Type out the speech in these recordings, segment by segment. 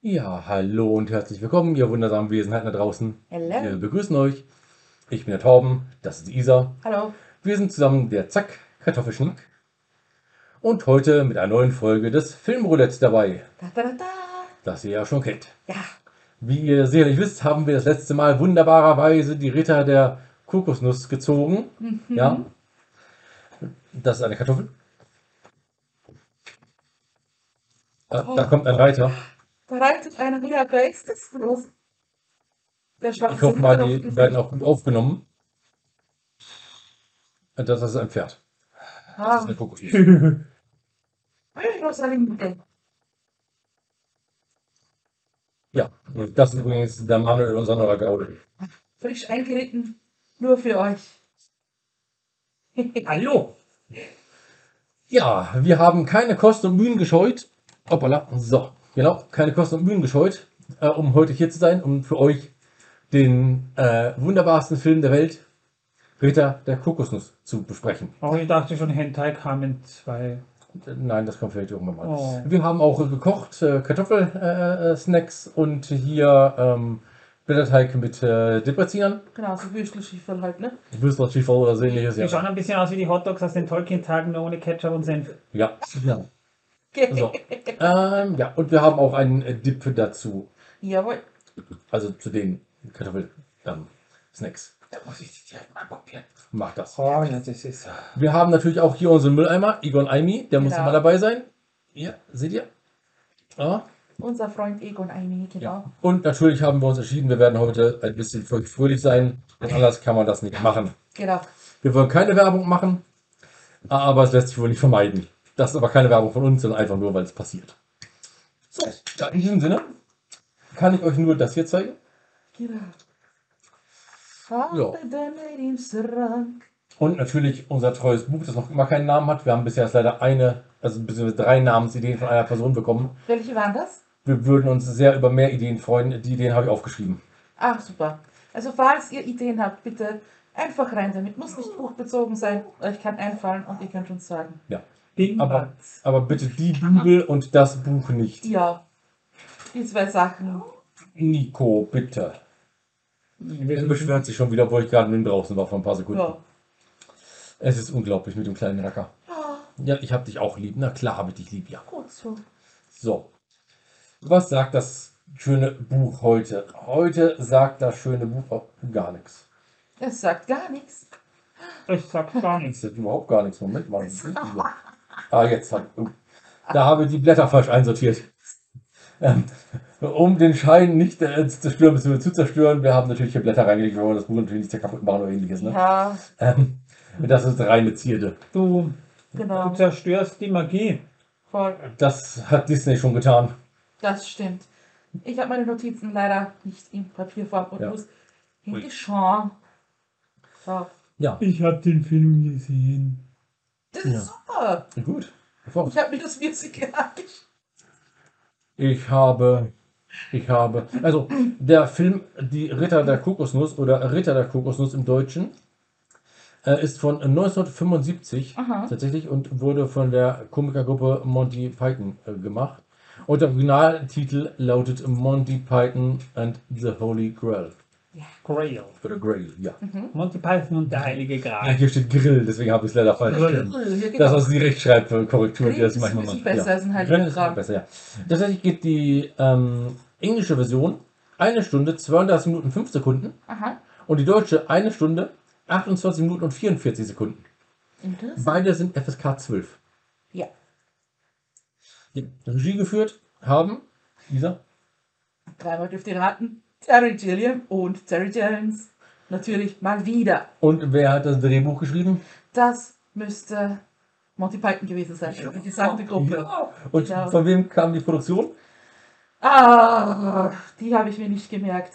Ja, hallo und herzlich willkommen, ihr wundersamen Wesenheiten da draußen. Wir Hello. begrüßen euch. Ich bin der Torben, das ist die Isa. Hallo. Wir sind zusammen der Zack Kartoffelschnick und heute mit einer neuen Folge des Filmroulette dabei, Da, da, da, da. das ihr ja schon kennt. Ja, Wie ihr sicherlich wisst, haben wir das letzte Mal wunderbarerweise die Ritter der Kokosnuss gezogen. Ja. Das ist eine Kartoffel. Ah, Da kommt ein Reiter. Da reitet einer wieder geisteslos. Ich hoffe mal, die werden auch gut aufgenommen. Das ist ein Pferd. Das Ah, ist eine den denken. Ja, das ist übrigens der Manuel und Sandra Gaul. Frisch eingeritten. Nur für euch. Hallo. Ja, wir haben keine Kosten und Mühen gescheut. Hoppala. So, genau, keine Kosten und Mühen gescheut, äh, um heute hier zu sein, um für euch den äh, wunderbarsten Film der Welt, Ritter der Kokosnuss, zu besprechen. Oh, ich dachte schon, Hentai kamen zwei. Äh, Nein, das kommt vielleicht irgendwann mal. Oh. Wir haben auch äh, gekocht, äh, Kartoffelsnacks äh, Snacks und hier ähm, Blätterteig mit äh, Deprezinern, Genau, so Würstelschieferl halt, ne? Würstelschiefer oder so ähnliches. Die Ja. schauen ein bisschen aus wie die Hotdogs aus den Tolkien-Tagen, nur ohne Ketchup und Senf. Ja. ja. So. ähm, ja, und wir haben auch einen äh, Dip dazu. Jawohl. Also zu den Kartoffel-Snacks. Da muss ich die direkt mal probieren. Mach das. Oh, ja, das ist. Wir haben natürlich auch hier unseren Mülleimer, Egon Aimi, der muss Genau. immer dabei sein. Hier, seht ihr? Ja. Unser Freund Egon Aimi, genau. ja. Und natürlich haben wir uns entschieden, wir werden heute ein bisschen frö- fröhlich sein, denn anders kann man das nicht machen. Genau. Wir wollen keine Werbung machen, aber es lässt sich wohl nicht vermeiden. Das ist aber keine Werbung von uns, sondern einfach nur, weil es passiert. So, in diesem Sinne kann ich euch nur das hier zeigen. Genau. Ja. Und natürlich unser treues Buch, das noch immer keinen Namen hat. Wir haben bisher erst leider eine, also beziehungsweise drei Namensideen von einer Person bekommen. Welche waren das? Wir würden uns sehr über mehr Ideen freuen. Die Ideen habe ich aufgeschrieben. Ach, super. Also, falls ihr Ideen habt, bitte einfach rein damit. Muss nicht buchbezogen sein. Euch kann einfallen und ihr könnt uns sagen. Ja. Ding. Aber, aber bitte die Bibel und das Buch nicht. Ja. Die zwei Sachen. Nico, bitte. Er beschwert sich schon wieder, obwohl ich gerade mit draußen war vor ein paar Sekunden. Ja. Es ist unglaublich mit dem kleinen Racker. Ja, ich habe dich auch lieb. Na klar habe ich dich lieb, ja. gut so. So. Was sagt das schöne Buch heute? Heute sagt das schöne Buch auch gar nichts. Es sagt gar nichts. Ich sag gar Das nichts. ist überhaupt gar nichts. Moment mal. Ah, jetzt hat. Da habe ich die Blätter falsch einsortiert. Ähm, um den Schein nicht äh, zu zerstören, bzw. zu zerstören, wir haben natürlich hier Blätter reingelegt, wir wollen das Buch natürlich nicht kaputt machen oder ähnliches. Ne? Ja, Ähm, das ist reine Zierde. Du, du genau. zerstörst die Magie. Voll. Das hat Disney schon getan. Das stimmt. Ich habe meine Notizen leider nicht in Papierform und Ja. muss hingeschauen. So. Ja, Ich habe den Film gesehen. Das ist Ja. super. gut. Ich habe mir das Musical angeschaut. Ich habe, ich habe, also der Film Die Ritter der Kokosnuss oder Ritter der Kokosnuss im Deutschen äh, ist von 1975 Aha. tatsächlich und wurde von der Komikergruppe Monty Python äh, gemacht. Und der Originaltitel lautet Monty Python and the Holy Grail. Grail. Oder Grail, ja. Monty Python und der Heilige ja Gral. hier steht Grill, deswegen habe ich es leider falsch Grill. geschrieben. Das genau. ist die Rechtschreibkorrektur, die Grill das ist manchmal macht. besser als ein Heiliger Grill ist Gral. besser, ja. Tatsächlich geht die ähm, englische Version eine Stunde, 32 Minuten, 5 Sekunden Aha. und die deutsche eine Stunde, 28 Minuten und 44 Sekunden. Interessant. Beide sind FSK 12. Ja. Die Regie geführt haben Lisa Dreimal dürft ihr raten. Terry Gilliam und Terry Jones. Natürlich mal wieder. und wer hat das Drehbuch geschrieben? Das müsste Monty Python gewesen sein. Die gesamte Gruppe. Und Ja. von wem kam die Produktion? Ah, die habe ich mir nicht gemerkt.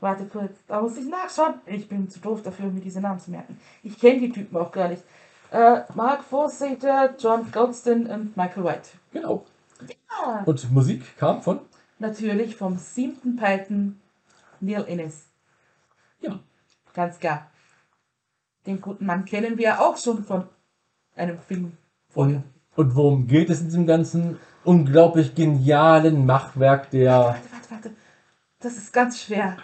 Warte kurz, da muss ich nachschauen. Ich bin zu doof dafür, mir diese Namen zu merken. Ich kenne die Typen auch gar nicht. Äh, Mark Forsater, John Goldston und Michael White. Genau. Ah, Und Musik kam von? natürlich vom siebten Python Neil Innes. Ja. Ganz klar. Den guten Mann kennen wir auch schon von einem Film vorher. Und worum geht es in diesem ganzen unglaublich genialen Machwerk der. Warte, warte, warte. Das ist ganz schwer.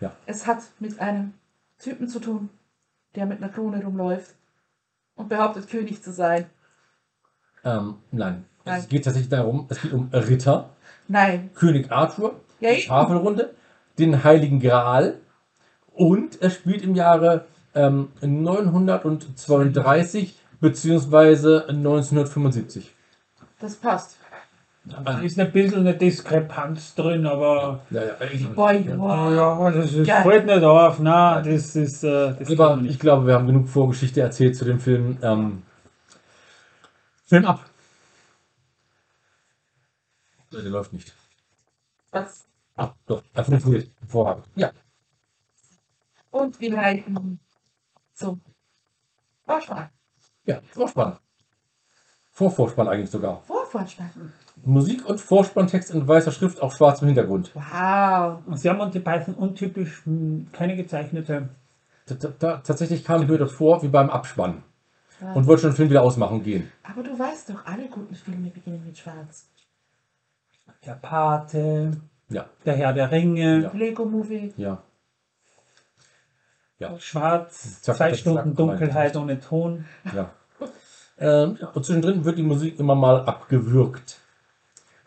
Ja. Es hat mit einem Typen zu tun, der mit einer Krone rumläuft und behauptet, König zu sein. Ähm, nein. Nein. Es geht tatsächlich darum, es geht um Ritter, Nein. König Arthur, Ja. Tafelrunde, den Heiligen Gral und es spielt im Jahre ähm, 932 beziehungsweise 1975. Das passt. Da ist ein bisschen eine Diskrepanz drin, aber. Ja, ja, ich, Boy, Oh wow. ja, das ist, Geil. fällt nicht auf. Na, das ist. Äh, das aber ich glaube, wir haben genug Vorgeschichte erzählt zu dem Film. Ähm, Film ab. Der läuft nicht. Was? Ah, doch, er funktioniert. Hervorragend. Ja. Und wir leiten zum Vorspann. Ja, Vorspann. Vorvorspann eigentlich sogar. Vorvorspann. Musik und Vorspanntext in weißer Schrift auf schwarzem Hintergrund. Wow. Sie haben Monty Python untypisch hm, keine gezeichnete. Ta- ta- ta- Tatsächlich kam mir das vor wie beim Abspann. Ja. Und wollte schon den Film wieder ausmachen gehen. Aber du weißt doch, alle guten Filme beginnen mit Schwarz. Der Pate, Ja, der Herr der Ringe, Ja. Lego-Movie. ja. Ja. Schwarz, Zack, zwei zack, Stunden zack, Dunkelheit ohne Ton. Ja. Ähm, ja. Und zwischendrin wird die Musik immer mal abgewürgt.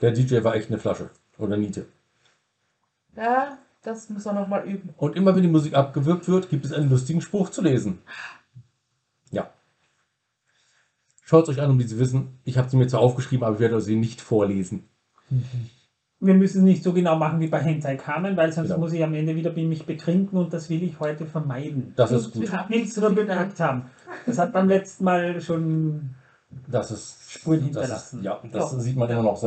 Der DJ war echt eine Flasche. Oder Niete. Ja, das muss er noch mal üben. Und immer wenn die Musik abgewürgt wird, gibt es einen lustigen Spruch zu lesen. Ja. Schaut es euch an, um die zu wissen. Ich habe sie mir zwar aufgeschrieben, aber ich werde sie nicht vorlesen. Wir müssen nicht so genau machen wie bei Hentai Kamen, weil sonst Genau. muss ich am Ende wieder mich betrinken und das will ich heute vermeiden. Das ist gut. Nichts nur bemerkt haben. Das hat beim letzten Mal schon. Das ist Spuren das hinterlassen. Ist, ja, das Ja. sieht man immer noch.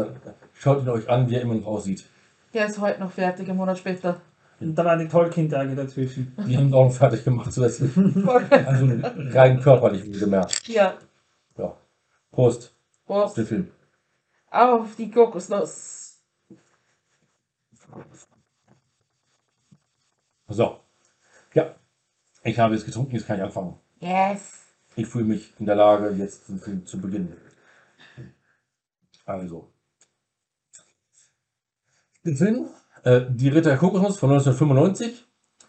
Schaut ihn euch an, wie er immer noch aussieht. Der ist heute noch fertig, einen Monat später. Und da waren die Tolkien-Tage dazwischen. Die haben auch noch fertig gemacht zusätzlich. Also rein körperlich, wie gemerkt. ja. Ja. Prost auf Prost. den Film. Auf die Kokosnuss. So. Ja. Ich habe jetzt getrunken, jetzt kann ich anfangen. Yes. Ich fühle mich in der Lage, jetzt den Film zu beginnen. Also. Der Film, äh, Die Ritter Kokosnuss von 1995,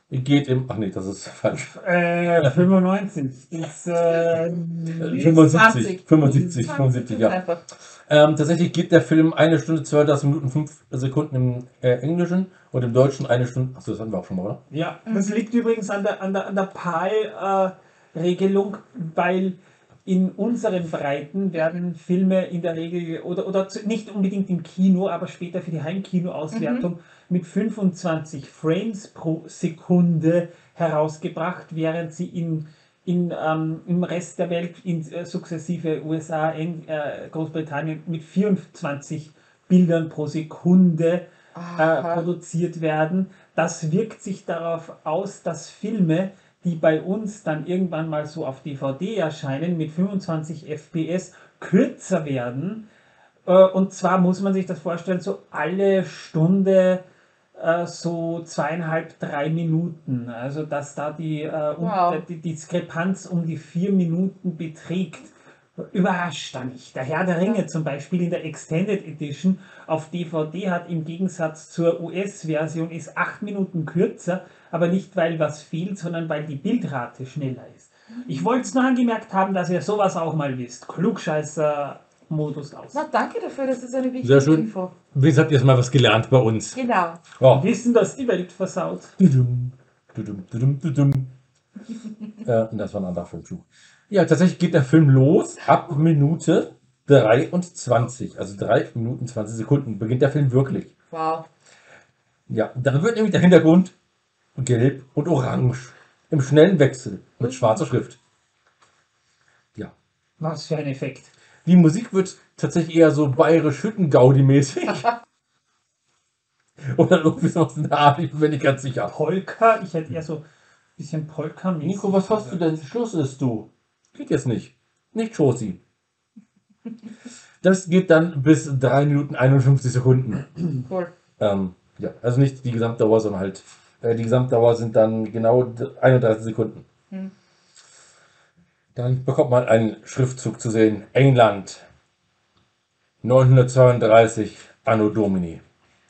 geht im. Ach nee, das ist falsch. Äh, 95 ist. Äh, 75, 75, 75, ja. Einfach. Ähm, tatsächlich geht der Film eine Stunde, 32 Minuten, 5 Sekunden im äh, Englischen und im Deutschen eine Stunde. Achso, das hatten wir auch schon mal, oder? ja, das liegt übrigens an der, an der, an der PAL-Regelung, weil in unseren Breiten werden Filme in der Regel oder, oder zu, nicht unbedingt im Kino, aber später für die Heimkino-Auswertung mit 25 Frames pro Sekunde herausgebracht, während sie in, in, ähm, im Rest der Welt, in äh, sukzessive USA, Eng, äh, Großbritannien, mit 24 Bildern pro Sekunde äh, produziert werden. Das wirkt sich darauf aus, dass Filme, die bei uns dann irgendwann mal so auf DVD erscheinen, mit 25 FPS kürzer werden. Äh, und zwar muss man sich das vorstellen, so alle Stunde äh, so zweieinhalb, drei Minuten. Also dass da die, äh, um, Wow. die Diskrepanz um die vier Minuten beträgt. Überrascht da nicht. Der Herr der Ringe zum Beispiel in der Extended Edition auf DVD hat im Gegensatz zur US-Version ist acht Minuten kürzer, aber nicht weil was fehlt, sondern weil die Bildrate schneller ist. Ich wollte es nur angemerkt haben, dass ihr sowas auch mal wisst. Klugscheißer-Modus aus. Na, danke dafür, das ist eine wichtige Sehr schön. Info. Jetzt habt ihr jetzt mal was gelernt bei uns. Genau. Oh. Wissen, dass die Welt versaut. Dudum, dudum, dudum, dudum. äh, das war ein anderer Film. Tschu. Ja, tatsächlich geht der Film los ab Minute 23. Also 3 Minuten 20 Sekunden beginnt der Film wirklich. Wow. Ja, dann wird nämlich der Hintergrund gelb und orange im schnellen Wechsel mit schwarzer Schrift. Ja. Was für ein Effekt. Die Musik wird tatsächlich eher so bayerisch Hüttengaudi-mäßig. Oder irgendwie sowas in der Art, ich bin mir nicht ganz sicher. Polka, ich hätte eher so ein bisschen polka Nico, was hast du denn? Schluss ist du. Geht jetzt nicht. Nicht Schosi. Das geht dann bis 3 Minuten 51 Sekunden. Cool. Ähm, ja, also nicht die Gesamtdauer, sondern halt, äh, die Gesamtdauer sind dann genau d- 31 Sekunden. Hm. Dann bekommt man einen Schriftzug zu sehen. England. 932 Anno Domini.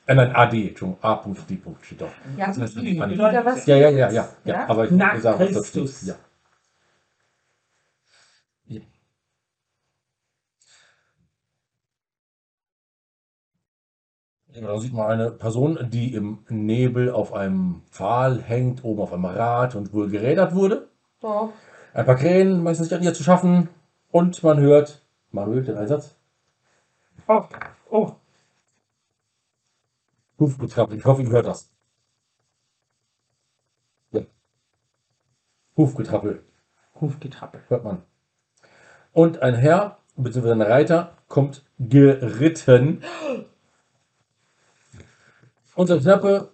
Äh, nein, AD, Entschuldigung, A.D. steht doch. Ja, Das heißt, wieder man- was Ja, ja, ja, ja, ja. Aber ich muss sagen, was da Christus. steht. Ja. Da sieht man eine Person, die im Nebel auf einem Pfahl hängt, oben auf einem Rad und wohl gerädert wurde. So. Ein paar Krähen, meistens nicht an ihr zu schaffen. Und man hört, Manuel, den Einsatz, Oh, oh. Hufgetrappel. Ich hoffe, ihr hört das. Ja. Hufgetrappel. Hufgetrappel. hört man. Und ein Herr, bzw. ein Reiter, kommt geritten. Unser Knappe,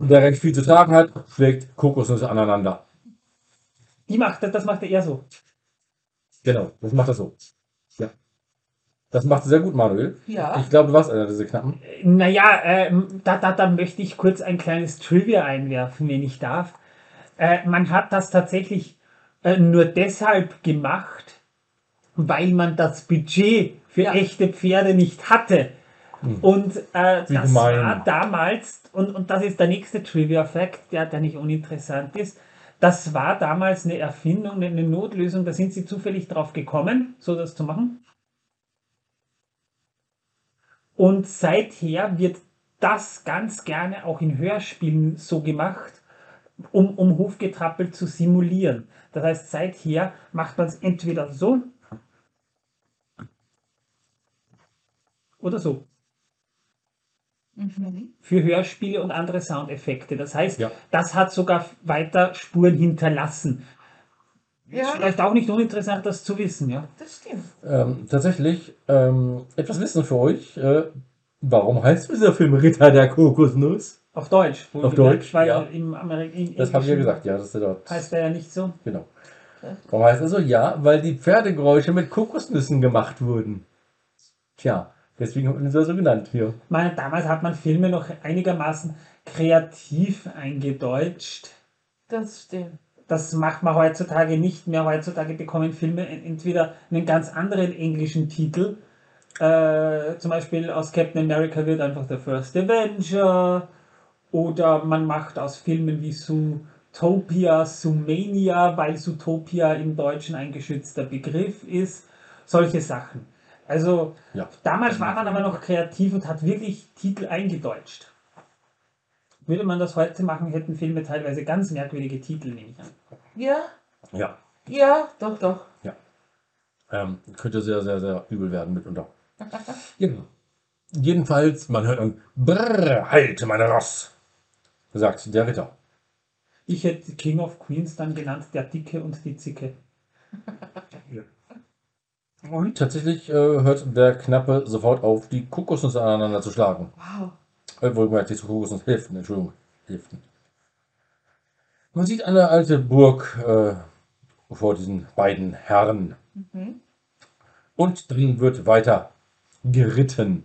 der recht viel zu tragen hat, schlägt Kokosnüsse aneinander. Die macht das, das macht er eher so. Genau, das macht er so. Ja. Das macht er sehr gut, Manuel. Ja. Ich glaube, du warst einer dieser Knappen. Naja, ähm, da, da, da möchte ich kurz ein kleines Trivia einwerfen, wenn ich darf. Äh, man hat das tatsächlich äh, nur deshalb gemacht, weil man das Budget für Ja. echte Pferde nicht hatte. Und äh, das gemein. war damals, und, und das ist der nächste Trivia-Fact, der, der nicht uninteressant ist, das war damals eine Erfindung, eine Notlösung, da sind sie zufällig drauf gekommen, so das zu machen. Und seither wird das ganz gerne auch in Hörspielen so gemacht, um, um Hufgetrappel zu simulieren. Das heißt, seither macht man es entweder so oder so. Mhm. Für Hörspiele und andere Soundeffekte. Das heißt, Ja. das hat sogar weiter Spuren hinterlassen. Ja, Vielleicht auch nicht uninteressant, das zu wissen, ja. das stimmt. Ähm, tatsächlich, ähm, etwas Wissen für euch. Äh, warum heißt dieser Film Ritter der Kokosnuss? Auf Deutsch. Auf Deutsch, Weil ja. im Ameri im Das habe ich ja Englischen gesagt, ja, das ist dort. Heißt er ja nicht so. Genau. Warum heißt er so? Ja, weil die Pferdegeräusche mit Kokosnüssen gemacht wurden. Tja, deswegen hat man ihn so so genannt hier. Meine, damals hat man Filme noch einigermaßen kreativ eingedeutscht. Das stimmt. Das macht man heutzutage nicht mehr. Heutzutage bekommen Filme en- entweder einen ganz anderen englischen Titel. Äh, zum Beispiel aus Captain America wird einfach The First Avenger. Oder man macht aus Filmen wie Zootopia Zoomania, weil Zootopia im Deutschen ein geschützter Begriff ist. Solche Sachen. Also Ja. damals war man aber noch kreativ und hat wirklich Titel eingedeutscht. Würde man das heute machen, hätten Filme teilweise ganz merkwürdige Titel, nehme ich an. Ja, Ja. ja, doch, doch. Ähm, könnte sehr, sehr, sehr übel werden mitunter. ja. Jedenfalls, man hört ein Brrr, halt, mein Ross, sagt der Ritter. Ich hätte King of Queens dann genannt, der Dicke und die Zicke. Und tatsächlich äh, hört der Knappe sofort auf, die Kokosnüsse aneinander zu schlagen. Wow. Äh, wohlgemerkt, die Kokosnusshälften, Entschuldigung, Hälften. Man sieht eine alte Burg äh, vor diesen beiden Herren. Und drin wird weiter geritten.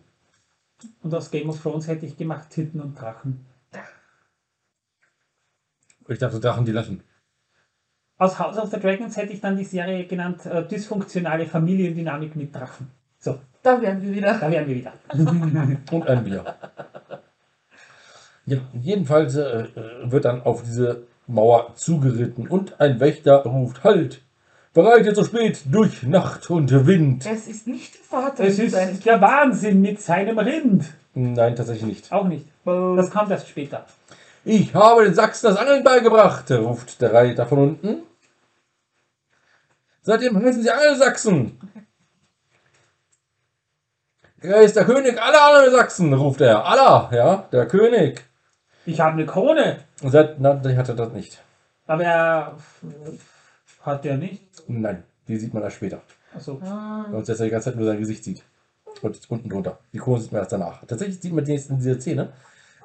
Und aus Game of Thrones hätte ich gemacht Titten und Drachen. Ich dachte, Drachen, die lachen. Aus House of the Dragons hätte ich dann die Serie genannt äh, Dysfunktionale Familiendynamik mit Drachen. So, Da wären wir wieder. da wären wir wieder. Und ein Bier. Ja, jedenfalls äh, äh, wird dann auf diese Mauer zugeritten und ein Wächter ruft: Halt! Bereitet so spät durch Nacht und Wind. Es ist nicht der Vater Es ist seinem der Wahnsinn mit seinem Rind. Nein, tatsächlich nicht. Auch nicht. Das kommt erst später. Ich habe den Sachsen das Angeln beigebracht, ruft der Reiter von unten. Seitdem heißen sie Angelsachsen. Er ist der König aller Angelsachsen, ruft er. Allah, ja, der König. Ich habe eine Krone. Und seit, na, die hatte das nicht. Aber er hat der nicht. Nein, die sieht man erst später. Also, Sonst dass er die ganze Zeit nur sein Gesicht sieht. Und unten drunter. Die Krone sieht man erst danach. Tatsächlich sieht man die jetzt in dieser Szene.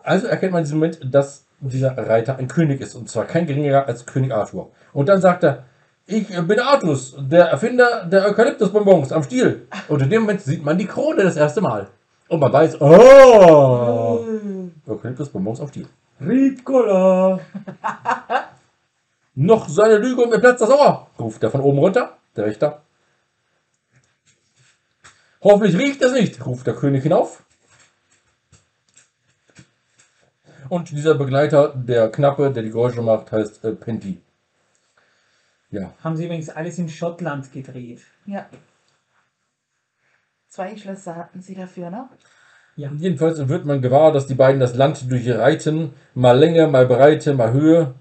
Also erkennt man in diesem Moment, dass dieser Reiter ein König ist. Und zwar kein geringerer als König Arthur. Und dann sagt er, ich bin Artus, der Erfinder der Eukalyptusbonbons am Stiel. Und in dem Moment sieht man die Krone das erste Mal. Und man weiß, oh, Eukalyptusbonbons am Stiel. Ricola. Noch seine Lüge und mir platzt das Ohr, ruft er von oben runter, der Wächter. Hoffentlich riecht es nicht, ruft der König hinauf. Und dieser Begleiter, der Knappe, der die Geräusche macht, heißt äh, Penty. Ja. Haben sie übrigens alles in Schottland gedreht. Ja. Zwei Schlösser hatten sie dafür, ne? Ja. Jedenfalls wird man gewahr, dass die beiden das Land durchreiten, mal Länge, mal Breite, mal Höhe,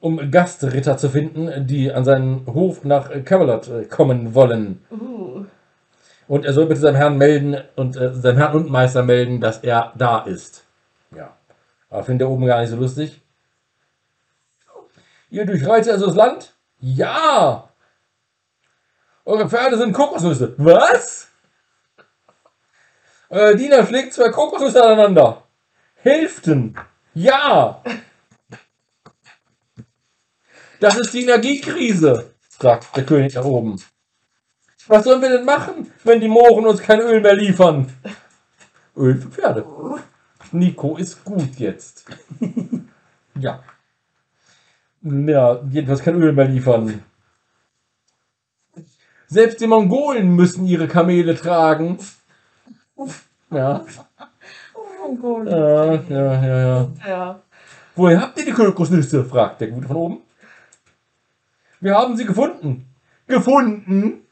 um Gastritter zu finden, die an seinen Hof nach Camelot äh, kommen wollen. Uh. Und er soll bitte seinem Herrn melden und äh, seinem Herrn und Meister melden, dass er da ist. Ja. Aber findet er oben gar nicht so lustig. Ihr durchreitet also das Land? Ja! Eure Pferde sind Kokosnüsse. Was? Euer Diener schlägt zwei Kokosnüsse aneinander. Hälften. Ja! Das ist die Energiekrise, sagt der König da oben. Was sollen wir denn machen, wenn die Mohren uns kein Öl mehr liefern? Öl für Pferde. Nico ist gut jetzt. ja. Ja, jedenfalls kein Öl mehr liefern. Selbst die Mongolen müssen ihre Kamele tragen. Ja, Oh, ja, ja, ja, ja. ja. Woher habt ihr die Kokosnüsse? fragt der Gute von oben. Wir haben sie gefunden. Gefunden?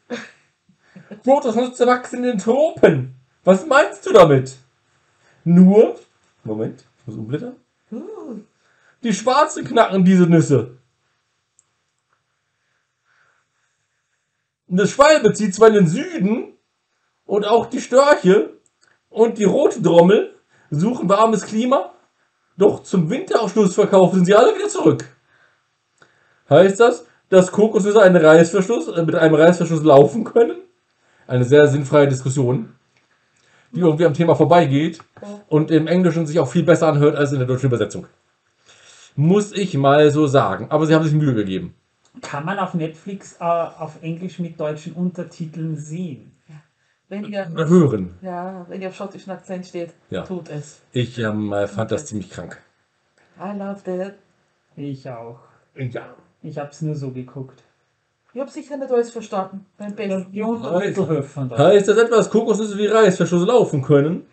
Kokosnüsse wachsen in den Tropen. Was meinst du damit? Nur, Moment, ich muss umblättern. Uh. Die Schwarzen knacken diese Nüsse. Eine Schwalbe zieht zwar in den Süden und auch die Störche und die rote Drommel suchen warmes Klima, doch zum Winterausschlussverkauf sind sie alle wieder zurück. Heißt das, dass Kokosnüsse einen Reißverschluss, äh, mit einem Reißverschluss laufen können? Eine sehr sinnfreie Diskussion, die irgendwie am Thema vorbeigeht und im Englischen sich auch viel besser anhört als in der deutschen Übersetzung. Muss ich mal so sagen. Aber sie haben sich Mühe gegeben. Kann man auf Netflix äh, auf Englisch mit deutschen Untertiteln sehen. Wenn ihr, Hören. ja, wenn ihr auf schottischen Akzent steht, Ja. tut es. Ich ähm, äh, fand das ziemlich krank. I love that. Ich auch. Ja. Ich hab's nur so geguckt. Ich hab sicher nicht alles verstanden. Beim besten. Von dort. Heißt das etwas, Kokosnüsse wie Reißverschluss laufen können?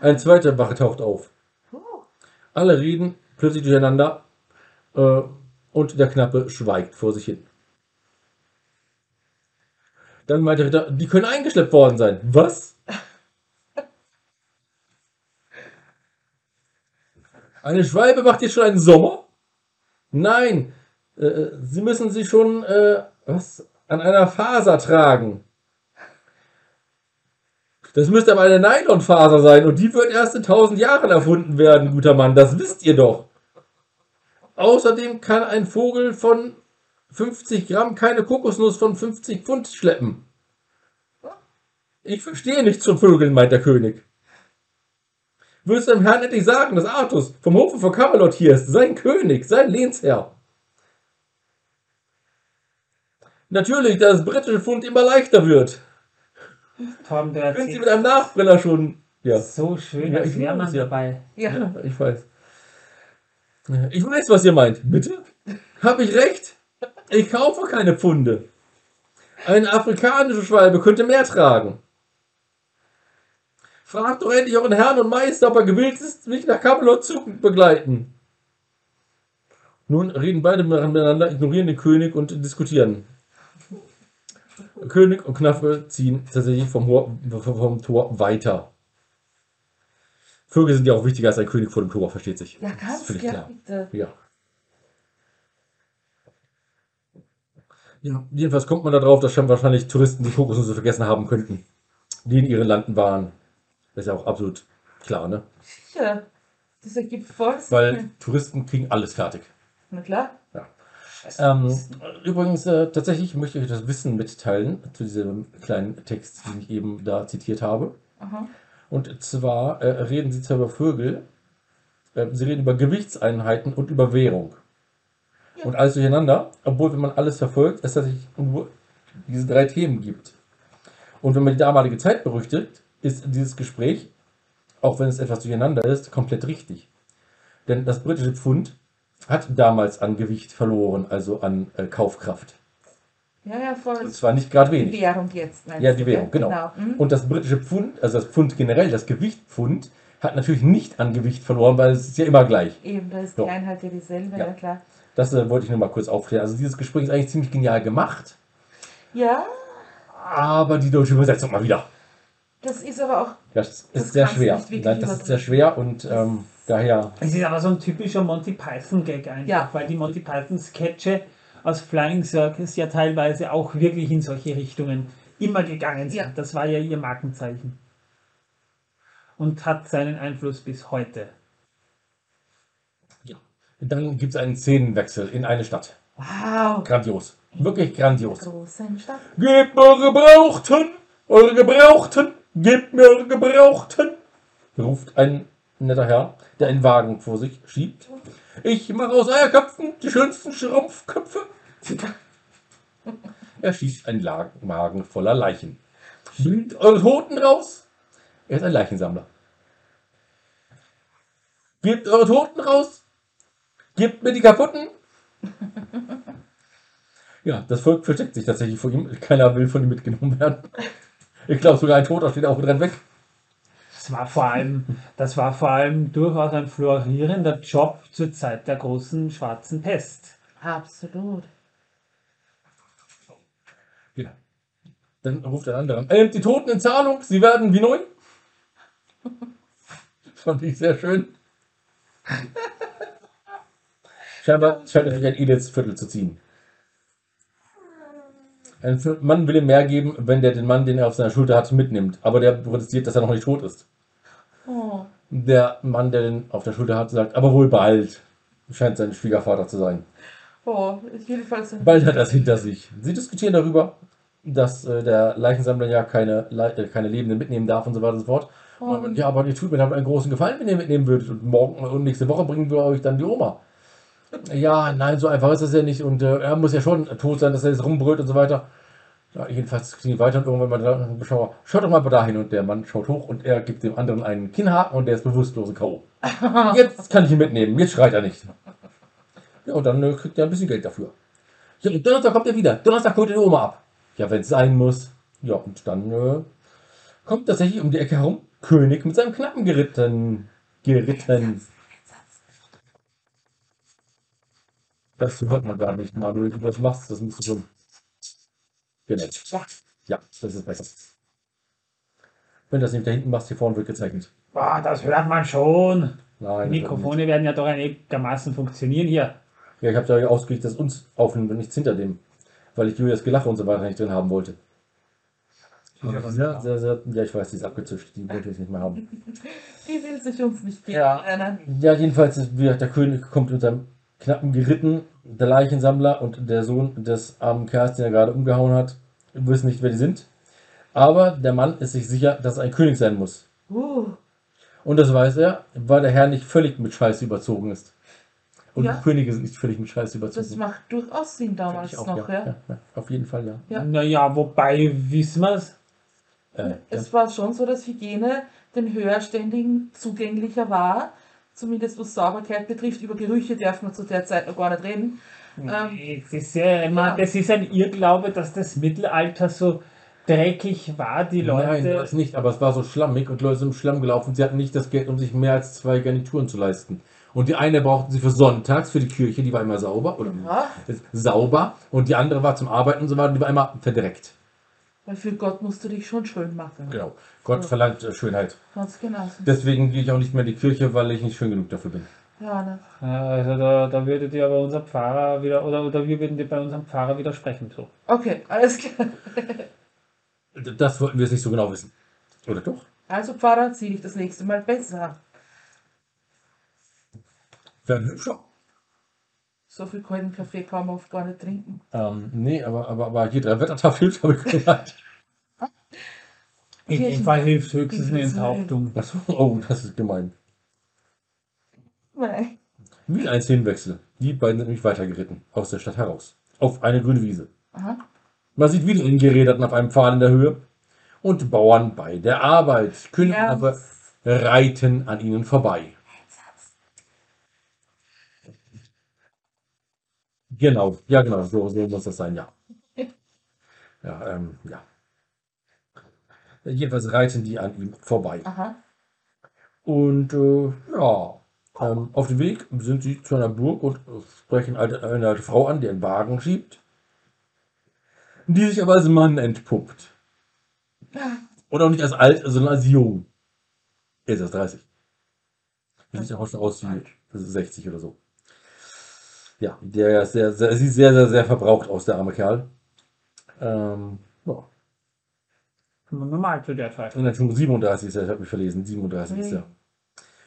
Ein zweiter Wache taucht auf. Oh. Alle reden plötzlich durcheinander äh, und der Knappe schweigt vor sich hin. Dann meint der Ritter, die können eingeschleppt worden sein. Was? Eine Schwalbe macht jetzt schon einen Sommer? Nein, äh, sie müssen sie schon äh, was, an einer Faser tragen. Das müsste aber eine Nylonfaser sein und die wird erst in 1000 Jahren erfunden werden, guter Mann. Das wisst ihr doch. Außerdem kann ein Vogel von 50 Gramm keine Kokosnuss von 50 Pfund schleppen. Ich verstehe nichts von Vögeln, meint der König. Würdest du dem Herrn endlich sagen, dass Artus vom Hofe von Camelot hier ist, sein König, sein Lehnsherr? Natürlich, da das britische Pfund immer leichter wird. Torben, du Wenn sie mit einem Nachbrenner schon. Ja. so schön, Ja, als ich wäre man ja. dabei. Ja. Ja, ich weiß. Ich weiß, was ihr meint. Bitte? Hab ich recht? Ich kaufe keine Pfunde. Eine afrikanische Schwalbe könnte mehr tragen. Fragt doch endlich euren Herrn und Meister, ob er gewillt ist, mich nach Camelot zu begleiten. Nun reden beide miteinander, ignorieren den König und diskutieren. König und Knappe ziehen tatsächlich vom, Hor vom Tor weiter. Vögel sind ja auch wichtiger als ein König vor dem Tor, versteht sich. Ja, Das ganz völlig ja, klar. bitte. Ja. Ja, jedenfalls kommt man darauf, dass schon wahrscheinlich Touristen die Kokosnüsse vergessen haben könnten, die in ihren Landen waren. Das ist ja auch absolut klar, ne? Sicher. Das ergibt voll Sinn. Weil Touristen kriegen alles fertig. Na klar. Ähm, übrigens, äh, tatsächlich möchte ich euch das Wissen mitteilen zu diesem kleinen Text, den ich eben da zitiert habe. Aha. Und zwar äh, reden sie zwar über Vögel, äh, sie reden über Gewichtseinheiten und über Währung. Ja. Und alles durcheinander, obwohl, wenn man alles verfolgt, es tatsächlich nur diese drei Themen gibt. Und wenn man die damalige Zeit berüchtigt, ist dieses Gespräch, auch wenn es etwas durcheinander ist, komplett richtig. Denn das britische Pfund hat damals an Gewicht verloren, also an äh, Kaufkraft. Ja, ja, voll. Und zwar nicht gerade Die wenig. Währung jetzt. Ja, die? Währung, genau. Mhm. Und das britische Pfund, also das Pfund generell, das Gewicht Pfund, hat natürlich nicht an Gewicht verloren, weil es ist ja immer gleich. Eben, da ist So. die Einheit ja dieselbe, Ja. ja, klar. Das äh, wollte ich nur mal kurz aufklären. Also dieses Gespräch ist eigentlich ziemlich genial gemacht, Ja, aber die deutsche Übersetzung mal wieder. das ist aber auch. Das ist Das sehr schwer. das ist sehr schwer und ähm, daher, Es ist aber so ein typischer Monty Python-Gag einfach, Ja. weil die Monty Python-Sketche aus Flying Circus ja teilweise auch wirklich in solche Richtungen immer gegangen sind. Ja. Das war ja ihr Markenzeichen. Und hat seinen Einfluss bis heute. dann gibt es einen Szenenwechsel in eine Stadt. Wow. Grandios. Wirklich grandios. Großen Stadt. Gebt mir eure Gebrauchten, eure Gebrauchten, gebt mir eure Gebrauchten, ruft ein netter Herr, der einen Wagen vor sich schiebt. Ich mache aus Eierköpfen die schönsten Schrumpfköpfe. Er schießt einen Wagen voller Leichen. Bringt eure Toten raus. Er ist ein Leichensammler. Gebt eure Toten raus. Gebt mir die kaputten. Ja, das Volk versteckt sich tatsächlich vor ihm. Keiner will von ihm mitgenommen werden. Ich glaube, sogar ein Toter steht auch dran weg. Das war vor allem, das war vor allem durchaus ein florierender Job zur Zeit der großen schwarzen Pest. Absolut. Ja. Dann ruft ein anderer an. Er nimmt die Toten in Zahlung, sie werden wie neu. Das fand ich sehr schön. Scheinbar scheint es sich ein edles Viertel zu ziehen. Ein Mann will ihm mehr geben, wenn der den Mann, den er auf seiner Schulter hat, mitnimmt. Aber der protestiert, dass er noch nicht tot ist. Oh. Der Mann, der den auf der Schulter hat, sagt, aber wohl bald. Scheint sein Schwiegervater zu sein. Oh, jedenfalls. Bald hat er es hinter sich. Sie diskutieren darüber, dass äh, der Leichensammler ja keine, Le äh, keine Lebenden mitnehmen darf und so weiter und so fort. Oh. Und, ja, aber ihr tut mir damit einen großen Gefallen, wenn ihr mitnehmen würdet. Und morgen und nächste Woche bringen wir euch dann die Oma. Ja, nein, so einfach ist das ja nicht. Und äh, er muss ja schon tot sein, dass er jetzt rumbrüllt und so weiter. Ja, jedenfalls die weiter und irgendwann mal der Beschauer, schaut doch mal dahin. Und der Mann schaut hoch und er gibt dem anderen einen Kinnhaken und der ist bewusstlos in K.O. Jetzt kann ich ihn mitnehmen, jetzt schreit er nicht. Ja, und dann äh, kriegt er ein bisschen Geld dafür. Ja, und Donnerstag kommt er wieder. Donnerstag holt er die Oma ab. Ja, wenn es sein muss. Ja, und dann äh, kommt tatsächlich um die Ecke herum König mit seinem Knappen geritten. Geritten. Das hört man gar nicht, Manuel. Du das machst, das musst du schon. Genau. Ja. Das ist besser. Wenn du das nicht da hinten machst, hier vorne wird gezeichnet. Boah, das hört man schon. Nein. Mikrofone werden ja doch einigermaßen funktionieren hier. Ja, ich habe ja ausgelegt, dass uns aufnimmt und nichts hinter dem. Weil ich Julias Gelache und so weiter nicht drin haben wollte. Ja, sehr, sehr, ja, ich weiß, die ist abgezischt. Die wollte ich nicht mehr haben. Die will sich uns nicht geben. Ja. Ja, jedenfalls, ist, wie gesagt, der König kommt mit seinem Knappen geritten, der Leichensammler und der Sohn des armen Kerls, den er gerade umgehauen hat, wissen nicht, wer die sind. Aber der Mann ist sich sicher, dass es ein König sein muss. Uh, Und das weiß er, weil der Herr nicht völlig mit Scheiße überzogen ist. Und Ja. die Könige sind nicht völlig mit Scheiße das überzogen. macht durchaus Sinn damals auch, noch, ja. ja. Ja, Auf jeden Fall, ja. Ja. Naja, wobei, wissen wir es? Äh, ja. Es war schon so, dass Hygiene den Höherständigen zugänglicher war. Zumindest was Sauberkeit betrifft. Über Gerüche darf man zu der Zeit noch gar nicht reden. Ähm, Es ist ja immer, ja. das ist ein Irrglaube, dass das Mittelalter so dreckig war. Die Leute. Nein, das nicht, aber es war so schlammig und Leute sind im Schlamm gelaufen. Sie hatten nicht das Geld, um sich mehr als zwei Garnituren zu leisten. Und die eine brauchten sie für sonntags, für die Kirche, die war immer sauber. Oder ja, sauber. Und die andere war zum Arbeiten und so weiter, die war immer verdreckt. Weil für Gott musst du dich schon schön machen. Genau. Gott verlangt äh, Schönheit. Ganz genau. Deswegen gehe ich auch nicht mehr in die Kirche, weil ich nicht schön genug dafür bin. Ja, ne? Ja, also da, da würdet ihr aber unser Pfarrer wieder, oder, oder wir würden dir bei unserem Pfarrer widersprechen. So. Okay, alles klar. Das wollten wir jetzt nicht so genau wissen. Oder doch? Also Pfarrer, zieh dich das nächste Mal besser. Wäre hübscher. So viel kalten Kaffee kann man oft gar nicht trinken. Ähm, nee, aber, aber, aber hier drei Wettertafel habe ich gehört. In dem Fall hilft höchstens eine Enthauptung. Achso, oh, das ist gemein. Nein. Wie ein Szenenwechsel. Die beiden sind nämlich weitergeritten. Aus der Stadt heraus. Auf eine grüne Wiese. Aha. Man sieht wieder einen Geräderten auf einem Pfahl in der Höhe. Und Bauern bei der Arbeit. König Ja. aber reiten an ihnen vorbei. Genau, ja genau, so, so muss das sein, ja. Ja, ähm, ja. Jedenfalls reiten die an ihm vorbei. Aha. Und äh, ja, ähm, auf dem Weg sind sie zu einer Burg und sprechen eine alte Frau an, die einen Wagen schiebt, die sich aber als Mann entpuppt. Und auch nicht als alt, sondern als jung. Er ist erst 30. Er sieht ja auch schon aus wie 60 oder so. Ja, der ist sehr, sehr, sieht sehr, sehr, sehr verbraucht aus, der arme Kerl. Ähm, ja. Normal zu der Zeit. Und dann schon 37 ist er, ich habe mich verlesen, 37 ist er.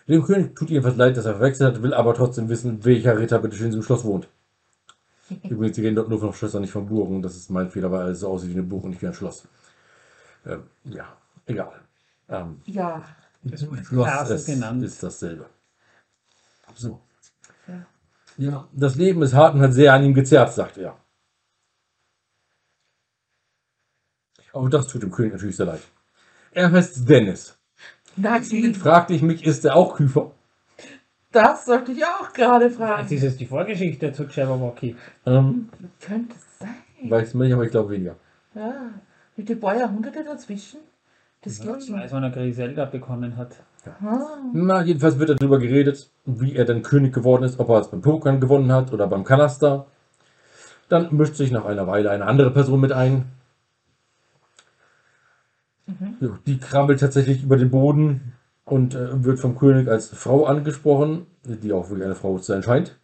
Dem König tut jedenfalls leid, dass er verwechselt hat, will aber trotzdem wissen, welcher Ritter bitte schön in diesem Schloss wohnt. Übrigens, die reden dort nur von Schlössern, nicht von Burgen. Das ist mein Fehler, weil es so aussieht wie eine Burg und nicht wie ein Schloss. Ähm, ja, egal. Ähm, Ja. Schloss Castle ist, genannt. ist dasselbe. So. Ja. Ja, das Leben ist hart und hat sehr an ihm gezerrt, sagt er. Auch das tut dem König natürlich sehr leid. Er heißt Dennis. Nazi, Fragte ich mich, ist er auch Küfer? das sollte ich auch gerade Jetzt fragen. ist es die Vorgeschichte zu Jabberwocky. Ähm, Könnte es sein. weiß man nicht, aber ich glaube weniger. Ja. Mit den paar Jahrhunderte dazwischen. Das geht Ich schon. weiß, wann er Griselda bekommen hat. Ah. Na, jedenfalls wird darüber geredet, wie er denn König geworden ist, ob er es beim Pokern gewonnen hat oder beim Kanaster. Dann mischt sich nach einer Weile eine andere Person mit ein. Ja, die krabbelt tatsächlich über den Boden und äh, wird vom König als Frau angesprochen, die auch wirklich eine Frau zu sein scheint.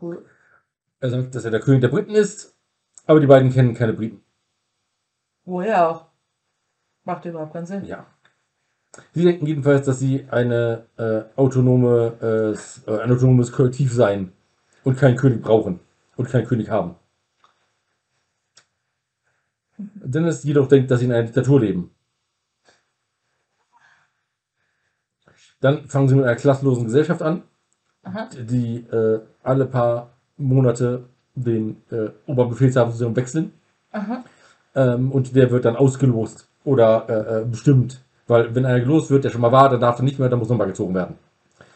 Cool. Er sagt, dass er der König der Briten ist, aber die beiden kennen keine Briten. Woher auch? Macht überhaupt keinen Sinn. Ja. Sie denken jedenfalls, dass sie eine äh, autonome, äh, äh, ein autonomes Kollektiv seien und keinen König brauchen und keinen König haben. Dennis jedoch denkt, dass sie in einer Diktatur leben. Dann fangen sie mit einer klassenlosen Gesellschaft an, Aha. die äh, alle paar Monate den äh, Oberbefehlshaber wechseln. Ähm, und der wird dann ausgelost oder äh, äh, bestimmt. Weil wenn einer gelost wird, der schon mal war, dann darf er nicht mehr, dann muss nochmal gezogen werden.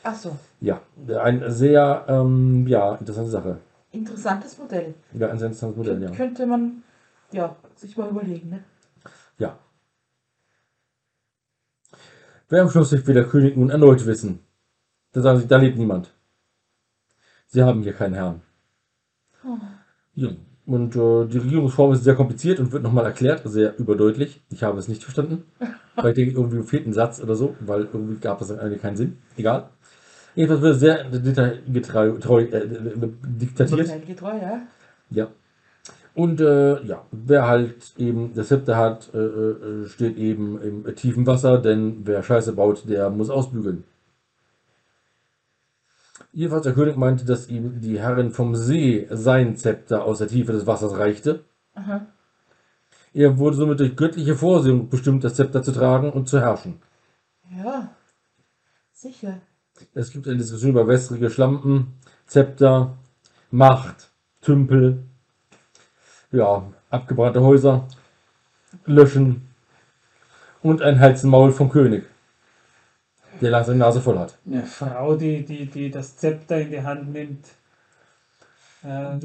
Ach so. Ja, eine sehr ähm, ja, interessante Sache. Interessantes Modell. Ja, ein sehr interessantes Modell, ja. Könnte man ja sich mal überlegen, ne? ja. Wer am Schluss will der König nun erneut wissen. Da sagen sie, da lebt niemand. Sie haben hier keinen Herrn. Ja. Und äh, die Regierungsform ist sehr kompliziert und wird nochmal erklärt, sehr überdeutlich. Ich habe es nicht verstanden. weil ich denke, irgendwie fehlt ein Satz oder so, weil irgendwie gab es eigentlich keinen Sinn. Egal. Jedenfalls wird sehr detailgetreu treu, äh, äh, diktatiert. Detailgetreu, ja. Ja. Und äh, ja, wer halt eben das Zepter hat, äh, äh, steht eben im tiefen Wasser, denn wer Scheiße baut, der muss ausbügeln. Jedenfalls der König meinte, dass ihm die Herrin vom See sein Zepter aus der Tiefe des Wassers reichte. Aha. Er wurde somit durch göttliche Vorsehung bestimmt, das Zepter zu tragen und zu herrschen. Ja. Sicher. Es gibt eine Diskussion über wässrige Schlampen, Zepter, Macht, Tümpel, ja, abgebrannte Häuser, Löschen und ein Hals und Maul vom König, der langsam die Nase voll hat. Eine Frau, die, die, die das Zepter in die Hand nimmt. Äh,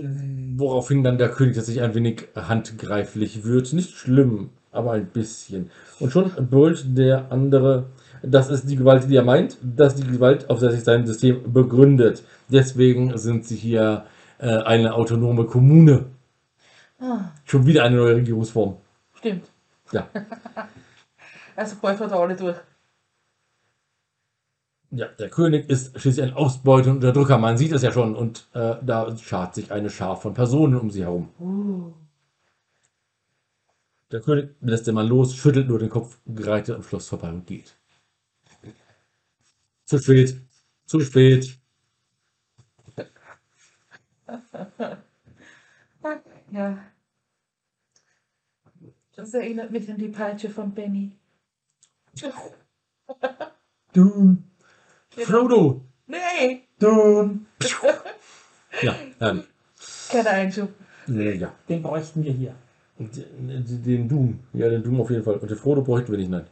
Woraufhin dann der König tatsächlich ein wenig handgreiflich wird. Nicht schlimm, aber ein bisschen. Und schon brüllt der andere, das ist die Gewalt, die er meint, dass die Gewalt, auf der sich sein System begründet. Deswegen sind sie hier äh, eine autonome Kommune. Ah, Schon wieder eine neue Regierungsform. stimmt. Ja. Also bald hat er alle durch. Ja, der König ist schließlich ein Ausbeuter und Unterdrücker. Man sieht es ja schon. Und äh, da schart sich eine Schar von Personen um sie herum. Uh. Der König lässt den Mann los, schüttelt nur den Kopf, greitet am Schloss vorbei und geht. Zu spät. Zu spät. Ja. Das erinnert mich an die Peitsche von Benny. Doom, Frodo! Nee, Doom. Ja, ähm, kein Einschub. nee, ja. Den bräuchten wir hier. Den den Doom. Ja, den Doom auf jeden Fall. Und den Frodo bräuchten wir nicht, nein.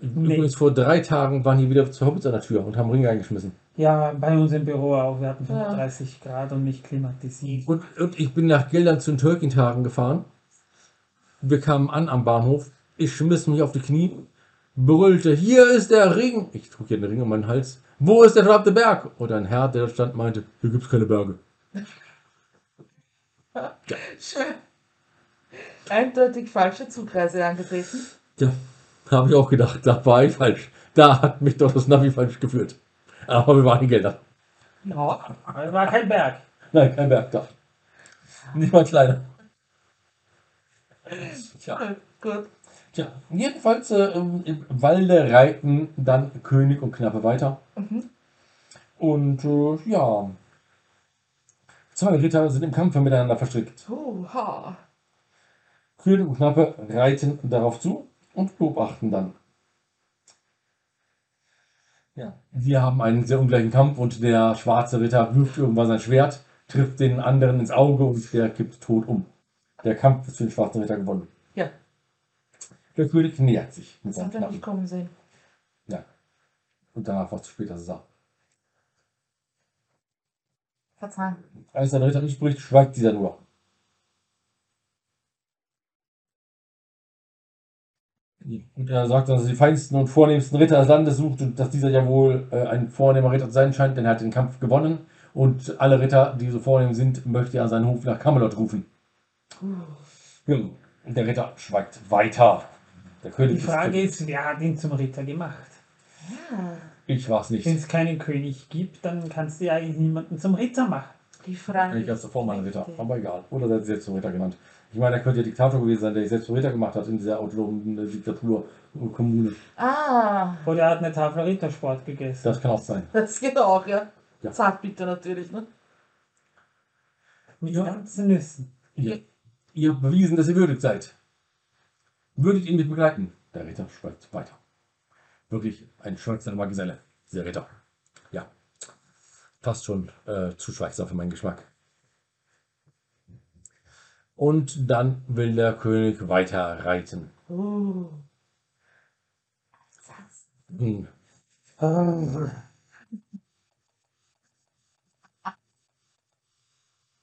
Nee. Übrigens, vor drei Tagen waren hier wieder zwei Hobbits an der Tür und haben Ringe eingeschmissen. Ja, bei uns im Büro auch. Wir hatten Ja. 35 Grad und nicht klimatisiert. Und, und ich bin nach Geldern zu den Tolkien-Tagen gefahren. Wir kamen an am Bahnhof. Ich schmiss mich auf die Knie, brüllte, hier ist der Ring. Ich trug hier den Ring um meinen Hals. Wo ist der verdammte Berg? Und ein Herr, der da stand, meinte, hier gibt's keine Berge. Schön. Eindeutig falsche Zugreise angetreten. Ja, habe ich auch gedacht, da war ich falsch. Da hat mich doch das Navi falsch geführt. Aber wir waren in Geldern. Ja. Aber es war kein Berg. Nein, kein Berg da. Nicht mal kleiner. Tja. Gut. Tja, jedenfalls äh, im im Walde reiten dann König und Knappe weiter. Und äh, ja, zwei Ritter sind im Kampfe miteinander verstrickt. Oha. König und Knappe reiten darauf zu und beobachten dann. Ja, wir haben einen sehr ungleichen Kampf und der schwarze Ritter wirft irgendwann sein Schwert, trifft den anderen ins Auge und der kippt tot um. Der Kampf ist für den schwarzen Ritter gewonnen. Ja, Der König nähert sich mit das seinem hat er Knappen. nicht kommen sehen. Ja. Und danach war es zu spät, dass es sah. Verzeihen. Als der Ritter nicht spricht, schweigt dieser nur. Und er sagt, dass er die feinsten und vornehmsten Ritter des Landes sucht und dass dieser ja wohl äh, ein vornehmer Ritter zu sein scheint, denn er hat den Kampf gewonnen. Und alle Ritter, die so vornehm sind, möchte er an seinen Hof nach Camelot rufen. Ja, und der Ritter schweigt weiter. Der König Die Frage ist, wer hat ihn zum Ritter gemacht? Ja, Ich war's nicht. Wenn es keinen König gibt, dann kannst du ja eigentlich niemanden zum Ritter machen. die Frage. Ich als davor mal ein Ritter, aber egal. Oder er hat sich selbst zum Ritter genannt. Ich meine, er könnte ja Diktator gewesen sein, der sich selbst zum Ritter gemacht hat in dieser autonomen Diktatur-Kommune. Ah, Oder er hat eine Tafel Rittersport gegessen. Das kann auch sein. das geht auch, ja. Ja. Zartbitter natürlich, ne? Mit Ja. ganzen Nüssen. Ihr, ihr habt bewiesen, dass ihr würdig seid. Würdet ihn mit begleiten? Der Ritter schweigt weiter. Wirklich ein schweigsamer Geselle, dieser Ritter. Ja, fast schon äh, zu schweigsam für meinen Geschmack. Und dann will der König weiter reiten. Uh. Hm.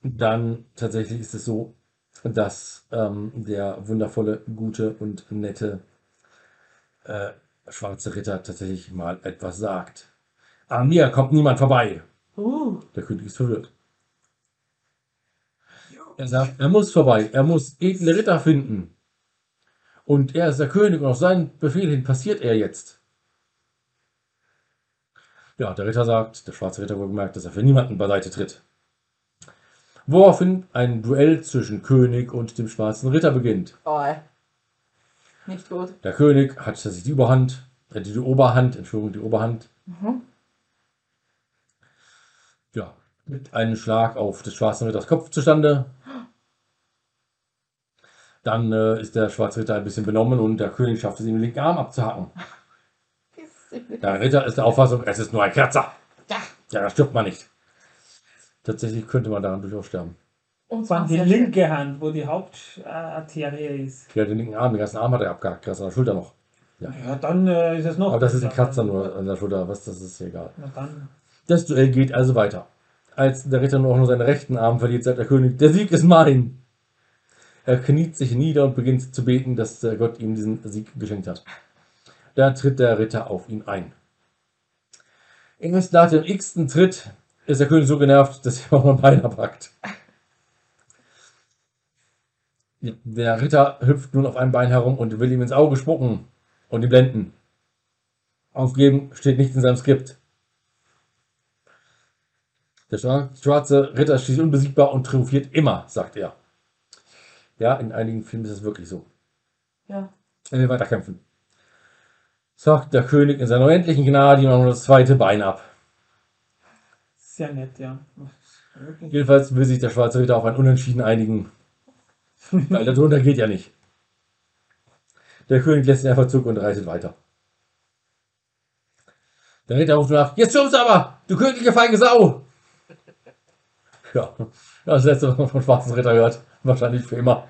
Dann tatsächlich ist es so, dass ähm, der wundervolle, gute und nette äh, schwarze Ritter tatsächlich mal etwas sagt. An mir kommt niemand vorbei. Uh. Der König ist verwirrt. Er sagt, er muss vorbei, er muss edle Ritter finden. Und er ist der König und auf seinen Befehl hin passiert er jetzt. Ja, der Ritter sagt, der schwarze Ritter wohlgemerkt, dass er für niemanden beiseite tritt. Woraufhin ein Duell zwischen König und dem schwarzen Ritter beginnt. Oh. Nicht gut. Der König hat tatsächlich die Überhand, äh, die Oberhand, Entschuldigung, die Oberhand. Mhm. Ja, mit einem Schlag auf des schwarzen Ritters Kopf zustande. Dann äh, ist der schwarze Ritter ein bisschen benommen und der König schafft es, ihm den linken Arm abzuhacken. Der Ritter ist der Auffassung, es ist nur ein Kratzer. Ja. Ja, da stirbt man nicht. Tatsächlich könnte man daran durchaus sterben. Und allem die schön. linke Hand, wo die Hauptarterie ist. Ja, den linken Arm, den ganzen Arm hat er abgehackt, Kratzer an der Schulter noch. Ja, dann äh, ist es noch. Aber das ist ein. Kratzer nur an der Schulter, was, das ist egal. Na dann. Das Duell geht also weiter. Als der Ritter nur auch nur seinen rechten Arm verliert, sagt der König, der Sieg ist mein. Er kniet sich nieder und beginnt zu beten, dass der Gott ihm diesen Sieg geschenkt hat. Da tritt der Ritter auf ihn ein. Erst nach dem x-ten Tritt ist der König so genervt, dass er auch ein Bein abhackt. Ja, Der Ritter hüpft nun auf einem Bein herum und will ihm ins Auge spucken und ihn blenden. Aufgeben steht nicht in seinem Skript. Der schwa- schwarze Ritter ist schließlich unbesiegbar und triumphiert immer, sagt er. Ja, in einigen Filmen ist es wirklich so. Ja. Er will weiterkämpfen. Sagt der König in seiner unendlichen Gnade ihm noch das zweite Bein ab. Sehr nett, ja. Jedenfalls will sich der schwarze Ritter auf ein Unentschieden einigen. Weil darunter geht ja nicht. Der König lässt ihn einfach zurück und reitet weiter. Der Ritter ruft nach, jetzt stimmt's aber, du königliche feige Sau! Ja, das letzte, was man vom schwarzen Ritter hört. Wahrscheinlich für immer.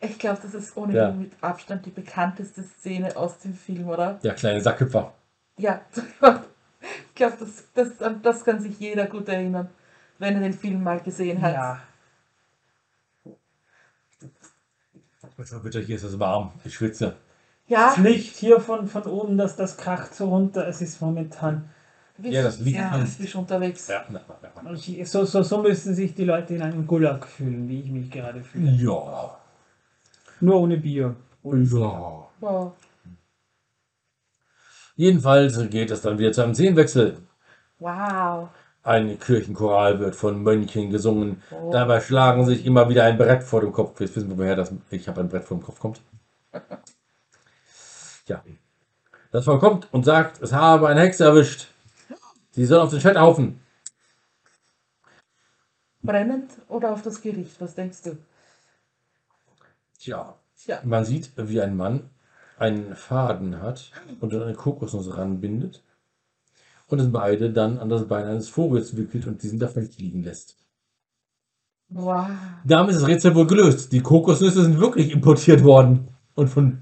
Ich glaube, das ist ohnehin Ja. mit Abstand die bekannteste Szene aus dem Film, oder? Der kleine Sackhüpfer. Ja. glaube, das, das, an das kann sich jeder gut erinnern, wenn er den Film mal gesehen hat. Ja. Bitte, hier ist es warm. Ich schwitze. Ja, Das Licht hier von, von oben, das, das kracht so runter. Es ist momentan. wie- Ja, das liegt ja, ist unterwegs. Ja, na, na, na. So, so, so müssen sich die Leute in einem Gulag fühlen, wie ich mich gerade fühle. Ja. Nur ohne Bier. Ja. Wow. Jedenfalls geht es dann wieder zu einem Szenenwechsel. wow. Ein Kirchenchoral wird von Mönchen gesungen. Oh. Dabei schlagen sich immer wieder ein Brett vor dem Kopf. Jetzt wissen wir, woher das Ich habe ein Brett vor dem Kopf kommt. Ja. Das Volk kommt und sagt, es habe eine Hexe erwischt. Sie soll auf den Scheiterhaufen. Brennend oder auf das Gericht? Was denkst du? Tja. Tja. Man sieht, wie ein Mann einen Faden hat und dann eine Kokosnuss ranbindet und es beide dann an das Bein eines Vogels wickelt und diesen da fest liegen lässt. Wow. Damit ist das Rätsel wohl gelöst. Die Kokosnüsse sind wirklich importiert worden und von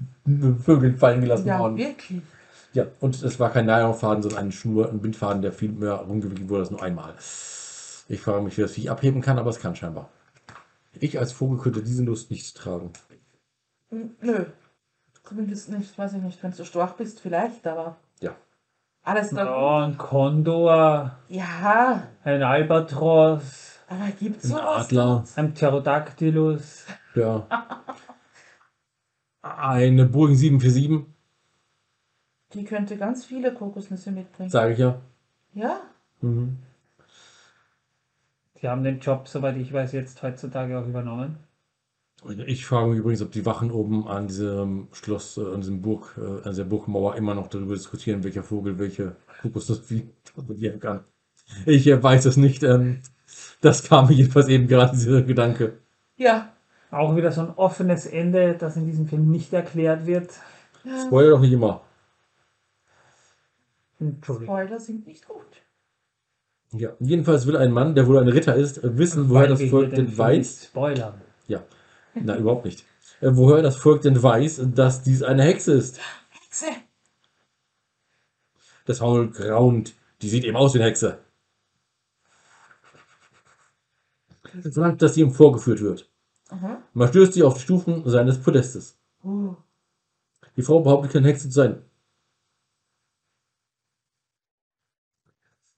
Vögeln fallen gelassen Ja, worden. wirklich. Ja, und es war kein Nylonfaden, sondern eine Schnur, ein Bindfaden, der viel mehr rumgewickelt wurde als nur einmal. Ich frage mich, wie das Viech abheben kann, aber es kann scheinbar. Ich als Vogel könnte diese Nuss nicht tragen. Nö. Zumindest nicht, weiß ich nicht, wenn du Storch bist, vielleicht, aber Ja. alles da. Ja, ein Kondor, Ja, ein Albatros, aber gibt's sowas? Adler, ein Pterodactylus. ja. Eine Boeing 747, Die könnte ganz viele Kokosnüsse mitbringen. sage ich ja. Ja? Mhm. Die haben den Job, soweit ich weiß, jetzt heutzutage auch übernommen. Ich frage mich übrigens, ob die Wachen oben an diesem Schloss, äh, an diesem Burg, äh, an dieser Burgmauer immer noch darüber diskutieren, welcher Vogel welche Kokosnuss wie transportieren kann. Ich äh, weiß es nicht. Ähm, das kam mir jedenfalls eben gerade dieser Gedanke. Ja. Auch wieder so ein offenes Ende, das in diesem Film nicht erklärt wird. Spoiler doch nicht immer. Entschuldigung. Spoiler sind nicht gut. Ja, jedenfalls will ein Mann, der wohl ein Ritter ist, wissen, woher das Volk denn weiß. Spoilern. Ja, na überhaupt nicht. Äh, woher das Volk denn weiß, dass dies eine Hexe ist. Hexe. Das Volk raunt. Die sieht eben aus wie eine Hexe. Verlangt, dass sie ihm vorgeführt wird. Aha. Man stößt sie auf die Stufen seines Podestes. Uh. Die Frau behauptet, keine Hexe zu sein.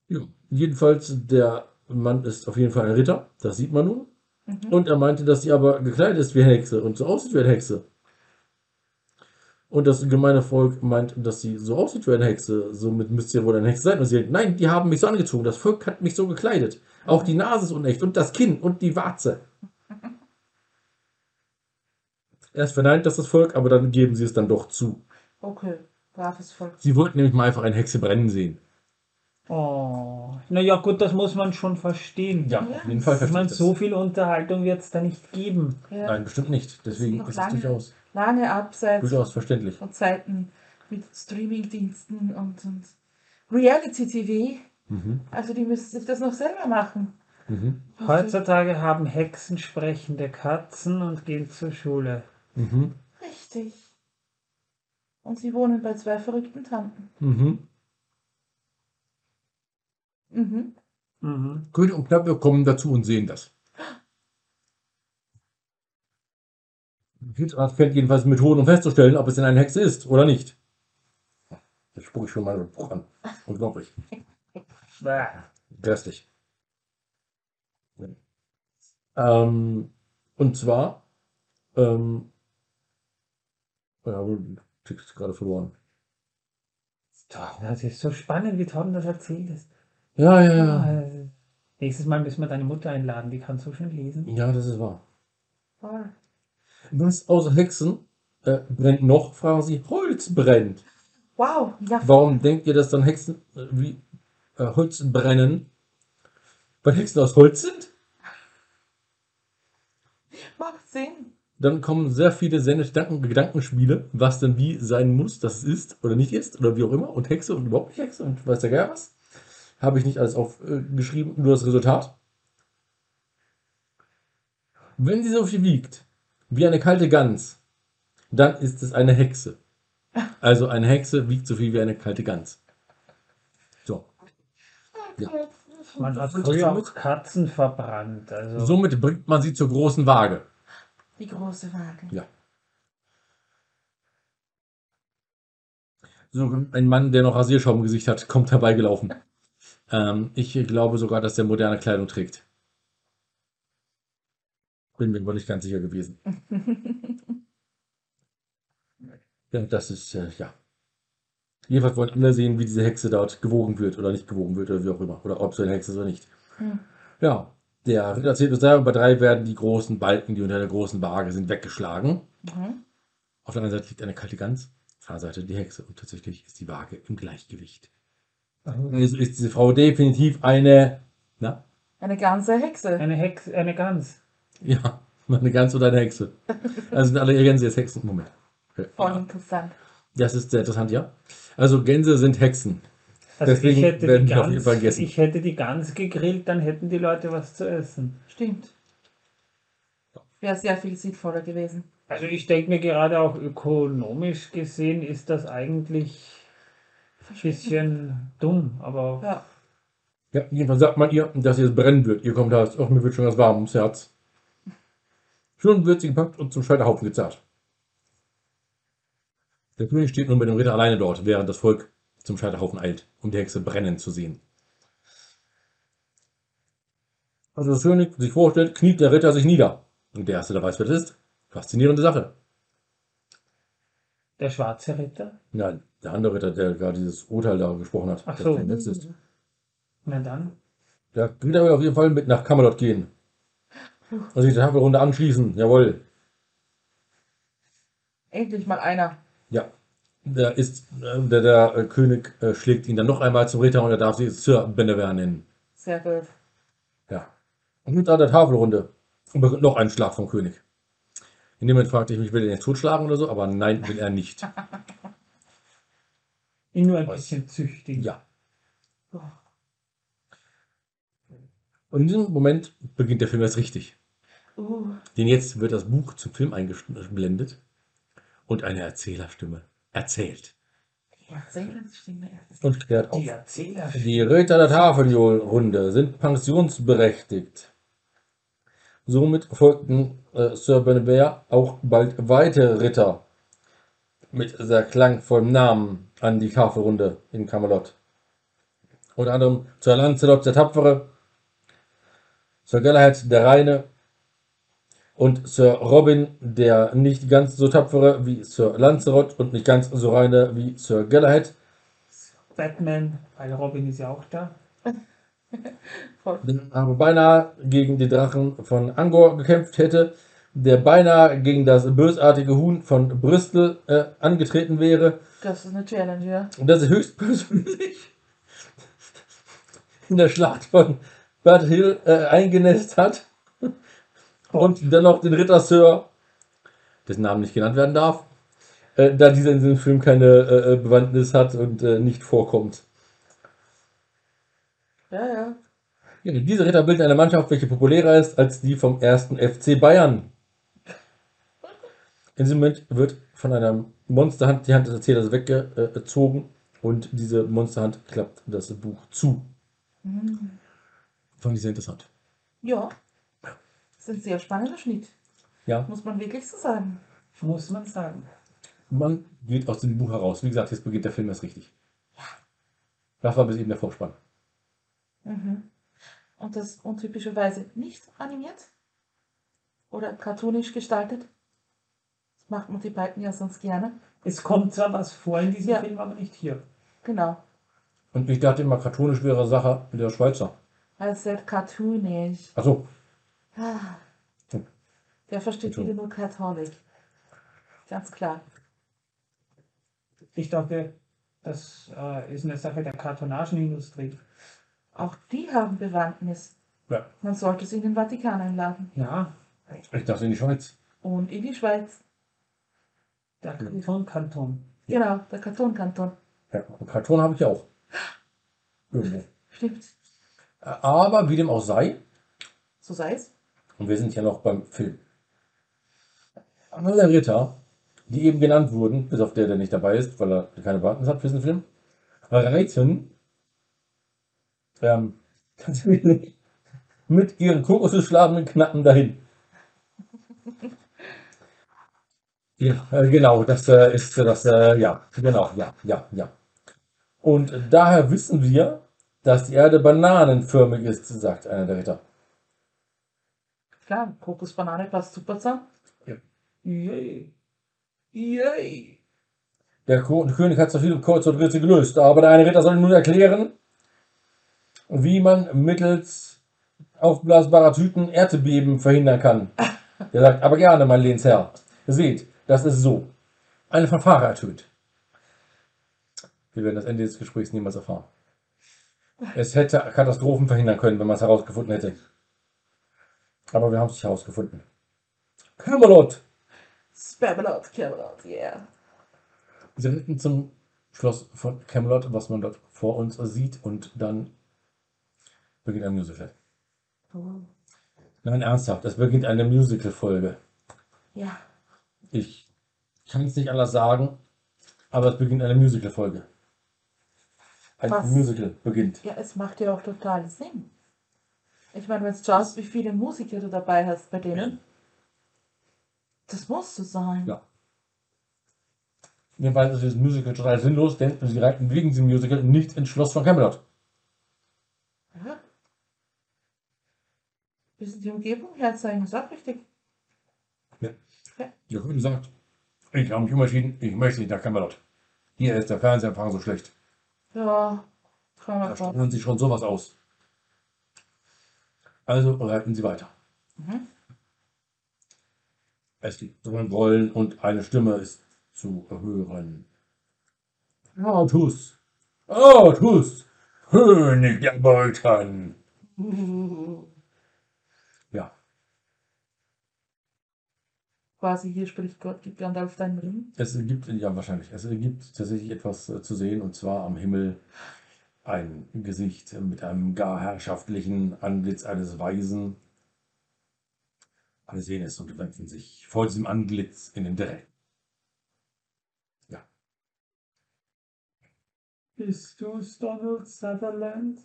Ja, jedenfalls, der Mann ist auf jeden Fall ein Ritter, das sieht man nun. Mhm. Und er meinte, dass sie aber gekleidet ist wie eine Hexe und so aussieht wie eine Hexe. Und das gemeine Volk meint, dass sie so aussieht wie eine Hexe. Somit müsste ja wohl eine Hexe sein. Und sie sagt, nein, die haben mich so angezogen. Das Volk hat mich so gekleidet. Auch die Nase ist unecht und das Kinn und die Warze. Erst verneint das das Volk, aber dann geben sie es dann doch zu. Okay. Braves Volk. Sie wollten nämlich mal einfach eine Hexe brennen sehen. Oh. Naja, gut, das muss man schon verstehen. Ja, auf jeden Fall Ich meine, verstehe ich so das. viel Unterhaltung wird es da nicht geben. Ja. Nein, bestimmt nicht. Deswegen noch ist es lange. durchaus, Lange abseits durchaus verständlich. von Zeiten mit Streamingdiensten und, und Reality-TV. Mhm. Also die müssen sich das noch selber machen. Mhm. Heutzutage haben Hexen sprechende Katzen und gehen zur Schule. Mhm. Richtig. Und sie wohnen bei zwei verrückten Tanten. Mhm. Mhm. Mhm. König und Knappe kommen dazu und sehen das. Hilfsrat fällt jedenfalls Methoden, um festzustellen, ob es denn eine Hexe ist oder nicht. Jetzt spucke ich schon mal ein Buch an. Unglaublich. Grässlich. Ähm, und zwar, ähm, ja, Text gerade verloren. Doch, Das ist so spannend, wie Tom das erzählt ist. Ja, ja, ja. Nächstes Mal müssen wir deine Mutter einladen, die kann so schön lesen. Ja, das ist wahr. Voll. Was außer Hexen äh, brennt noch? Fragen Sie. Holz brennt. Wow. Ja, Warum denkt ihr, dass dann Hexen äh, wie äh, Holz brennen? Weil Hexen aus Holz sind? macht Sinn. Dann kommen sehr viele sendische Gedanken Gedankenspiele, was denn wie sein muss, dass es ist oder nicht ist oder wie auch immer. Und Hexe und überhaupt nicht Hexe und weiß der Geier was. Habe ich nicht alles aufgeschrieben, nur das Resultat. Wenn sie so viel wiegt wie eine kalte Gans, dann ist es eine Hexe. Also eine Hexe wiegt so viel wie eine kalte Gans. So. Ja. Man hat früher auch Katzen verbrannt. Also Somit bringt man sie zur großen Waage. Die große Waage. Ja. So ein Mann, der noch Rasierschaum im Gesicht hat, kommt herbeigelaufen. Ähm, ich glaube sogar, dass der moderne Kleidung trägt. Bin mir aber nicht ganz sicher gewesen. Ja, das ist, äh, ja. Jedenfalls wollen alle sehen, wie diese Hexe dort gewogen wird oder nicht gewogen wird oder wie auch immer. Oder ob sie eine Hexe ist oder nicht. Hm. Ja, der Ritter zählt bis drei und bei drei werden die großen Balken, die unter der großen Waage sind, weggeschlagen. Mhm. Auf der anderen Seite liegt eine kalte Gans, auf der anderen Seite die Hexe und tatsächlich ist die Waage im Gleichgewicht. Also ist diese Frau definitiv eine, na, Eine ganze Hexe. eine Hex, eine Gans. ja, eine Gans oder eine Hexe. Also sind alle Gänse jetzt Hexen. Moment. Voll Ja, interessant. das ist sehr interessant, ja. Also Gänse sind Hexen. Also Deswegen ich hätte, werden die die auf jeden Gans, Fall gegessen. ich hätte die Gans gegrillt, dann hätten die Leute was zu essen. Stimmt. Wäre sehr viel sinnvoller gewesen. Also ich denke mir gerade auch ökonomisch gesehen ist das eigentlich bisschen dumm, aber Ja. Ja, jedenfalls sagt man ihr, dass ihr es brennen wird. Ihr kommt da, auch mir wird schon ganz warm ums Herz. Schon wird sie gepackt und zum Scheiterhaufen gezerrt. Der König steht nun mit dem Ritter alleine dort, während das Volk zum Scheiterhaufen eilt, um die Hexe brennen zu sehen. Also das König sich vorstellt, kniet der Ritter sich nieder. Und der Erste, der weiß, wer das ist. Faszinierende Sache. der schwarze Ritter? Nein, der andere Ritter, der gerade dieses Urteil da gesprochen hat, Ach dass so. der Netz ist. Na dann. Der Ritter will auf jeden Fall mit nach Camelot gehen. Und sich der Tafelrunde anschließen. Jawohl. Endlich mal einer. Ja. Der ist, äh, der, der äh, König äh, schlägt ihn dann noch einmal zum Ritter und er darf sie Sir Benevere nennen. Sehr gut. Ja. Und mit an der Tafelrunde und bekommt noch einen Schlag vom König. In dem Moment fragte ich mich, will er ihn jetzt totschlagen oder so? Aber nein, will er nicht. Ihn nur ein bisschen züchtigen. Ja. Oh. Und in diesem Moment beginnt der Film erst richtig. Uh, Denn jetzt wird das Buch zum Film eingeblendet und eine Erzählerstimme erzählt die Erzählungsstimme. und klärt auf. Die Erzähler. Die Ritter der Tafelrunde sind pensionsberechtigt. Somit folgten äh, Sir Benevere auch bald weitere Ritter mit sehr klangvollem Namen an die Tafelrunde in Camelot. Unter anderem Sir Lancelot der Tapfere, Sir Galahad der Reine und Sir Robin der nicht ganz so tapfere wie Sir Lancelot und nicht ganz so reine wie Sir Galahad. Batman, weil Robin ist ja auch da. Aber beinahe gegen die Drachen von Angor gekämpft hätte, der beinahe gegen das bösartige Huhn von Bristol äh, angetreten wäre Das ist eine Challenge, ja. und das er höchstpersönlich in der Schlacht von Bad Hill äh, eingenässt hat und dennoch den Ritter Sir, dessen Namen nicht genannt werden darf, äh, da dieser in diesem Film keine äh, äh, Bewandtnis hat und äh, nicht vorkommt. Ja, ja. Ja, diese Ritter bilden eine Mannschaft, welche populärer ist als die vom ersten FC Bayern. In diesem Moment wird von einer Monsterhand die Hand des Erzählers weggezogen und diese Monsterhand klappt das Buch zu. Mhm. Fand ich sehr interessant. Ja. Das ist ein sehr spannender Schnitt. Ja, Muss man wirklich so sagen. Muss man sagen. man geht aus dem Buch heraus. Wie gesagt, jetzt beginnt der Film erst richtig. Das war bis eben der Vorspann. Mhm. Und das untypischerweise nicht animiert oder cartoonisch gestaltet. Macht Monty Python ja sonst gerne. Es kommt zwar was vor in diesem Ja. Film, aber nicht hier. Genau. Und ich dachte immer, kartonisch wäre Sache mit der Schweizer. Also sehr cartoonisch. Achso, Ah. Der versteht wieder nur Kartonik. Ganz klar. Ich dachte, das äh, ist eine Sache der Kartonagenindustrie. Auch die haben Bewandtnis. ja. Man sollte sie in den Vatikan einladen. Ja, Ich dachte in die Schweiz. Und in die Schweiz. Der Kanton-Kanton. Genau, der Kartonkanton. Ja, und Karton habe ich auch. Irgendwo. Stimmt. Aber wie dem auch sei, So sei es. und wir sind ja noch beim Film. Alle Ritter, die eben genannt wurden, bis auf der, der nicht dabei ist, weil er keine Bewandtnis hat für diesen Film, reiten ähm, ganz wirklich mit ihren kokosschlafenden Knappen dahin. Ja, äh, genau, das äh, ist das, äh, ja, genau, ja, ja, ja. Und daher wissen wir, dass die Erde bananenförmig ist, sagt einer der Ritter. Klar, Kokosbanane passt super zusammen. Yay. Yay. Der Ko- König hat so viele kurze und Rätsel gelöst, aber der eine Ritter soll nun erklären, wie man mittels aufblasbarer Tüten Erdbeben verhindern kann. Der sagt, aber gerne, mein Lehnsherr. Ihr seht, das ist so. Eine Fanfare ertönt. Wir werden das Ende des Gesprächs niemals erfahren. Es hätte Katastrophen verhindern können, wenn man es herausgefunden hätte. Aber wir haben es nicht herausgefunden. Camelot! Spamalot, Camelot, yeah. Sie ritten zum Schloss von Camelot, was man dort vor uns sieht, und dann beginnt ein Musical. Oh. Nein, ernsthaft, es beginnt eine Musical-Folge. Ja, Ich kann es nicht anders sagen, aber es beginnt eine Musical-Folge. Ein Was? Musical beginnt. ja, es macht ja auch total Sinn. Ich meine, wenn du schaust, wie viele Musiker du dabei hast bei denen, das muss so sein. Ja. Jedenfalls ist dieses Musical total sinnlos, denn sie reiten wegen diesem Musical nicht ins Schloss von Camelot. Ja. Bisschen die Umgebung herzeigen, ist auch richtig. Der König sagt, ich habe mich umentschieden, ich möchte nicht nach Camelot. Hier ist der Fernsehempfang so schlecht. Ja, kann Da man schon. strahlen sie schon sowas aus. Also reiten sie weiter. Mhm. Es gibt so ein Rollen und eine Stimme ist zu hören. Artus! Artus! König der Beutern! Ja, Quasi hier spricht Gott, gibt Gandalf deinen Ring. es gibt, ja wahrscheinlich, es gibt tatsächlich etwas äh, zu sehen und zwar am Himmel ein Gesicht mit einem gar herrschaftlichen Antlitz eines Weisen. Alle sehen es und werfen sich vor diesem Antlitz in den Dreck. Bist du Donald Sutherland?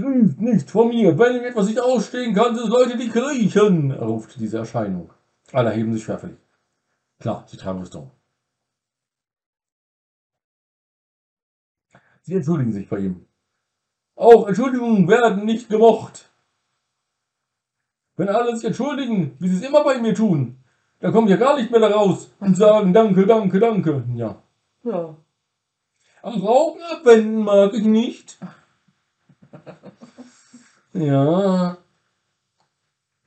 Trübt nicht vor mir, wenn ihm etwas nicht ausstehen kann, sind Leute, die kriechen, ruft diese Erscheinung. Alle heben sich schwerfällig. Klar, sie tragen Rüstung. Sie entschuldigen sich bei ihm. Auch Entschuldigungen werden nicht gemocht. Wenn alle sich entschuldigen, wie sie es immer bei mir tun, dann kommen wir gar nicht mehr da raus und sagen Danke, danke, danke. Ja. Ja. Am Rauchen abwenden mag ich nicht. Ja,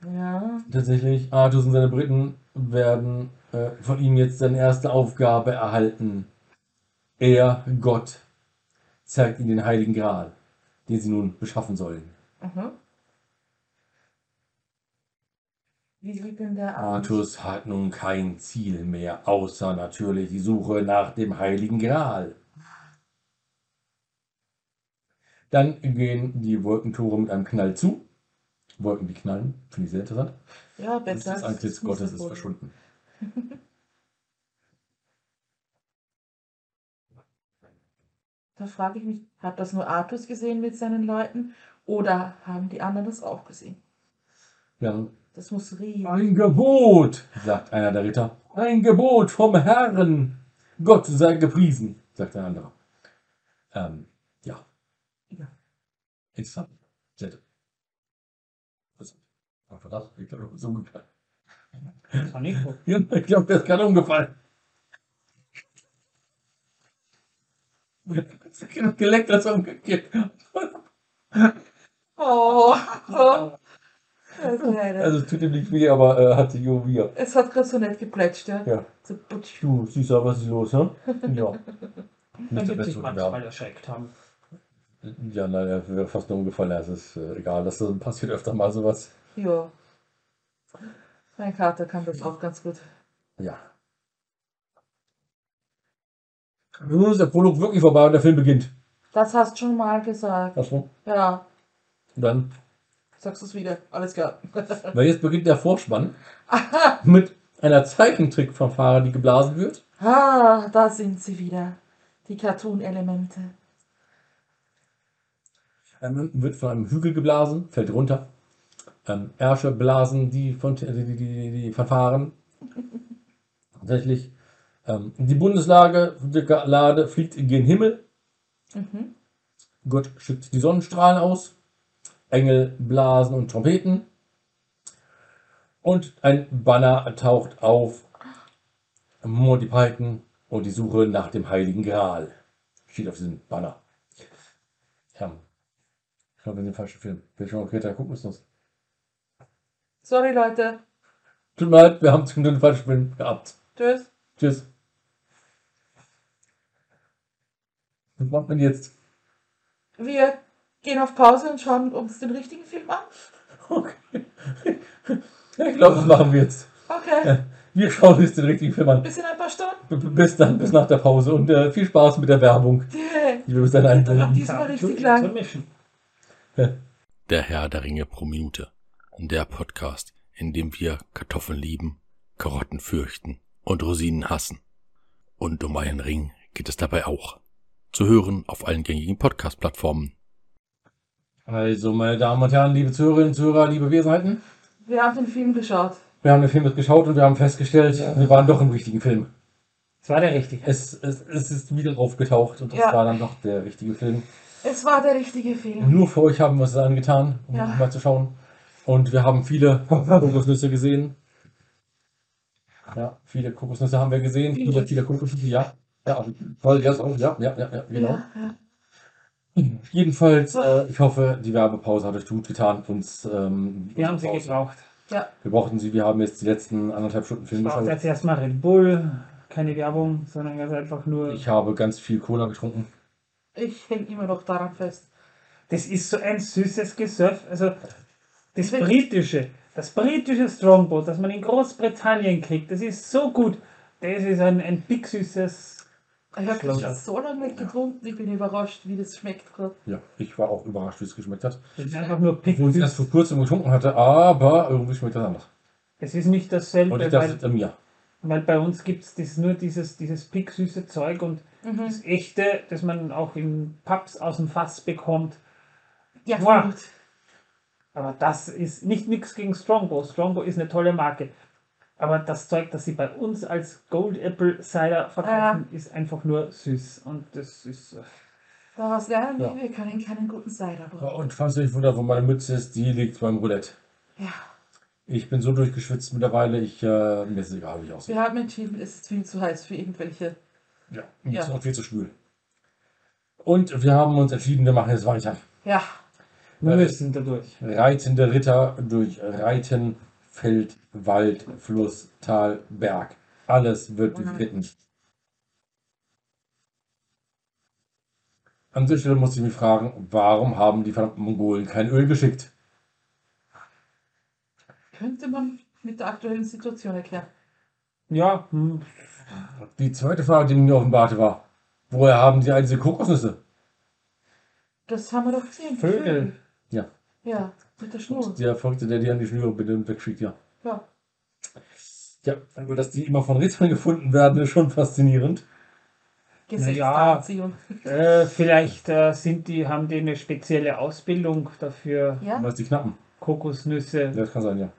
Ja. tatsächlich. Artus und seine Briten werden äh, von ihm jetzt seine erste Aufgabe erhalten. Er, Gott, zeigt ihnen den Heiligen Gral, den sie nun beschaffen sollen. Mhm. Wie sieht denn der aus? Artus hat nun kein Ziel mehr, außer natürlich die Suche nach dem Heiligen Gral. Dann gehen die Wolkentore mit einem Knall zu. Wolken, die knallen, finde ich sehr interessant. Ja, besser. das Antlitz Gottes ist verschwunden. Da frage ich mich, hat das nur Artus gesehen mit seinen Leuten oder haben die anderen das auch gesehen? Ja, Das muss riesig. Ein Gebot, sagt einer der Ritter. Ein Gebot vom Herrn. Gott sei gepriesen, sagt ein anderer. Ähm. Sehr interessant. Was war das? Ich glaube, das ist umgefallen. Das war Nico. Ja, ich glaube, der ist gerade umgefallen. Geleckt, das war umgekehrt. Oh, oh. Okay, Also es tut ihm nicht weh, aber äh, hat sich irgendwie. Ja. es hat gerade so nett geplätscht, ja. ja. So. Du siehst ja, was ist los, ne? Ja. Nicht der wird beste sich manchmal ja. erschreckt haben. Ja, nein, er wäre fast nur umgefallen. Ja, Es ist äh, egal, das passiert öfter mal sowas. Ja. Mein Kater kann das auch ganz gut. Ja. Nun ist der Prolog wirklich vorbei und der Film beginnt. Das hast du schon mal gesagt. Achso. Ja, Und dann, sagst du es wieder. Alles klar. weil jetzt beginnt der Vorspann mit einer Zeichentrickfanfare, die geblasen wird. ah, da sind sie wieder. Die Cartoon-Elemente. Ähm, wird von einem Hügel geblasen, fällt runter. Ähm, Ärsche blasen die, von, die, die, die, die Verfahren. Tatsächlich. Ähm, die Bundeslage Lade fliegt in den Himmel. Mhm. Gott schickt die Sonnenstrahlen aus. Engel blasen und Trompeten. Und ein Banner taucht auf. Monty Python und die Suche nach dem Heiligen Gral. Steht auf diesem Banner. Ich glaube, wir sind den falschen Film. Wir schon okay, da gucken uns. Sorry, Leute. Tut mir leid, wir haben den falschen Film gehabt. Tschüss. Tschüss. Was macht man jetzt? Wir gehen auf Pause und schauen uns den richtigen Film an. Okay. Ich glaube, das machen wir jetzt. Okay. Wir schauen uns den richtigen Film an. Bis in ein paar Stunden. Bis dann, bis nach der Pause und äh, viel Spaß mit der Werbung, die wir bis dann Ab einblenden. diesmal richtig lang. Der Herr der Ringe pro Minute. Der Podcast, in dem wir Kartoffeln lieben, Karotten fürchten und Rosinen hassen. Und um einen Ring geht es dabei auch. Zu hören auf allen gängigen Podcast-Plattformen. Also, meine Damen und Herren, liebe Zuhörerinnen und Zuhörer, liebe Wesenheiten, Wir haben den Film geschaut. wir haben den Film geschaut und wir haben festgestellt, wir waren doch im richtigen Film. Das war der richtige. Es, es, es ist wieder aufgetaucht und das Ja. war dann doch der richtige Film. Es war der richtige Film. Nur für euch haben wir es angetan, um Ja. mal zu schauen. Und wir haben viele Kokosnüsse gesehen. Ja, viele Kokosnüsse haben wir gesehen. Viele. Viele, Kokosnüsse, ja. Ja, voll, ja, ja, ja, ja, ja, genau. Ja, ja. Jedenfalls, äh, ich hoffe, die Werbepause hat euch gut getan. Uns, ähm, Wir haben sie Pause. gebraucht. ja. Wir brauchten sie, wir haben jetzt die letzten anderthalb Stunden Film geschaut. jetzt erstmal Red Bull, keine Werbung, sondern ganz einfach nur. Ich habe ganz viel Cola getrunken. Ich hänge immer noch daran fest. Das ist so ein süßes Gesöff. Also das britische, das britische Strongbow, das man in Großbritannien kriegt, das ist so gut. Das ist ein, ein big süßes. Ich habe Ja. das so lange nicht getrunken. Ich bin überrascht, wie das schmeckt gerade. Ja, ich war auch überrascht, wie es geschmeckt hat. Das ist einfach nur pick Obwohl ich es erst vor kurzem getrunken hatte, aber irgendwie schmeckt das anders. Es ist nicht Und dasselbe, ich dachte, weil, es an mir. weil bei uns gibt es das, nur dieses, dieses pick süße Zeug und Mhm. das echte, das man auch in Pubs aus dem Fass bekommt. Ja, Wow. gut. Aber das ist nicht nichts gegen Strongbow. Strongbow ist eine tolle Marke. Aber das Zeug, das sie bei uns als Gold Apple Cider verkaufen, ist einfach nur süß. Und das ist. äh, Daraus lernen wir, Ja. wir können keinen guten Cider Ja, brauchen. Und falls ihr euch wundert, wo meine Mütze ist, die liegt beim Roulette. Ja. Ich bin so durchgeschwitzt mittlerweile, ich, äh, mir ist es egal, wie ich aussehe. Wir haben entschieden, es ist viel zu heiß für irgendwelche. Ja, mir ist Ja. auch viel zu schwül. Und wir haben uns entschieden, wir machen jetzt weiter. Ja. Wir Äh, müssen dadurch. Reitende Ritter durch Reiten, Feld, Wald, Fluss, Tal, Berg. Alles wird durchritten. An dieser Stelle muss ich mich fragen, warum haben die verdammten Mongolen kein Öl geschickt? Könnte man mit der aktuellen Situation erklären. Ja, hm, Die zweite Frage, die mir offenbarte war, woher haben die all diese Kokosnüsse? Das haben wir doch gesehen. Vögel. Ja, Ja, mit der Schnur. der Verrückte, der die an die Schnüre bitte und wegschickt, ja. Ja. Ja, aber dass die immer von Rittern gefunden werden, ist schon faszinierend. Gesichtsanziehung. äh, vielleicht äh, sind die, haben die eine spezielle Ausbildung dafür, Ja. Was die knappen. Kokosnüsse Das kann sein, ja.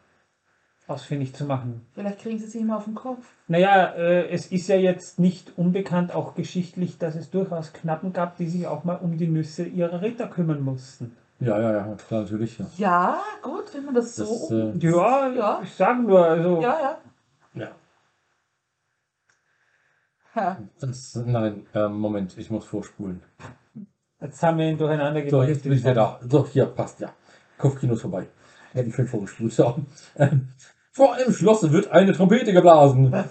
Ausfindig zu machen. Vielleicht kriegen sie sie immer auf den Kopf. Naja, äh, es ist ja jetzt nicht unbekannt, auch geschichtlich, dass es durchaus Knappen gab, die sich auch mal um die Nüsse ihrer Ritter kümmern mussten. Ja, ja, ja, klar, natürlich, ja. Ja, gut, wenn man das so. Das, äh, Ja, Ja. ich sag nur, also. ja, ja. ja. Ha. Das, nein, ähm, Moment, ich muss vorspulen. Jetzt haben wir ihn durcheinander So, gebracht. jetzt bin ich wieder da. So, hier, passt, ja. Kopfkino ist vorbei. Ja, die Film vorgespult. So. Ähm, vor einem Schloss wird eine Trompete geblasen. Ja,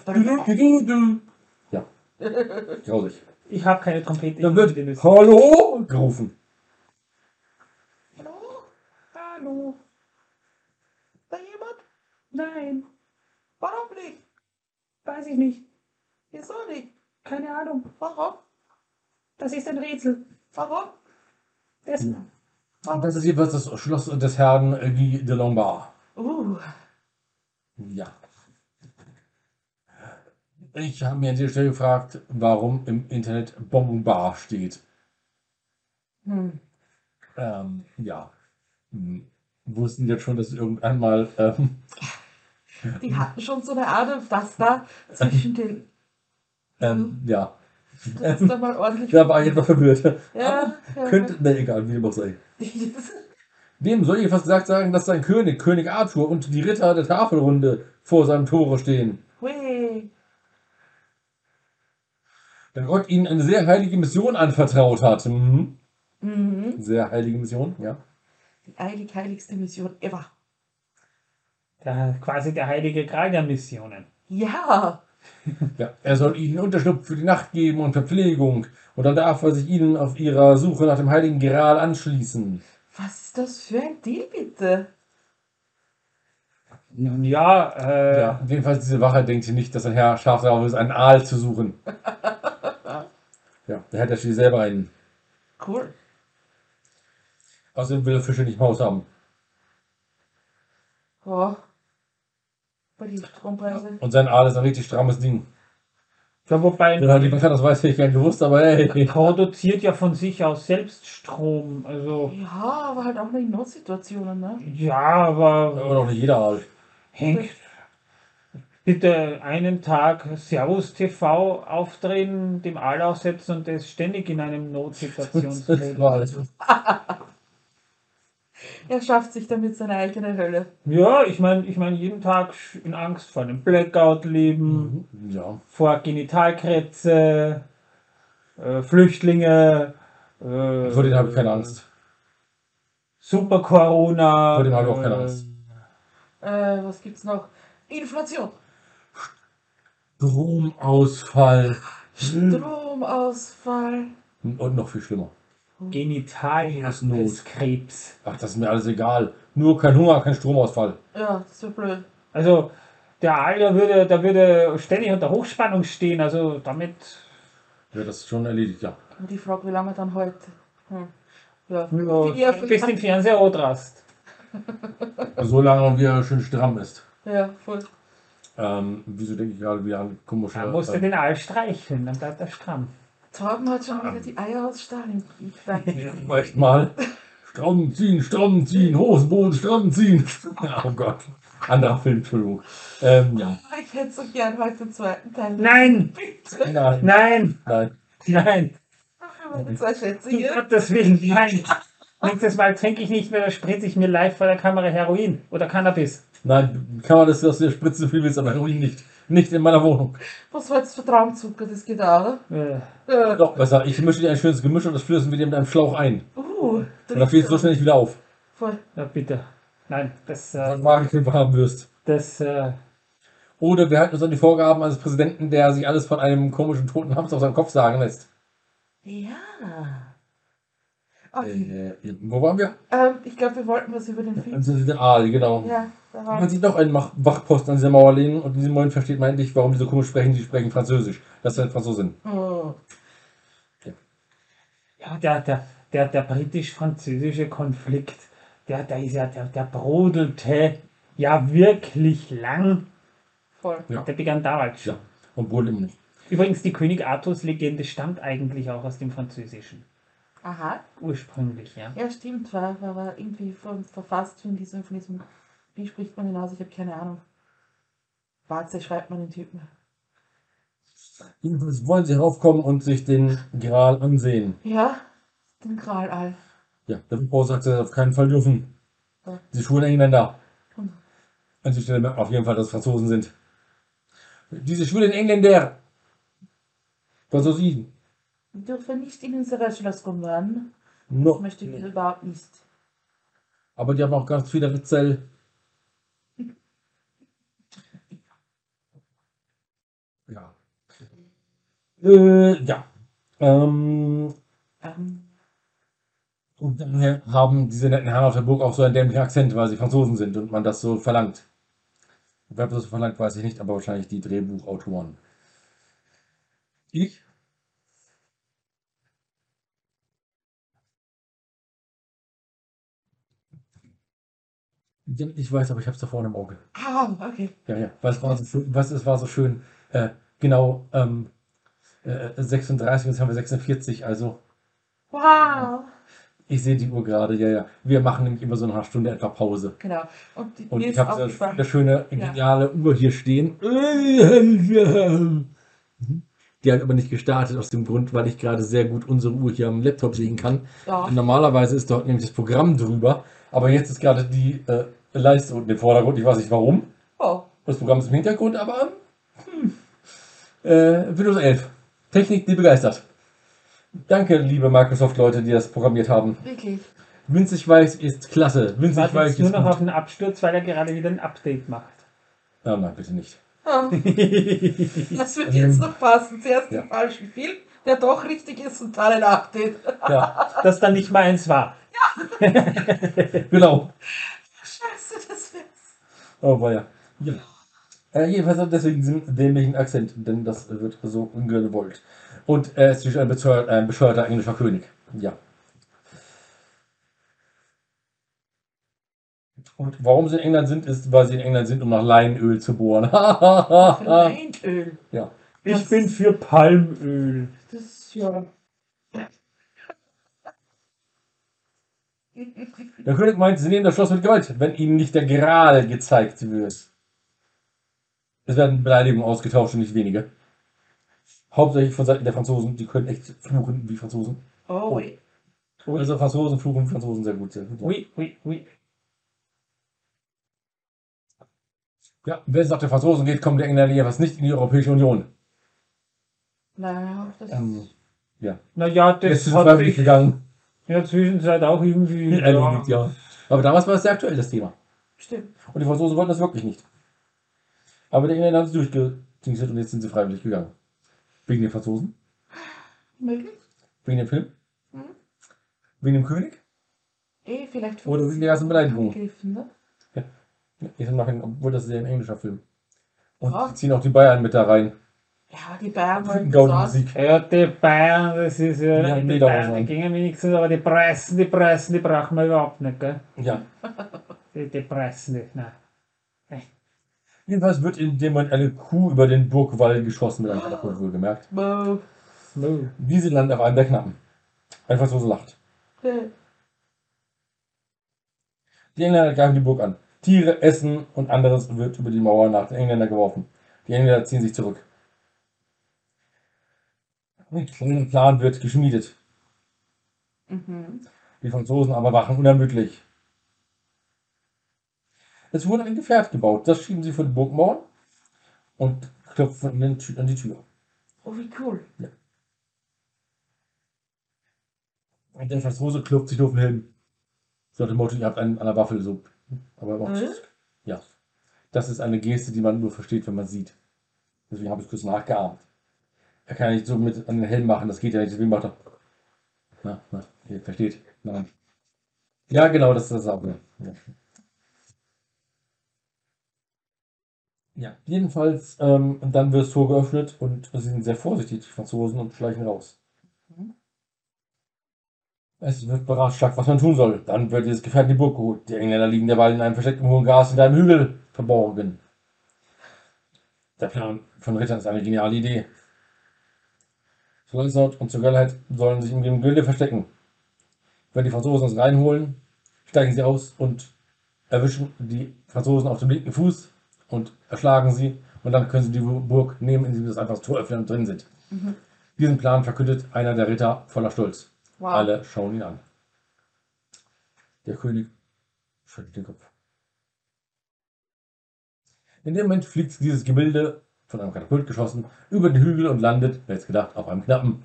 grausig. Ich habe keine Trompete. Dann ich wird. Hallo gerufen. Hallo? Hallo. Da jemand? Nein, Warum nicht? weiß ich nicht. Wieso nicht? Keine Ahnung. Warum? Das ist ein Rätsel. Warum? Das, Und das ist jeweils das Schloss des Herrn Guy de Lombard. Uh, Ja. Ich habe mir an dieser Stelle gefragt, warum im Internet Bonbon Bar steht. hm. Ähm, ja. Hm, Wussten jetzt schon, dass irgendwann mal ähm, Die hatten schon so eine Art Pflaster zwischen den. ähm, ja. Das ist doch mal ordentlich. Da war ich etwas verwirrt. Ja, ja. Könnte, ne, egal, wie dem auch sei. Dem soll ich fast gesagt sagen, dass sein König, König Arthur und die Ritter der Tafelrunde vor seinem Tore stehen. Hui. Da Gott ihnen eine sehr heilige Mission anvertraut hat. Mhm. Mhm. Sehr heilige Mission, ja. Die eilig heiligste Mission ever. Der, quasi der heilige Gral der Missionen. Ja. Ja. Er soll ihnen Unterschlupf für die Nacht geben und Verpflegung. Und dann darf er sich ihnen auf ihrer Suche nach dem heiligen Gral anschließen. Was ist das für ein Deal, bitte? Nun ja, äh, Ja, jedenfalls diese Wache denkt hier nicht, dass ein Herr scharf darauf ist, einen Aal zu suchen. ja, der hätte schließlich selber einen. Cool. Außerdem will er Fische nicht im Haus haben. Ja. Bei den Strompreisen. Und sein Aal ist ein richtig strammes Ding. ja, wobei Ja, die Wache, das weiß ich gar nicht gewusst, aber hey. produziert ja von sich aus selbst Strom. Also Ja, aber halt auch in Notsituationen, ne? ja, aber Aber doch nicht jeder Aal. hängt. Bitte einen Tag Servus TV aufdrehen, dem Aal aussetzen und ist ständig in einem Das Notsituationsfeld. war alles. Er schafft sich damit seine eigene Hölle. Ja, ich meine, ich mein, jeden Tag in Angst vor einem Blackout leben, Ja. vor Genitalkrebse, äh, Flüchtlinge. Äh, Vor denen habe ich keine Angst. Super Corona. Vor dem habe ich auch keine äh, Angst. Äh, was gibt's noch? Inflation. Stromausfall. Stromausfall. Und noch viel schlimmer. Genitalkrebs. Ach, das ist mir alles egal. Nur kein Hunger, kein Stromausfall. Ja, das wäre blöd. Also der der würde, der würde ständig unter Hochspannung stehen. Also damit Ja, das ist schon erledigt, ja. Und die Frage, wie lange dann heute? Hm. Ja. ja, bis den Fernseher rot rast. Solange wie er schön stramm ist. ja, voll. Ähm, wieso denke ich gerade wieder an komische. Da musst du ähm, den Aal streicheln, dann bleibt er stramm. Torben hat schon wieder die Eier aus Stahl im Bein. Echt mal. Stramm ziehen, stramm ziehen, Hosenboden, stramm ziehen. Oh Gott. Anderer Film, Entschuldigung. Ähm, ja. Ich hätte so gern heute den zweiten Teil. Nein, Bitte. Nein, nein, nein. nein. Meine zwei Schätze Um hier. Gottes Willen, nein. Nächstes Mal trinke ich nicht mehr, da spritze ich mir live vor der Kamera Heroin oder Cannabis. Nein, kann man das, dass du spritzen viel willst, aber Heroin nicht. Nicht in meiner Wohnung. Was war jetzt für Traumzucker? Das geht auch, Äh, oder? Äh, Doch, besser. Ich mische dir ein schönes Gemisch und das flößen wir dir mit einem Schlauch ein. uh, Und dann fließt es so schnell nicht wieder auf. Voll. ja, bitte. Nein, das, äh, Was Magenkrämpfe haben wirst. das, äh, Oder wir halten uns an die Vorgaben eines Präsidenten, der sich alles von einem komischen toten Hamster auf seinem Kopf sagen lässt. Ja. Okay. Äh, wo waren wir? Ähm, ich glaube, wir wollten was über den Film. Also der Aal, genau. Ja, Man sieht noch einen Mach- Wachposten an dieser Mauer lehnen und in diesem Moment versteht man endlich, warum die so komisch sprechen. Die sprechen Französisch. Das sind Franzosen. Oh. ja, der, der, der, der britisch-französische Konflikt, der, der ist ja, der, der brodelte ja wirklich lang. Voll. Ja. Der begann damals schon. Ja. Und wohl immer nicht. Übrigens, die König Arthurs Legende stammt eigentlich auch aus dem Französischen. Aha. Ursprünglich, ja. Ja, stimmt. War, war, war irgendwie ver- verfasst von diesem, von diesem. Wie spricht man den aus? Ich habe keine Ahnung. Warze schreibt man den Typen. Jedenfalls wollen sie heraufkommen und sich den Gral ansehen. Ja, den Graalall. Ja, der Frau sagt, sie auf keinen Fall dürfen. Ja. Die schwulen Engländer. Hm. An dieser Stelle merkt man auf jeden Fall, dass es Franzosen sind. Diese schwulen Engländer. Franzosen. Wir dürfen nicht in unser Schloss kommen. Das No. möchte ich überhaupt nicht. Aber die haben auch ganz viele Ritzel. Ja. Äh, ja. Ähm, Ähm, und daher haben diese netten Herren auf der Burg auch so einen dämlichen Akzent, weil sie Franzosen sind und man das so verlangt. Wer das so verlangt, weiß ich nicht, aber wahrscheinlich die Drehbuchautoren. Ich? Ich weiß, aber ich habe es da vorne im Auge. ah, okay. Ja, ja. Was war so schön? Was es war so schön? Äh, genau, ähm, äh, 36, jetzt haben wir 46, also Wow. Ich sehe die Uhr gerade, ja, ja. Wir machen nämlich immer so nach einer Stunde etwa Pause. Genau. Und, die, Und ich habe so eine schöne, Ja. geniale Uhr hier stehen. Die hat aber nicht gestartet aus dem Grund, weil ich gerade sehr gut unsere Uhr hier am Laptop sehen kann. Ja. Normalerweise ist dort nämlich das Programm drüber, aber jetzt ist gerade die äh, Leistung im Vordergrund. Ich weiß nicht warum. Oh, Das Programm ist im Hintergrund, aber hm. äh, Windows 11. Technik, die begeistert. Danke, liebe Microsoft-Leute, die das programmiert haben. wirklich. Winzig weiß ist klasse. Winzig weiß jetzt nur ist noch gut. auf den Absturz, weil er gerade wieder ein Update macht. Ah, nein, bitte nicht. Oh, das wird jetzt noch passen. Zuerst Ja. den falschen Film, der doch richtig ist, und dann ein Update. Ja, Das dann nicht meins war. genau. Oh, war ja. ja. Äh, jedenfalls hat deswegen diesen dämlichen Akzent, denn das wird so ungewollt. Und er ist natürlich ein bescheuerter, ein bescheuerter englischer König. Ja. Und warum sie in England sind, ist, weil sie in England sind, um nach Leinöl zu bohren. Leinöl. ja. Ich Das- bin für Palmöl. Das ist ja. Der König meint, sie nehmen das Schloss mit Gewalt, wenn ihnen nicht der Gral gezeigt wird. Es werden Beleidigungen ausgetauscht und nicht wenige. Hauptsächlich von Seiten der Franzosen, die können echt fluchen wie Franzosen. Oh, ui. Also Franzosen fluchen wie Franzosen sehr gut. Sehr gut ja. Ui, ui, ui. Ja, wenn es nach den Franzosen geht, kommt der Engländer jedenfalls nicht in die Europäische Union. Naja, das Ähm, ja. Naja, Jetzt das ist sich gegangen. In der Zwischenzeit auch irgendwie. Erledigt, ja. Aber damals war es sehr aktuell, das Thema. stimmt. Und die Franzosen wollten das wirklich nicht. Aber der Engländer hat es durchgedingselt und jetzt sind sie freiwillig gegangen. Wegen den Franzosen? Möglich? Wegen dem Film? Mhm. Wegen dem König? Eh, vielleicht. Oder wegen der ganzen. Angegriffen, ne? Ich sag nachher, obwohl das ist ja ein englischer Film. Und Ja. sie ziehen auch die Bayern mit da rein. Ja, die Bayern wollten sagen. Musik. Ja, die Bayern, das ist ja. Ja, die Bayern an. gingen wenigstens, aber die Pressen, die Pressen, die brauchen wir überhaupt nicht, gell? Ja. Die, die Pressen nicht, nein. Jedenfalls wird in dem Moment eine Kuh über den Burgwall geschossen mit einem Katapult wohlgemerkt. Bäh. No. Diese landet auf einem der Knappen. Ein Franzose lacht. Bäh. Die Engländer greifen die Burg an. Tiere, Essen und anderes wird über die Mauer nach den Engländern geworfen. Die Engländer ziehen sich zurück. Ein kleiner Plan wird geschmiedet. Mhm. Die Franzosen aber wachen unermüdlich. Es wurde ein Gefährt gebaut. Das schieben sie vor die Burgmauern und klopfen an, den die Tür. Oh, wie cool. Und der Franzose klopft sich auf den Helm. So nach dem Motto, ihr habt einen an der Waffel. So. Aber er macht Äh? Ja. Das ist eine Geste, die man nur versteht, wenn man sieht. Deswegen habe ich kurz nachgeahmt. Er kann ja nicht so mit an den Helm machen, das geht ja nicht. Deswegen macht er. Na, na, ihr versteht. Nein. Ja, genau, das ist das auch. Ja. Ja. ja. Jedenfalls, ähm, dann wird das Tor geöffnet und sie sind sehr vorsichtig, die Franzosen, und schleichen raus. Mhm. Es wird beratschlagt, was man tun soll. Dann wird dieses Gefährt in die Burg geholt. Die Engländer liegen derweil in einem versteckten hohen Gras hinter einem Hügel verborgen. Der Plan von Rittern ist eine geniale Idee. Lancelot und zur Göllheit sollen sich in dem Gilde verstecken. Wenn die Franzosen es reinholen, steigen sie aus und erwischen die Franzosen auf dem linken Fuß und erschlagen sie. Und dann können sie die Burg nehmen, indem sie das einfach das Tor öffnen und drin sind. Mhm. Diesen Plan verkündet einer der Ritter voller Stolz. Wow. Alle schauen ihn an. Der König schüttelt den Kopf. In dem Moment fliegt dieses Gebilde, von einem Katapult geschossen, über den Hügel und landet, wer hätte gedacht, auf einem Knappen.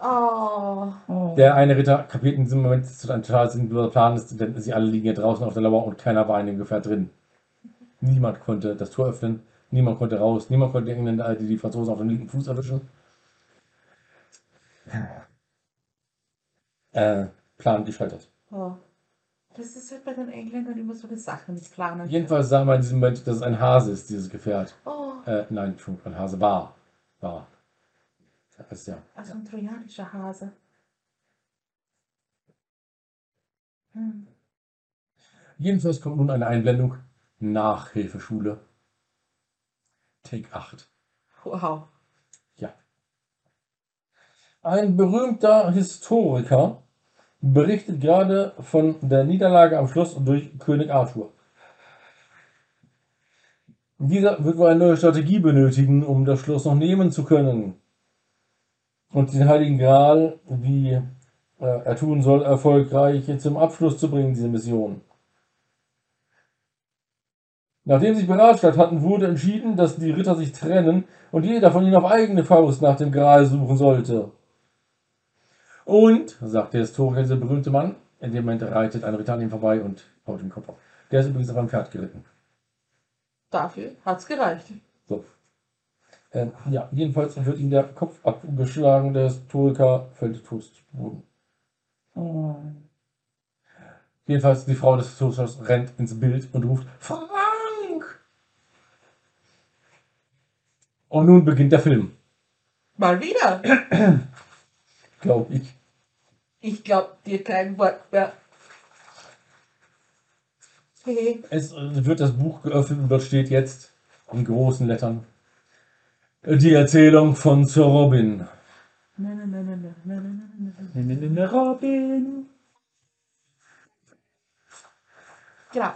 Oh. Oh. Der eine Ritter kapiert in diesem Moment, dass es ein total sinnloser Plan ist, denn sie alle liegen hier draußen auf der Lauer und keiner war in dem Gefährt drin. Niemand konnte das Tor öffnen, niemand konnte raus, niemand konnte die Engländer, die die Franzosen auf dem linken Fuß erwischen. Äh, Plan gescheitert. oh. Das ist halt bei den Engländern immer so eine Sache mit Planen. Jedenfalls sah man in diesem Moment, dass es ein Hase ist, dieses Gefährt. Oh, Äh, nein, Entschuldigung, ein Hase war. War. Ist ja. also ein trojanischer Hase. Hm. Jedenfalls kommt nun eine Einblendung. Nachhilfeschule. Take 8. Wow. Ja. Ein berühmter Historiker berichtet gerade von der Niederlage am Schloss durch König Arthur. Dieser wird wohl eine neue Strategie benötigen, um das Schloss noch nehmen zu können. Und den Heiligen Gral, wie äh, er tun soll, erfolgreich zum Abschluss zu bringen, diese Mission. Nachdem sich beratschlagt hatten, wurde entschieden, dass die Ritter sich trennen und jeder von ihnen auf eigene Faust nach dem Gral suchen sollte. Und, sagt der Historiker, dieser berühmte Mann, in dem Moment reitet ein Ritter an ihm vorbei und haut den Kopf auf. Der ist übrigens auf einem Pferd geritten. Dafür hat's gereicht. So. Ähm, ja, jedenfalls wird ihm der Kopf abgeschlagen, der Historiker fällt tot zu Boden. Oh. Jedenfalls die Frau des Historikers rennt ins Bild und ruft Frank! Und nun beginnt der Film, Mal wieder. glaube ich. Ich glaub dir kein Wort mehr. Es äh, wird das Buch geöffnet und dort steht jetzt in großen Lettern die Erzählung von Sir Robin. Na, na, na, na, na, na, na, na, na. Robin. Genau.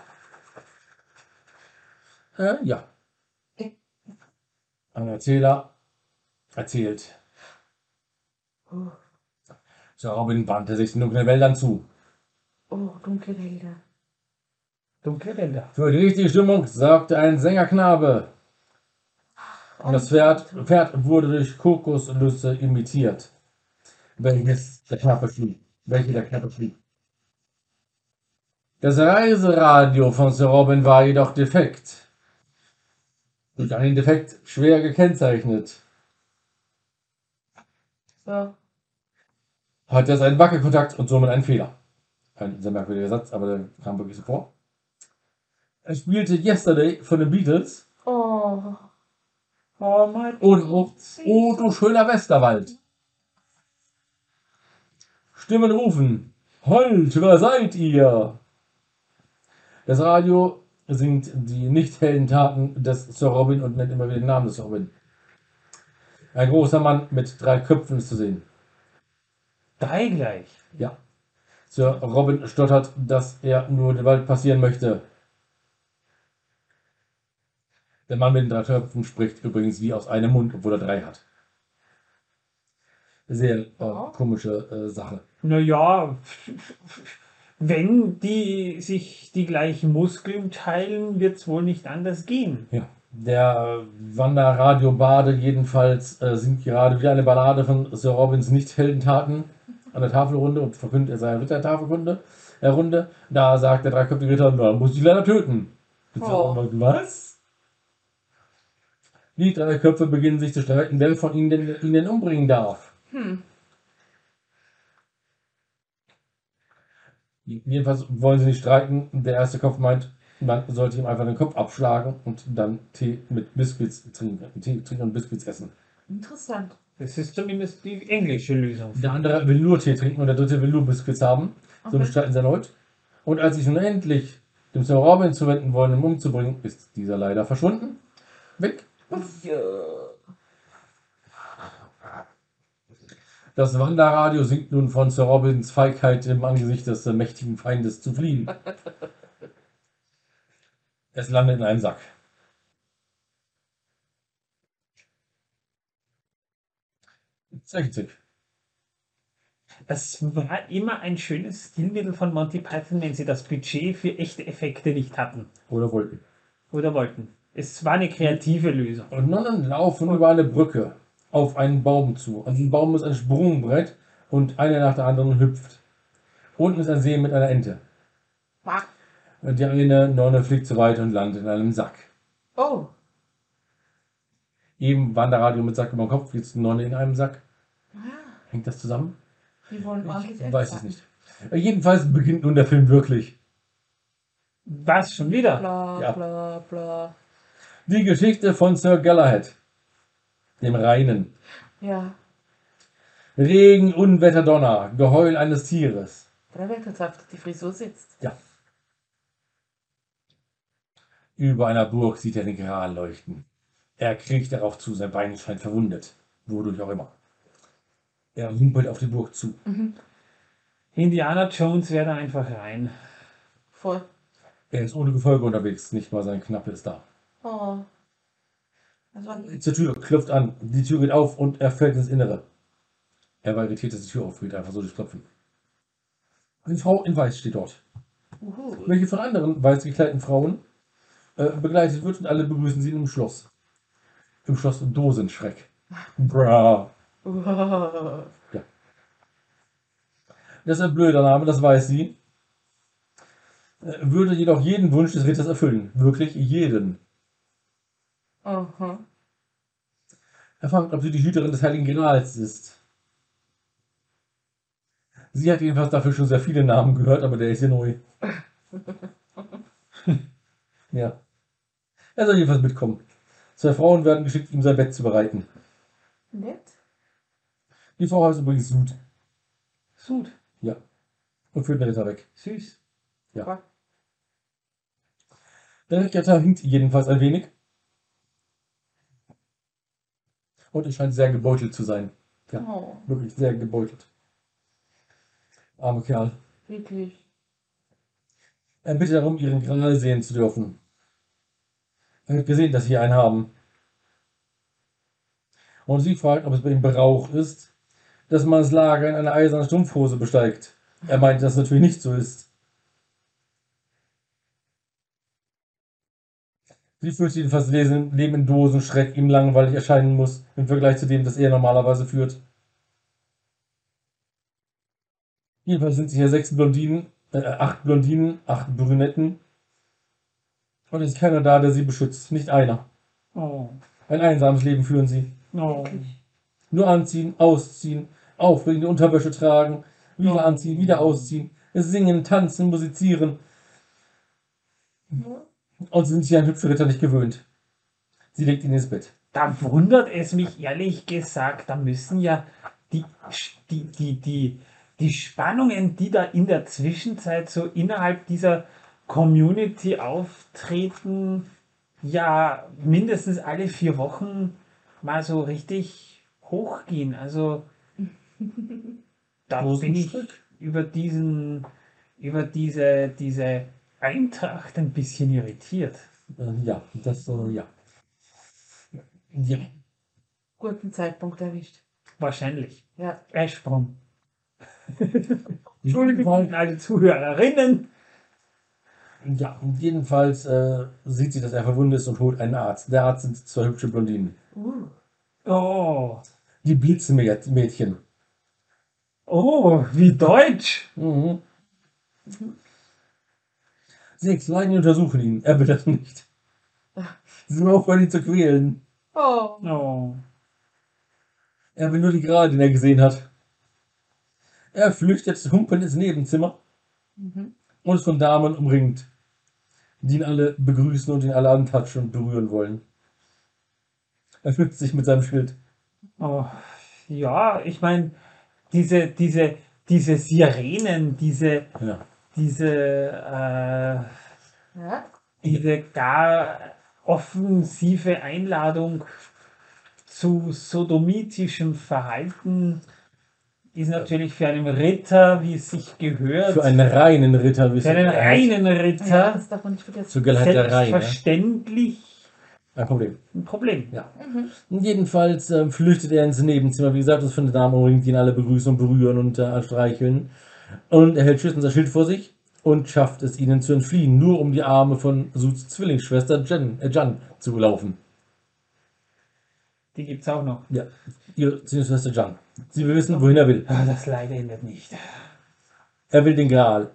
Äh, ja. Ein Erzähler erzählt. Oh, Sir Robin wandte sich den dunklen Wäldern zu. oh, dunkle Wälder. Dunkle Wälder. Für die richtige Stimmung sorgte ein Sängerknabe. Und das Pferd, Pferd wurde durch Kokosnüsse imitiert. Welches der Knappe schlug. Welche der Knappe schlug. Das Reiseradio von Sir Robin war jedoch defekt. Durch einen Defekt schwer gekennzeichnet. So. Hatte es einen Wackelkontakt und somit einen Fehler. Ein sehr merkwürdiger Satz, aber der kam wirklich so vor. Er spielte Yesterday von den Beatles Oh. Oh mein und auch Oh, du schöner Westerwald. Stimmen rufen. Holt, wer seid ihr? Das Radio singt die nicht hellen Taten des Sir Robin und nennt immer wieder den Namen des Sir Robin. Ein großer Mann mit drei Köpfen ist zu sehen. Drei gleich. Ja. Sir Robin stottert, dass er nur den Wald passieren möchte. Der Mann mit den drei Köpfen spricht übrigens wie aus einem Mund, obwohl er drei hat. Sehr äh, komische äh, Sache. Naja, wenn die sich die gleichen Muskeln teilen, wird es wohl nicht anders gehen. Ja. Der Wanderradio Bade jedenfalls äh, singt gerade wieder eine Ballade von Sir Robins Nicht-Heldentaten an der Tafelrunde und verkündet er seine Rittertafelrunde. Äh, Runde. Da sagt der dreiköpfige Ritter, na, muss ich leider töten. Oh. Sagt, was? Die drei Köpfe beginnen sich zu streiten, wer von ihnen denn, ihn denn umbringen darf. Hm. Jedenfalls wollen sie nicht streiten. Der erste Kopf meint, man sollte ihm einfach den Kopf abschlagen und dann Tee mit Biscuits trinken. Tee trinken und Biscuits essen. Interessant. Das ist zumindest die englische Lösung. Der andere will nur Tee trinken und der dritte will nur Biscuits haben. So Okay. streiten sie erneut. Und als sie sich nun endlich dem Sir Robin zuwenden wollen, um umzubringen, ist dieser leider verschwunden. Weg. Ja. Das Wanderradio singt nun von Sir Robins Feigheit im Angesicht des mächtigen Feindes zu fliehen. Es landet in einem Sack. Zeichentrick. Das war immer ein schönes Stilmittel von Monty Python, wenn sie das Budget für echte Effekte nicht hatten Oder wollten. oder wollten. Es war eine kreative Lösung. Und Nonnen laufen über eine Brücke auf einen Baum zu. An diesem Baum ist ein Sprungbrett und eine nach der anderen hüpft. Unten ist ein See mit einer Ente. Und die eine Nonne fliegt zu weit und landet in einem Sack. Oh. Eben Wanderradio mit Sack über dem Kopf, jetzt Nonne in einem Sack. Hängt das zusammen? Die wollen ordentlich Ich weiß es nicht. Äh, Jedenfalls beginnt nun der Film wirklich. Was schon wieder? Bla, Ja. bla, bla. Die Geschichte von Sir Galahad, dem Reinen. Ja. Regen, Unwetter, Donner, Geheul eines Tieres. Der Wettertaft, die Frisur sitzt. Ja. Über einer Burg sieht er den Gral leuchten. Er kriecht darauf zu, sein Bein scheint verwundet. Wodurch auch immer. Er humpelt auf die Burg zu. Mhm. Indiana Jones wäre da einfach rein. Voll. Er ist ohne Gefolge unterwegs, nicht mal sein Knappe ist da. Oh. War Zur Tür, klopft an, die Tür geht auf und er fällt ins Innere. Er war irritiert, dass die Tür aufgeht, einfach so durch Klopfen. Eine Frau in Weiß steht dort, Uhu. welche von anderen weiß gekleideten Frauen äh, begleitet wird und alle begrüßen sie im Schloss. Im Schloss Dosenschreck. Bra. Uhu. Das ist ein blöder Name, das weiß sie. Äh, Würde jedoch jeden Wunsch des Ritters erfüllen. Wirklich jeden. Aha. Er fragt, ob sie die Hüterin des Heiligen Grals ist. Sie hat jedenfalls dafür schon sehr viele Namen gehört, aber der ist hier neu. ja. Er soll jedenfalls mitkommen. Zwei Frauen werden geschickt, ihm sein Bett zu bereiten. Nett. Die Frau heißt übrigens Sud. Sud. Ja. Und führt den Ritter weg. Süß. Ja. Der Ritter hinkt jedenfalls ein wenig. Und er scheint sehr gebeutelt zu sein. Ja. Oh, Wirklich sehr gebeutelt. Armer Kerl. wirklich. Er bittet darum, ihren Gral sehen zu dürfen. Er hat gesehen, dass sie einen haben. Und sie fragt, ob es bei ihm Brauch ist, dass man das Lager in einer eisernen Strumpfhose besteigt. Er meint, dass das natürlich nicht so ist. Sie fürchtet jedenfalls, Leben in Dosenschreck ihm langweilig erscheinen muss, im Vergleich zu dem, das er normalerweise führt. Jedenfalls sind sie hier sechs Blondinen, äh, acht Blondinen, acht Brünetten. Und es ist keiner da, der sie beschützt. Nicht einer. Oh. Ein einsames Leben führen sie. Oh. Nur anziehen, ausziehen, aufregende Unterwäsche tragen, wieder anziehen, wieder ausziehen, singen, tanzen, musizieren. Und sie sind sich an hübsche Ritter nicht gewöhnt. Sie legt ihn ins Bett. Da wundert es mich ehrlich gesagt, da müssen ja die, die, die, die, die Spannungen, die da in der Zwischenzeit so innerhalb dieser Community auftreten, ja mindestens alle vier Wochen mal so richtig hochgehen. Also da bin ich über diesen, über diese, diese Eintracht ein bisschen irritiert. Äh, ja, das äh, ja. Ja. Guten Zeitpunkt erwischt. Wahrscheinlich. Ja. Eisprung. Entschuldigung. alle Zuhörerinnen. Ja, und jedenfalls äh, sieht sie, dass er verwundet ist und holt einen Arzt. Der Arzt sind zwei hübsche Blondinen. Uh. Oh. Die Blitzmädchen. Oh, wie deutsch. Mhm. Sechs Leiden untersuchen ihn. Er will das nicht. Sie sind aufhören, ihn zu quälen. Oh. Oh. Er will nur die Gerade, den er gesehen hat. Er flüchtet humpelnd ins Nebenzimmer Mhm. und ist von Damen umringt, die ihn alle begrüßen und ihn alle antatschen und berühren wollen. Er schützt sich mit seinem Schild. oh. Ja, ich meine, diese, diese, diese Sirenen, diese, Ja. diese, äh, Ja. diese gar offensive Einladung zu sodomitischem Verhalten ist natürlich für einen Ritter, wie es sich gehört, Für einen reinen Ritter. wie es für einen er hat. reinen ja, Ritter, das darf man nicht vergessen. Zur Reine. selbstverständlich Ein Problem. ein Problem. Ja. Und jedenfalls äh, flüchtet er ins Nebenzimmer. Wie gesagt, das von der Dame umringt, die ihn alle begrüßen und berühren und äh, streicheln. Und er hält schützend sein Schild vor sich und schafft es, ihnen zu entfliehen, nur um die Arme von Suds Zwillingsschwester Jen, äh, Jan zu laufen. Die gibt es auch noch. Ja, ihre Zwillingsschwester Jan. Sie will wissen, wohin er will. Ah, das Leid endet nicht. Er will den Gral.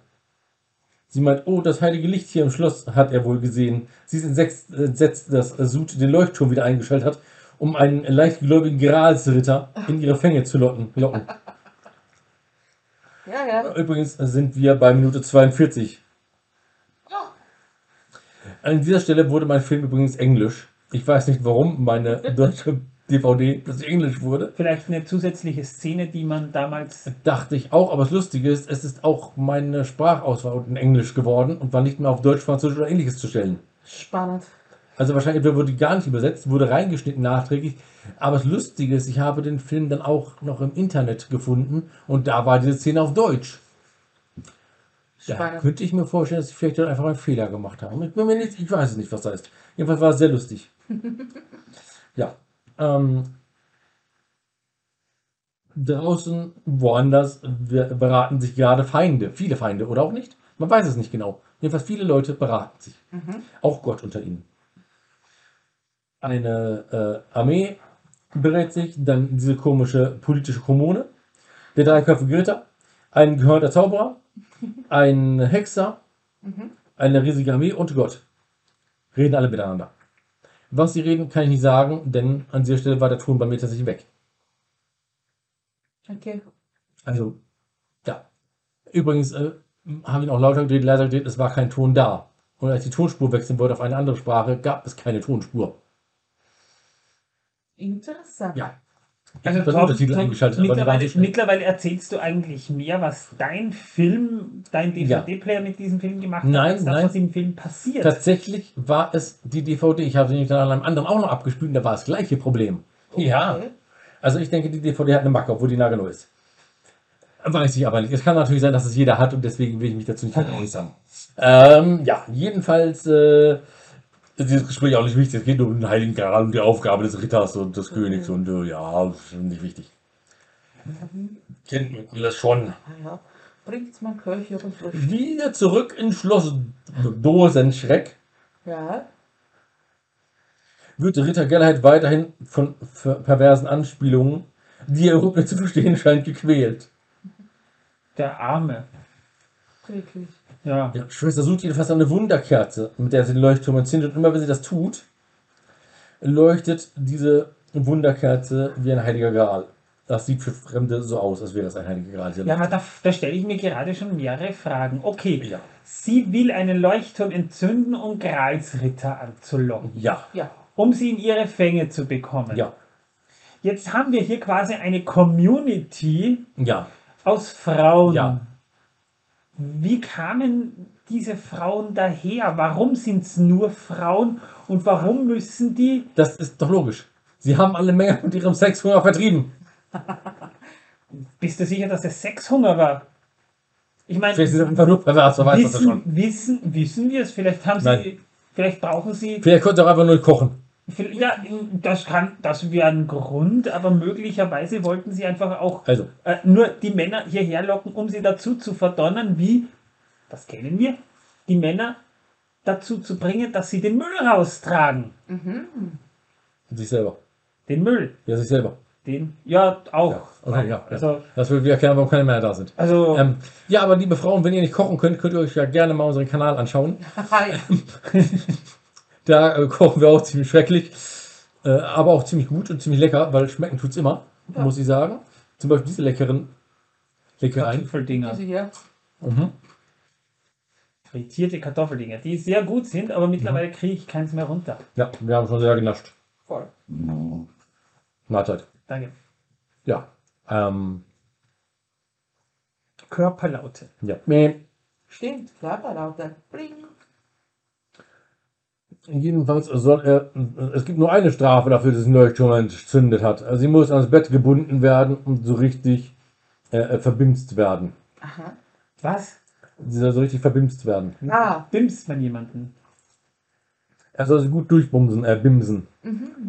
Sie meint, oh, das heilige Licht hier im Schloss hat er wohl gesehen. Sie ist entsetzt, dass Sud den Leuchtturm wieder eingeschaltet hat, um einen leichtgläubigen Gralsritter in ihre Fänge zu locken. locken. Ja, ja. Übrigens sind wir bei Minute 42. An dieser Stelle wurde mein Film übrigens englisch. Ich weiß nicht, warum meine deutsche DVD plötzlich englisch wurde. Vielleicht eine zusätzliche Szene, die man damals. Dachte ich auch, aber das Lustige ist, es ist auch meine Sprachauswahl in Englisch geworden und war nicht mehr auf Deutsch, Französisch oder ähnliches zu stellen. Spannend. Also wahrscheinlich wurde die gar nicht übersetzt, wurde reingeschnitten nachträglich. Aber das Lustige ist, ich habe den Film dann auch noch im Internet gefunden und da war diese Szene auf Deutsch. Da Spannend. könnte ich mir vorstellen, dass sie vielleicht dann einfach einen Fehler gemacht haben. Ich, bin mir nicht, ich weiß es nicht, was das ist. Jedenfalls war es sehr lustig. ja. Ähm, draußen, woanders, beraten sich gerade Feinde. Viele Feinde, oder auch nicht? Man weiß es nicht genau. Jedenfalls viele Leute beraten sich. Auch Gott unter ihnen. Eine äh, Armee berät sich, dann diese komische politische Kommune, der dreiköpfige Ritter, ein gehörnter Zauberer, ein Hexer, eine riesige Armee und Gott. Reden alle miteinander. Was sie reden, kann ich nicht sagen, denn an dieser Stelle war der Ton bei mir tatsächlich weg. Okay. Also, ja. Übrigens äh, haben wir ihn auch lauter gedreht, leiser gedreht, es war kein Ton da. Und als ich die Tonspur wechseln wollte auf eine andere Sprache, gab es keine Tonspur. Interessant. Ja. Also Tom, Untertitel Tom, eingeschaltet, mittlerweile, mittlerweile erzählst du eigentlich mehr, was dein Film, dein Ja. DVD-Player mit diesem Film gemacht Nein, hat, als das, nein. was im Film passiert. Tatsächlich war es die DVD. Ich habe sie nicht an einem anderen auch noch abgespielt und da war das gleiche Problem. Ja. Okay. Also ich denke, die DVD hat eine Macke, obwohl die nagelneu ist. Weiß ich aber nicht. Es kann natürlich sein, dass es jeder hat und deswegen will ich mich dazu nicht äußern. Ähm, ja, jedenfalls äh, dieses Gespräch auch nicht wichtig. Es geht um den Heiligen Gral und die Aufgabe des Ritters und des Königs und äh, ja, ist nicht wichtig. Kennt man das schon. Ja. Bringt's mein Köcher und Früchte. Wieder zurück in Schloss Dosenschreck Ja. wird Ritter Galahad weiterhin von ver- perversen Anspielungen, die er überhaupt nicht zu verstehen scheint, gequält. Der Arme. Wirklich. Ja. Ja, Schwester sucht jedenfalls eine Wunderkerze, mit der sie den Leuchtturm entzündet. Und immer wenn sie das tut, leuchtet diese Wunderkerze wie ein heiliger Gral. Das sieht für Fremde so aus, als wäre das ein heiliger Gral. Ja, aber da, da stelle ich mir gerade schon mehrere Fragen. Okay, Ja. sie will einen Leuchtturm entzünden, um Gralsritter anzulocken, Ja. Ja. um sie in ihre Fänge zu bekommen. Ja. Jetzt haben wir hier quasi eine Community Ja. aus Frauen. Ja. Wie kamen diese Frauen daher? Warum sind es nur Frauen und warum müssen die Das ist doch logisch. Sie haben alle Menge mit ihrem Sexhunger vertrieben. Bist du sicher, dass es Sexhunger war? Ich meine, Vielleicht sind sie einfach nur pervers, wer weiß das wissen, schon. wissen, wissen wir es? Vielleicht haben sie, Nein. vielleicht brauchen sie, Vielleicht konnte er auch einfach nur kochen. Ja, das kann, das wäre ein Grund, aber möglicherweise wollten sie einfach auch Also, äh, nur die Männer hierher locken, um sie dazu zu verdonnern, wie, das kennen wir, die Männer dazu zu bringen, dass sie den Müll raustragen. sich selber. Den Müll. Ja, sich selber. Den, ja, auch. Ja, okay, ja. Also, Das will wir erklären, warum keine Männer da sind. also Ähm, ja, aber liebe Frauen, wenn ihr nicht kochen könnt, könnt ihr euch ja gerne mal unseren Kanal anschauen. Hi. Da äh, kochen wir auch ziemlich schrecklich, äh, aber auch ziemlich gut und ziemlich lecker, weil schmecken tut's immer, Ja. muss ich sagen. Zum Beispiel diese leckeren Leckereien. Kartoffeldinger. Diese hier. Mhm. Frittierte Kartoffeldinger, die sehr gut sind, aber mittlerweile Mhm. kriege ich keins mehr runter. Ja, wir haben schon sehr genascht. Voll. Mahlzeit. Danke. Ja. Ähm, Körperlaute. ja. Stimmt. Körperlaute. Bling. Jedenfalls soll er, es gibt nur eine Strafe dafür, dass er den Leuchtturm entzündet hat. Also sie muss ans Bett gebunden werden und so richtig äh, äh, verbimst werden. Aha. Was? Sie soll so richtig verbimst werden. Ah. Bimst man jemanden? Er soll sie gut durchbumsen, äh, bimsen.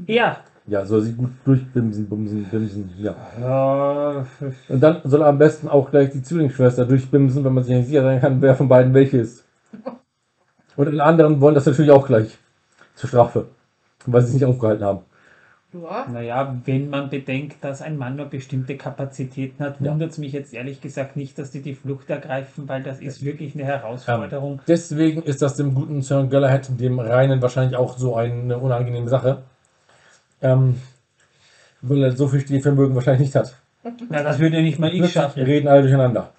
Er. Ja, soll sie gut durchbimsen, bumsen, bimsen, ja. Ja, Und dann soll er am besten auch gleich die Zwillingsschwester durchbimsen, wenn man sich nicht sicher sein kann, wer von beiden welche ist. Und alle anderen wollen das natürlich auch gleich. Zur Strafe. Weil sie sich nicht aufgehalten haben. Ja. naja, wenn man bedenkt, dass ein Mann nur bestimmte Kapazitäten hat, Ja. wundert es mich jetzt ehrlich gesagt nicht, dass die die Flucht ergreifen, weil das ist wirklich eine Herausforderung. Deswegen ist das dem guten Sir Galahad, dem Reinen, wahrscheinlich auch so eine unangenehme Sache. Ähm, weil er so viel Stehvermögen wahrscheinlich nicht hat. Na, das würde nicht mal ich Plötzlich schaffen. reden alle durcheinander.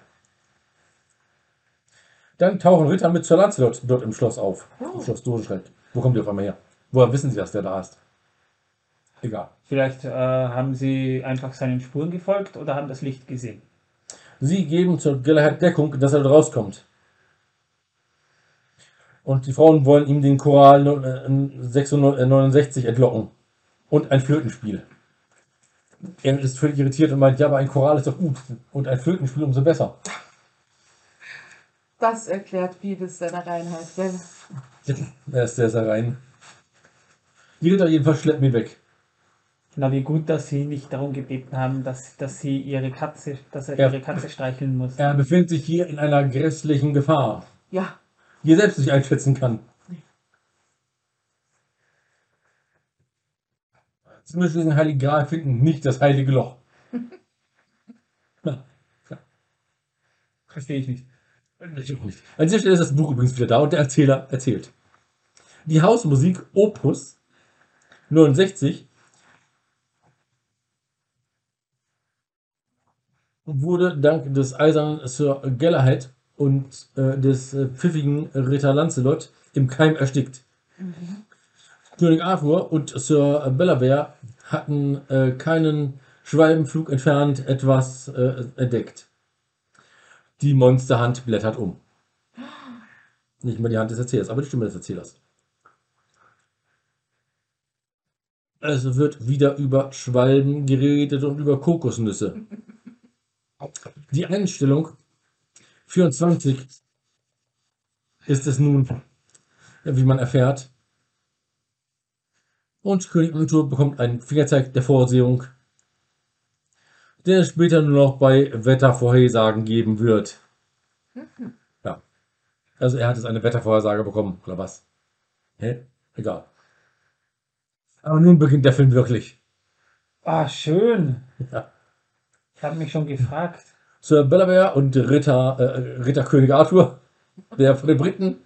Dann tauchen Ritter mit Sir Lancelot dort im Schloss auf. Im Schloss Dosenschreck. Wo kommt die auf einmal her? Woher wissen sie, dass der da ist? Egal. Vielleicht äh, haben sie einfach seinen Spuren gefolgt oder haben das Licht gesehen. Sie geben Sir Galahad Deckung, dass er dort rauskommt. Und die Frauen wollen ihm den Choral äh, 669 entlocken. Und ein Flötenspiel. Er ist völlig irritiert und meint, ja, aber ein Choral ist doch gut. Und ein Flötenspiel umso besser. Das erklärt vieles seiner Reinheit. Gell? Er ist sehr, sehr rein. Die Ritter jedenfalls schleppen ihn weg. Na, wie gut, dass sie nicht darum gebeten haben, dass, dass sie ihre Katze, dass er Ja. ihre Katze streicheln muss. Er befindet sich hier in einer grässlichen Gefahr, Ja, die er selbst nicht einschätzen kann. Sie müssen diesen heiligen Gral finden, nicht das heilige Loch. Ja, Verstehe ich nicht. Natürlich nicht. An dieser Stelle ist das Buch übrigens wieder da und der Erzähler erzählt. Die Hausmusik Opus 69 wurde dank des eisernen Sir Galahad und äh, des äh, pfiffigen Ritter Lancelot im Keim erstickt. König Arthur und Sir Bellavere hatten äh, keinen Schwalbenflug entfernt etwas äh, entdeckt. Die Monsterhand blättert um. Nicht mal die Hand des Erzählers, aber die Stimme des Erzählers. Es wird wieder über Schwalben geredet und über Kokosnüsse. Die Einstellung 24 ist es nun, wie man erfährt. Und König Arthur bekommt einen Fingerzeig der Vorsehung, den es später nur noch bei Wettervorhersagen geben wird. Ja. Also er hat jetzt eine Wettervorhersage bekommen, oder was? Hä? Egal. Aber nun beginnt der Film wirklich. Ah, schön. Ja. Ich habe mich schon gefragt. Sir Bellavere und Ritter, äh, Ritterkönig Arthur, der von den Briten,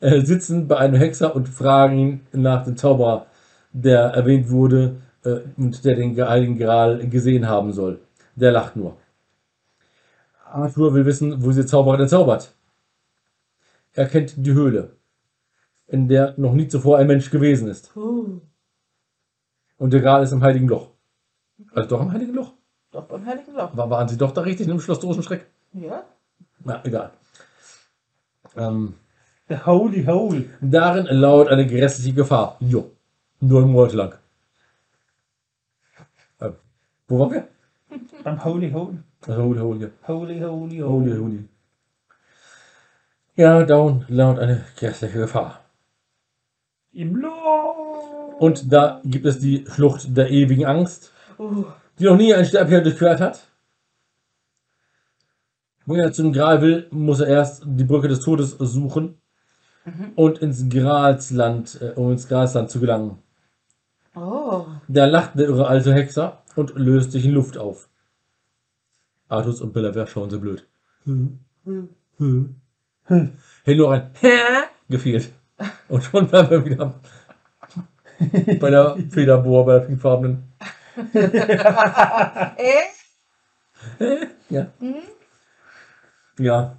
äh, sitzen bei einem Hexer und fragen ihn nach dem Zauberer, der erwähnt wurde und der den Heiligen Gral gesehen haben soll. Der lacht nur. Arthur will wissen, wo dieser Zauberer denn zaubert. Er kennt die Höhle, in der noch nie zuvor ein Mensch gewesen ist. Puh, Und der Gral ist im Heiligen Loch. Also doch im Heiligen Loch? doch beim Heiligen Loch. War- Waren sie doch da richtig im Schloss Dosenschreck? Ja? Na, egal. Ähm, The Holy Hole. darin lauert eine grässliche Gefahr. Jo. Neun Monate lang. Wo waren wir? Beim Holy Hole. Holy, holy, Holy, holy, holy, holy. holy. Ja, darin lauert eine grässliche Gefahr. Im Loch. Und da gibt es die Schlucht der ewigen Angst, Uh, die noch nie ein Sterblicher durchquert hat. Wenn er zum Gral will, muss er erst die Brücke des Todes suchen und ins Gralsland, äh, um ins Gralsland zu gelangen. oh. Da lacht der irre alte Hexer und löst sich in Luft auf. Artus und Bellavere schauen so blöd. Hm. Hm. Hm. Hätte nur ein Hä gefehlt. Und schon waren wir wieder bei der Federbohr, bei der pinkfarbenen. Äh? Ja. Ja.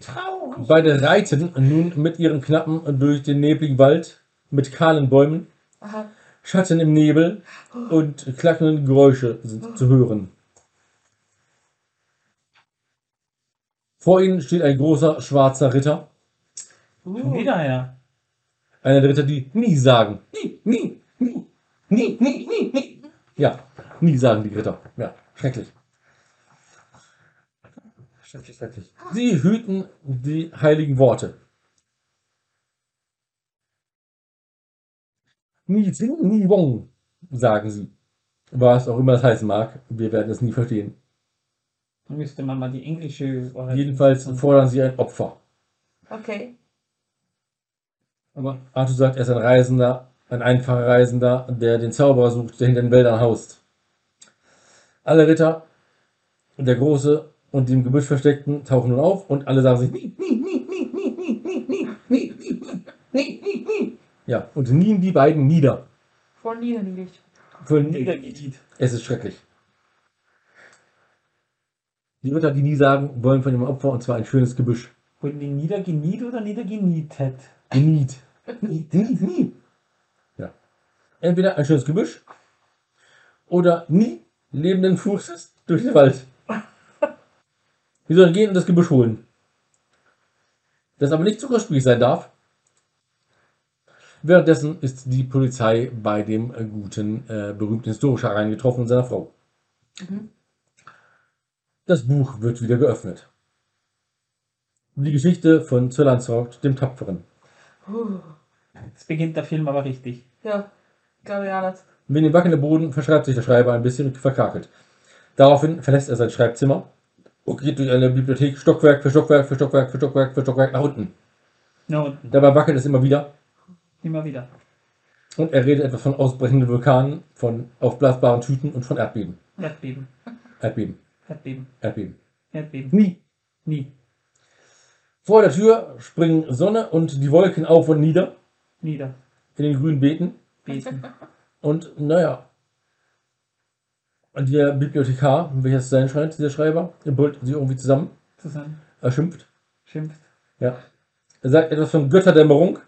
Traurig. Beide reiten nun mit ihren Knappen durch den nebligen Wald mit kahlen Bäumen, Aha. Schatten im Nebel und klackernden Geräusche sind zu hören. Vor ihnen steht ein großer schwarzer Ritter. Schon wieder einer. Einer der Ritter, die nie sagen. Nie, nie, nie, nie, nie, nie, nie. Ja, nie sagen die Ritter. Ja, schrecklich. Schrecklich, schrecklich. Sie hüten die heiligen Worte. Nie Zing, nie Wong, sagen sie. Was auch immer das heißen mag, wir werden es nie verstehen. Dann müsste man mal die englische Jedenfalls fordern sie ein Opfer. okay. Aber Arthur sagt, er ist ein Reisender, ein einfacher Reisender, der den Zauberer sucht, der hinter den Wäldern haust. Alle Ritter, der Große und die im Gebüsch versteckten, tauchen nun auf und alle sagen sich nie, nie, nie, nie, nie, nie, nie, nie, nie, nie, nie, nie, nie. Ja, und knien die beiden nieder. Voll niederliegend. Für Niedergeniet. es ist schrecklich. Die Ritter, die nie sagen, wollen von dem Opfer und zwar ein schönes Gebüsch. Wurden die niedergeniet oder niedergenietet? Geniet. Nie, nie, nie. Ja. Entweder ein schönes Gebüsch oder nie lebenden Fußes durch den Wald. Wir sollen gehen und das Gebüsch holen. Das aber nicht zuckerspielig sein darf. Währenddessen ist die Polizei bei dem äh, guten, äh, berühmten Historischer reingetroffen und seiner Frau. Das Buch wird wieder geöffnet. Die Geschichte von Sir Lancelot, dem Tapferen. Puh. Jetzt beginnt der Film aber richtig. Ja, glaube ich auch nicht. Wegen dem wackelnden Boden verschreibt sich der Schreiber ein bisschen verkakelt. Daraufhin verlässt er sein Schreibzimmer und geht durch eine Bibliothek Stockwerk für Stockwerk für Stockwerk für Stockwerk für Stockwerk nach unten. Na unten. Dabei wackelt es immer wieder Immer wieder. und er redet etwas von ausbrechenden Vulkanen, von aufblasbaren Tüten und von Erdbeben. Erdbeben. Erdbeben, Erdbeben. Erdbeben. Erdbeben. Nie. Nie. Vor der Tür springen Sonne und die Wolken auf und nieder Nieder. in den grünen Beeten. Beten. Und naja, und der Bibliothekar, welcher es sein scheint, dieser Schreiber, brüllt sie irgendwie zusammen, Zusammen. er schimpft. Schimpft. Ja. Er sagt etwas von Götterdämmerung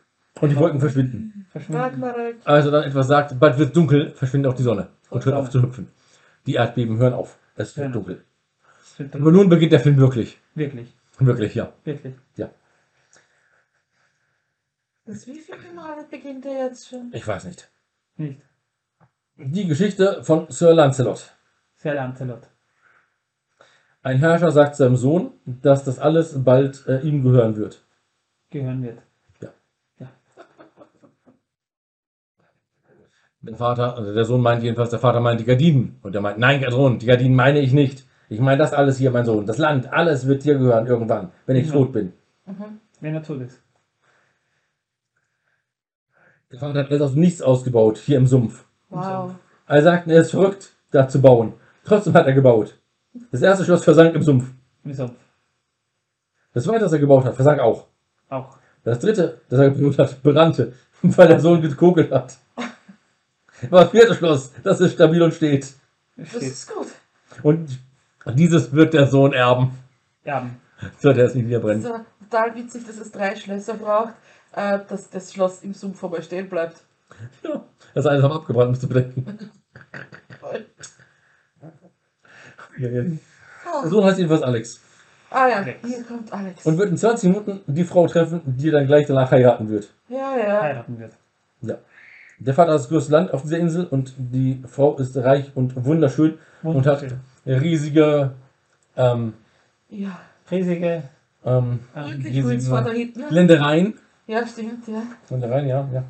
und die Wolken verschwinden. Verschwunden. Ragnarök. Als er dann etwas sagt, bald wird dunkel, verschwindet auch die Sonne und hört auf zu hüpfen. Die Erdbeben hören auf. Es wird Ja. dunkel. Es wird Aber nun beginnt der Film wirklich. Wirklich. Wirklich, ja. Wirklich. Ja. Das wievielte Mal beginnt er jetzt schon? Ich weiß nicht. Nicht. Die Geschichte von Sir Lancelot. Sehr Lancelot. Ein Herrscher sagt seinem Sohn, dass das alles bald äh, ihm gehören wird. Gehören wird. Der Vater, also der Sohn meint jedenfalls, der Vater meint die Gardinen. Und er meint, nein, Sohn, die Gardinen meine ich nicht. Ich meine das alles hier, mein Sohn. Das Land, alles wird dir gehören irgendwann, wenn ich Ja. tot bin. Mhm. Wenn er tot ist. Der Vater hat alles aus nichts ausgebaut, hier im Sumpf. Wow. Alle sagten, er ist verrückt, da zu bauen. Trotzdem hat er gebaut. Das erste Schloss versank im Sumpf. Im Sumpf. Das zweite, das er gebaut hat, versank auch. Auch. Das dritte, das er gebaut hat, brannte, weil der Sohn gekokelt hat. Aber das vierte Schloss, das ist stabil und steht. Es Das ist gut. Und dieses wird der Sohn erben, Erben. so der es nicht wieder brennt. So, total witzig, dass es drei Schlösser braucht, äh, dass das Schloss im Sumpf aber stehen bleibt. Ja, das eine ist aber abgebrannt, musst du bedenken. Ja, ja. Der Sohn heißt jedenfalls Alex. Ah ja, Alex. hier kommt Alex. Und wird in 20 Minuten die Frau treffen, die dann gleich danach heiraten wird. ja, ja. Heiraten wird. Ja. Der Vater hat das größte Land auf dieser Insel und die Frau ist reich und wunderschön und hat Wunderschön. riesige ähm, Ja. Riesige. ähm, vor da hinten. Ländereien. Ja, stimmt, ja. Ländereien, ja, ja.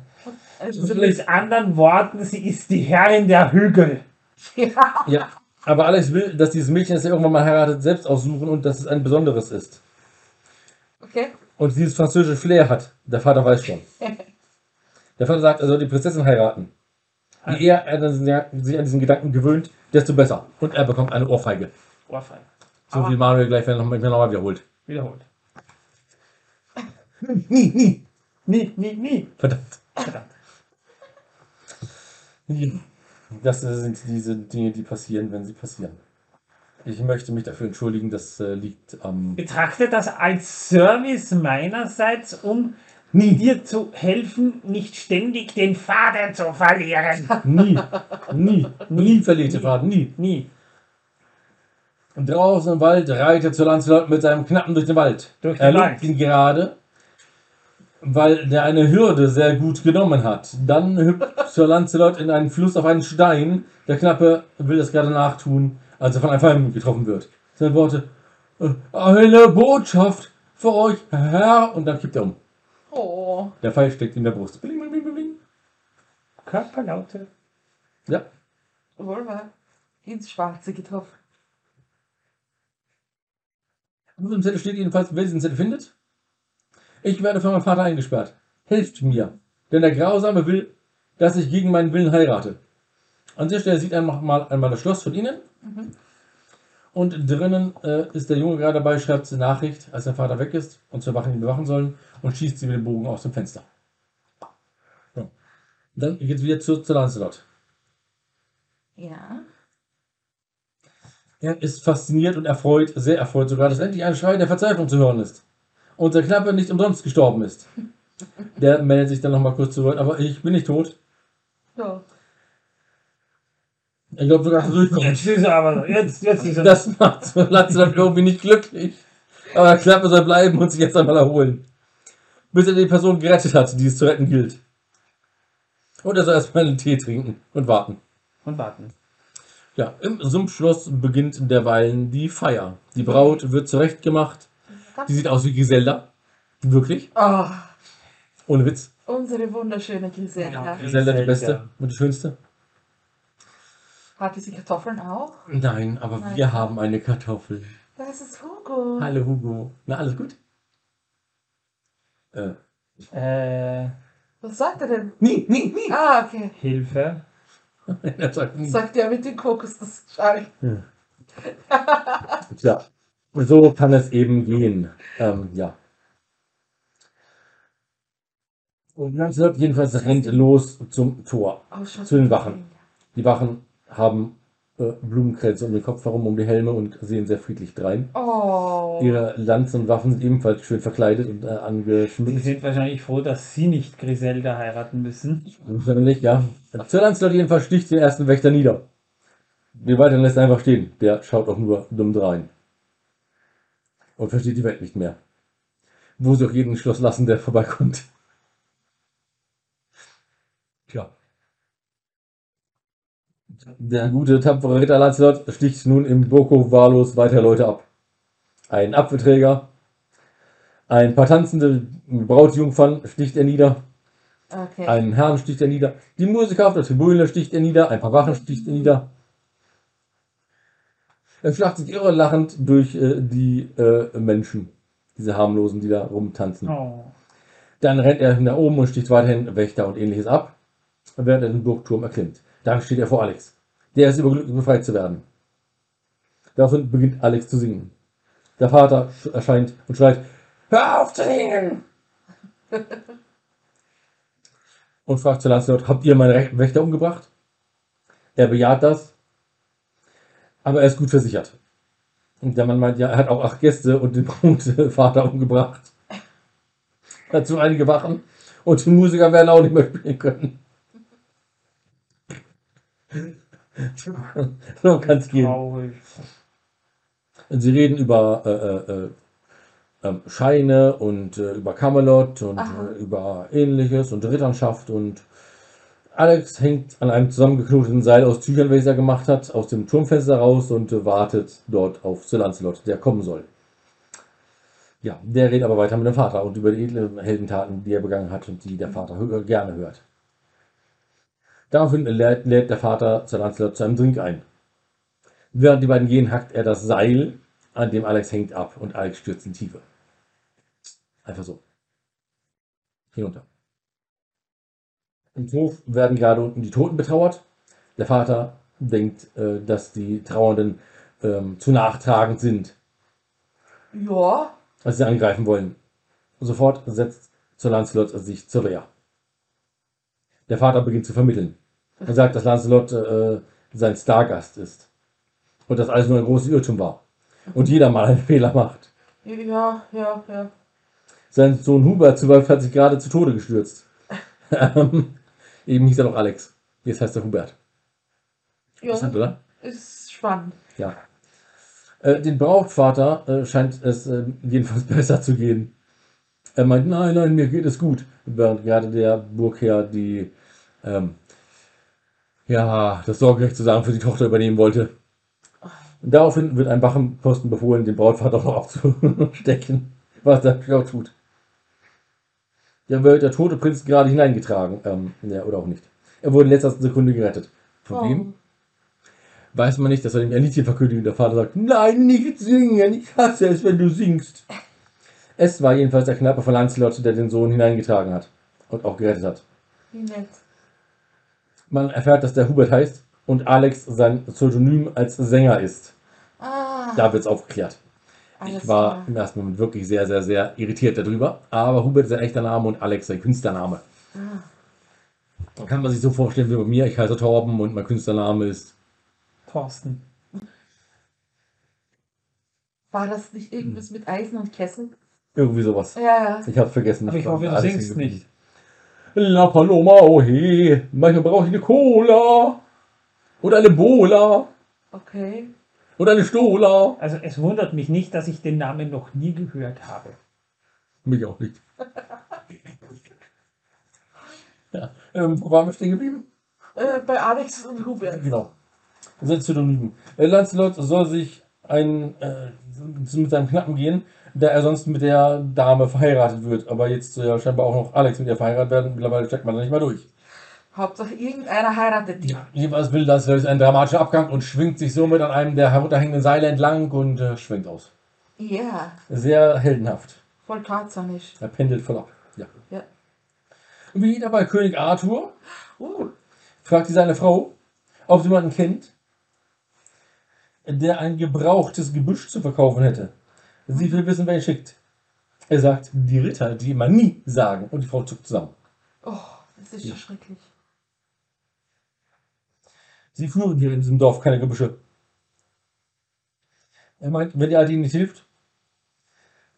Also, Mit anderen Worten, sie ist die Herrin der Hügel. ja. Ja. Aber Alex will, dass dieses Mädchen, das er irgendwann mal heiratet, selbst aussuchen und dass es ein besonderes ist. Okay. Und dieses französische Flair hat. Der Vater weiß schon. Der Vater sagt, er soll die Prinzessin heiraten. Je eher er sich an diesen Gedanken gewöhnt, desto besser. Und er bekommt eine Ohrfeige. Ohrfeige. So Aber- wie Manuel gleich wenn er noch- nochmal wiederholt. Wiederholt. Nie, nie. Nie, nie, nie. Verdammt. Verdammt. Ja. Das sind diese Dinge, die passieren, wenn sie passieren. Ich möchte mich dafür entschuldigen, das äh, liegt am. Betrachte das als Service meinerseits, um dir zu helfen, nicht ständig den Faden zu verlieren. Nie, nie, nie verlegte Faden, nie. Nie. Und draußen im Wald reitet Sir Lancelot mit seinem Knappen durch den Wald. Durch den er Wald. ihn gerade, weil der eine Hürde sehr gut genommen hat. Dann hüpft Sir Lancelot in einen Fluss auf einen Stein. Der Knappe will das gerade nachtun, als er von einem Pfeil getroffen wird. Seine Worte, "Äh, eine Botschaft für euch, Herr. Und dann kippt er um. Oh. Der Pfeil steckt in der Brust. Bling, bling, bling, bling. Körperlaute. Ja, wahr. Ins Schwarze getroffen. Auf dem Zettel steht jedenfalls, wer diesen Zettel findet. Ich werde von meinem Vater eingesperrt. Helft mir. Denn der Grausame will, dass ich gegen meinen Willen heirate. An der Stelle sieht er noch mal einmal das Schloss von innen. Und drinnen äh, ist der Junge gerade dabei, schreibt eine Nachricht, als der Vater weg ist und zur Wachen ihn bewachen sollen und schießt sie mit dem Bogen aus dem Fenster. So. Dann geht es wieder zu, zu Lancelot. Ja. Er ist fasziniert und erfreut, sehr erfreut sogar, dass endlich ein Schrei der Verzweiflung zu hören ist. Und der Knappe nicht umsonst gestorben ist. Der meldet sich dann nochmal kurz zu Wort, aber ich bin nicht tot. Ja. Ich glaube sogar, durchkommt. Jetzt ist er aber, jetzt, jetzt ist er. Das macht Lancelot irgendwie nicht glücklich. Aber der Knappe soll bleiben und sich jetzt einmal erholen. Bis er die Person gerettet hat, die es zu retten gilt. Und er soll erstmal einen Tee trinken und warten. Und warten. Ja, im Sumpfschloss beginnt derweilen die Feier. Die Braut wird zurechtgemacht. Die sieht aus wie Griselda. Wirklich. Oh, Ohne Witz. unsere wunderschöne Griselda. Ja. Griselda die. Beste und die Schönste. Hatte sie Kartoffeln auch? Nein, aber Nein. wir haben eine Kartoffel. Das ist Hugo. Hallo Hugo. Na, alles gut? Äh, Äh, Was sagt er denn? nie, nie, nie. Ah, okay. Hilfe. Er sagt nie. Sagt er mit den Kokosnussschalen. Ja, so kann es eben gehen. Ähm, ja. Und Lancelot jedenfalls rennt los zum Tor. Ausschaut Zu den Wachen. Die Wachen haben äh, Blumenkränze um den Kopf herum, um die Helme und sehen sehr friedlich drein. Oh. Ihre Lanzen und Waffen sind ebenfalls schön verkleidet und äh, Sie angeschmückt. sind wahrscheinlich froh, dass Sie nicht Griselda heiraten müssen. Wahrscheinlich, ja. Sir Lancelot jedenfalls sticht den ersten Wächter nieder. Den weiteren lässt er einfach stehen. Der schaut auch nur dumm drein. Und versteht die Welt nicht mehr. Wo sie auch jeden Schloss lassen, der vorbeikommt. Tja. Der gute, tapfere Ritter Lancelot sticht nun im Burghof wahllos weitere Leute ab. Ein Apfelträger, ein paar tanzende Brautjungfern sticht er nieder, Okay. einen Herrn sticht er nieder, die Musiker auf der Tribüne sticht er nieder, ein paar Wachen sticht er nieder. Er schlachtet irre lachend durch äh, die äh, Menschen, diese harmlosen, die da rumtanzen. Oh. Dann rennt er nach oben und sticht weiterhin Wächter und ähnliches ab, während er den Burgturm erklimmt. Dann steht er vor Alex. Der ist überglücklich, befreit zu werden. Daraufhin beginnt Alex zu singen. Der Vater sch- erscheint und schreit, Hör auf zu singen! und fragt zu Lancelot, habt ihr meine Re- Wächter umgebracht? Er bejaht das, aber er ist gut versichert. Und der Mann meint, ja, er hat auch acht Gäste und den Brautvater umgebracht. Dazu einige Wachen und die Musiker werden auch nicht mehr spielen können. so kann es gehen. Traurig. Sie reden über äh, äh, äh, ähm, Scheine und äh, über Camelot und äh, über ähnliches und Ritterschaft und Alex hängt an einem zusammengeknoteten Seil aus Tüchern, welches er gemacht hat, aus dem Turmfenster raus und äh, wartet dort auf Sir Lancelot, der kommen soll. Ja, der redet aber weiter mit dem Vater und über die edlen Heldentaten, die er begangen hat und die der Vater gerne hört. Daraufhin lädt, lädt der Vater Sir Lancelot zu einem Drink ein. Während die beiden gehen, hackt er das Seil, an dem Alex hängt, ab und Alex stürzt in Tiefe. Einfach so. Hinunter. Im Hof werden gerade unten die Toten betrauert. Der Vater denkt, äh, dass die Trauernden ähm, zu nachtragend sind, Ja. als sie angreifen wollen. Sofort setzt Sir Lancelot sich zur Wehr. Der Vater beginnt zu vermitteln. Er sagt, dass Lancelot äh, sein Stargast ist. Und dass alles nur ein großes Irrtum war. Und jeder mal einen Fehler macht. Ja, ja, ja. Sein Sohn Hubert zum Beispiel hat sich gerade zu Tode gestürzt. Ähm, Eben hieß er noch Alex. Jetzt heißt er Hubert. Interessant, Ja, oder? ist spannend. Ja. Äh, den Brautvater äh, scheint es äh, jedenfalls besser zu gehen. Er meint, nein, nein, mir geht es gut. Während gerade der Burgherr die, ähm, ja, das Sorgerecht zusammen für die Tochter übernehmen wollte. Und daraufhin wird ein Wachenposten befohlen, den Brautvater noch abzustecken, was er auch tut. Da wird der tote Prinz gerade hineingetragen, ähm, ja, oder auch nicht. Er wurde in letzter Sekunde gerettet. Von wem? weiß man nicht, dass er dem ein Liedchen verkündigt und der Vater sagt, nein, nicht singen, ich hasse es, wenn du singst. Es war jedenfalls der Knappe von Lancelot, der den Sohn hineingetragen hat und auch gerettet hat. Wie nett. Man erfährt, dass der Hubert heißt und Alex sein Pseudonym als Sänger ist. Ah, Da wird es aufgeklärt. alles Ich war klar. im ersten Moment wirklich sehr, sehr, sehr irritiert darüber. Aber Hubert ist ein echter Name und Alex sein Künstlername. Ah, Kann man sich so vorstellen wie bei mir. Ich heiße Torben und mein Künstlername ist Thorsten. War das nicht irgendwas mit Eisen und Kessel? irgendwie sowas. Ja, ja. Ich hab's vergessen. Aber ich hoffe, du singst nicht. La Paloma, oh he. Manchmal brauche ich eine Cola. Oder eine Bola. Okay. Oder eine Stola. Also es wundert mich nicht, dass ich den Namen noch nie gehört habe. Mich auch nicht. ja. Ähm, wo waren wir stehen geblieben? Äh, bei Alex und Hubert. Genau. Das sind Synonymen. Äh, Lancelot soll sich ein, äh, mit seinem Knappen gehen, da er sonst mit der Dame verheiratet wird. Aber jetzt soll ja scheinbar auch noch Alex mit ihr verheiratet werden. Mittlerweile steckt man da nicht mehr durch. Hauptsache irgendeiner heiratet die. Jedenfalls will das ist ein dramatischer Abgang und schwingt sich somit an einem der herunterhängenden Seile entlang und äh, schwingt aus. Ja, Sehr heldenhaft. voll tarzanisch. Er pendelt voll ab. Ja. Ja. Und wie wieder bei König Arthur Uh, fragt sie seine Frau, ob sie jemanden kennt, der ein gebrauchtes Gebüsch zu verkaufen hätte. Sie will wissen, wer ihn schickt. Er sagt, die Ritter, die immer nie sagen. Und die Frau zuckt zusammen. oh, das ist ja schrecklich. Sie führen hier in diesem Dorf keine Gebüsche. Er meint, wenn die Alte ihnen nicht hilft,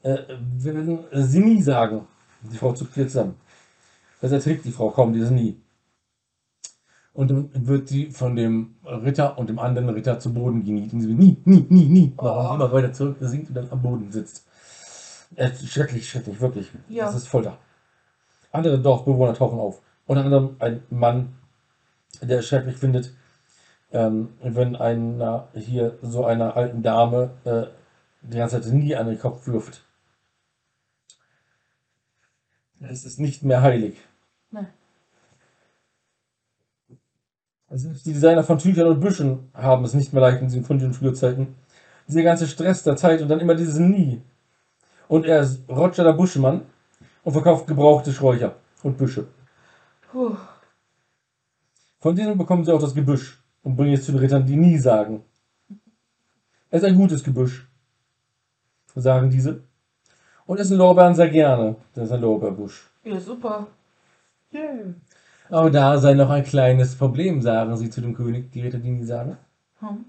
äh, werden sie nie sagen. Die Frau zuckt hier zusammen. Das erträgt die Frau kaum, dieses nie. Und dann wird sie von dem Ritter und dem anderen Ritter zu Boden geniet. Und sie will nie, nie, nie, nie. Oh. immer weiter zurück sinkt und dann am Boden sitzt. Äh, schrecklich, schrecklich, wirklich. Ja. Das ist Folter. Andere Dorfbewohner tauchen auf. Unter anderem ein Mann, der es schrecklich findet, ähm, wenn einer hier so einer alten Dame äh, die ganze Zeit nie an den Kopf wirft. Es ist nicht mehr heilig. Ne. Selbst die Designer von Tüchern und Büschen haben es nicht mehr leicht in diesen Fundien Frühzeiten. Dieser ganze Stress der Zeit und dann immer dieses Nie. Und er ist Roger der Buschemann und verkauft gebrauchte Sträucher und Büsche. Puh. Von denen bekommen sie auch das Gebüsch und bringen es zu den Rittern, die nie sagen. Es ist ein gutes Gebüsch, sagen diese. Und essen Lorbeeren sehr gerne. Das ist ein Lorbeerbusch. Ja, super. Aber da sei noch ein kleines Problem, sagen sie zu dem König, die Ritter, die nie sagen. Hm.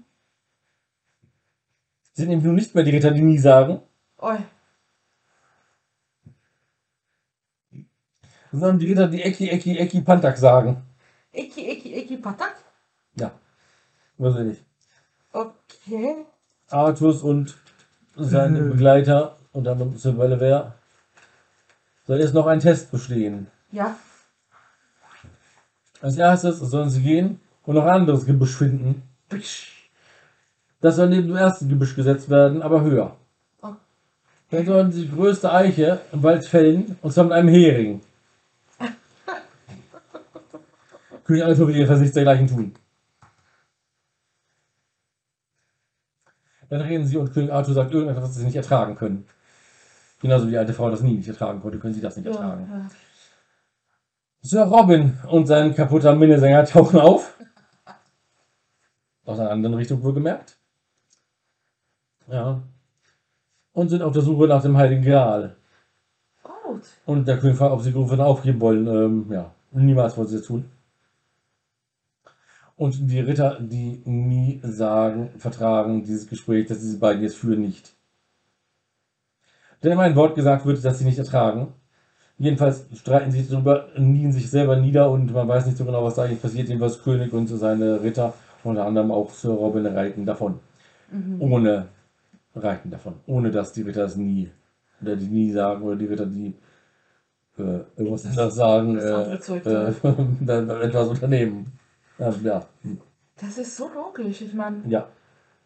Sind eben nun nicht mehr die Ritter, die nie sagen, Oi. sondern die Ritter, die Eki, Eki, Eki, Pantak sagen. Eki, Eki, Eki, Patak. Ja, weiß ich nicht. Okay. Artus und seine Begleiter, und dann Sylvain wer soll jetzt noch einen Test bestehen. Ja. Als erstes sollen sie gehen und noch ein anderes Gebüsch finden. Das soll neben dem ersten Gebüsch gesetzt werden, aber höher. Oh. Dann sollen sie die größte Eiche im Wald fällen, und zwar mit einem Hering. König Arthur will jedenfalls nichts dergleichen tun. Dann reden sie und König Arthur sagt irgendetwas, was sie nicht ertragen können. Genauso wie die alte Frau das nie nicht ertragen konnte, können sie das nicht ertragen. ja. Sir Robin und sein kaputter Minnesänger tauchen auf. Aus einer anderen Richtung wohlgemerkt. Ja. Und sind auf der Suche nach dem Heiligen Gral. Gut. Und der König fragt, ob sie Grufen aufgeben wollen. Ähm, ja, niemals wollen sie das tun. Und die Ritter, die nie sagen, vertragen dieses Gespräch, dass diese beiden jetzt führen, nicht. Denn immer ein Wort gesagt wird, das sie nicht ertragen. Jedenfalls streiten sie sich darüber, nieden sich selber nieder und man weiß nicht so genau, was da eigentlich passiert. Jedenfalls König und seine Ritter, unter anderem auch Sir Robin, reiten davon. Ohne reiten davon. Ohne dass die Ritter es nie, oder die nie sagen, oder die Ritter, die äh, irgendwas anderes sagen, Das äh, äh, dann etwas unternehmen. Ja, ja, Das ist so logisch. Ich meine, ja.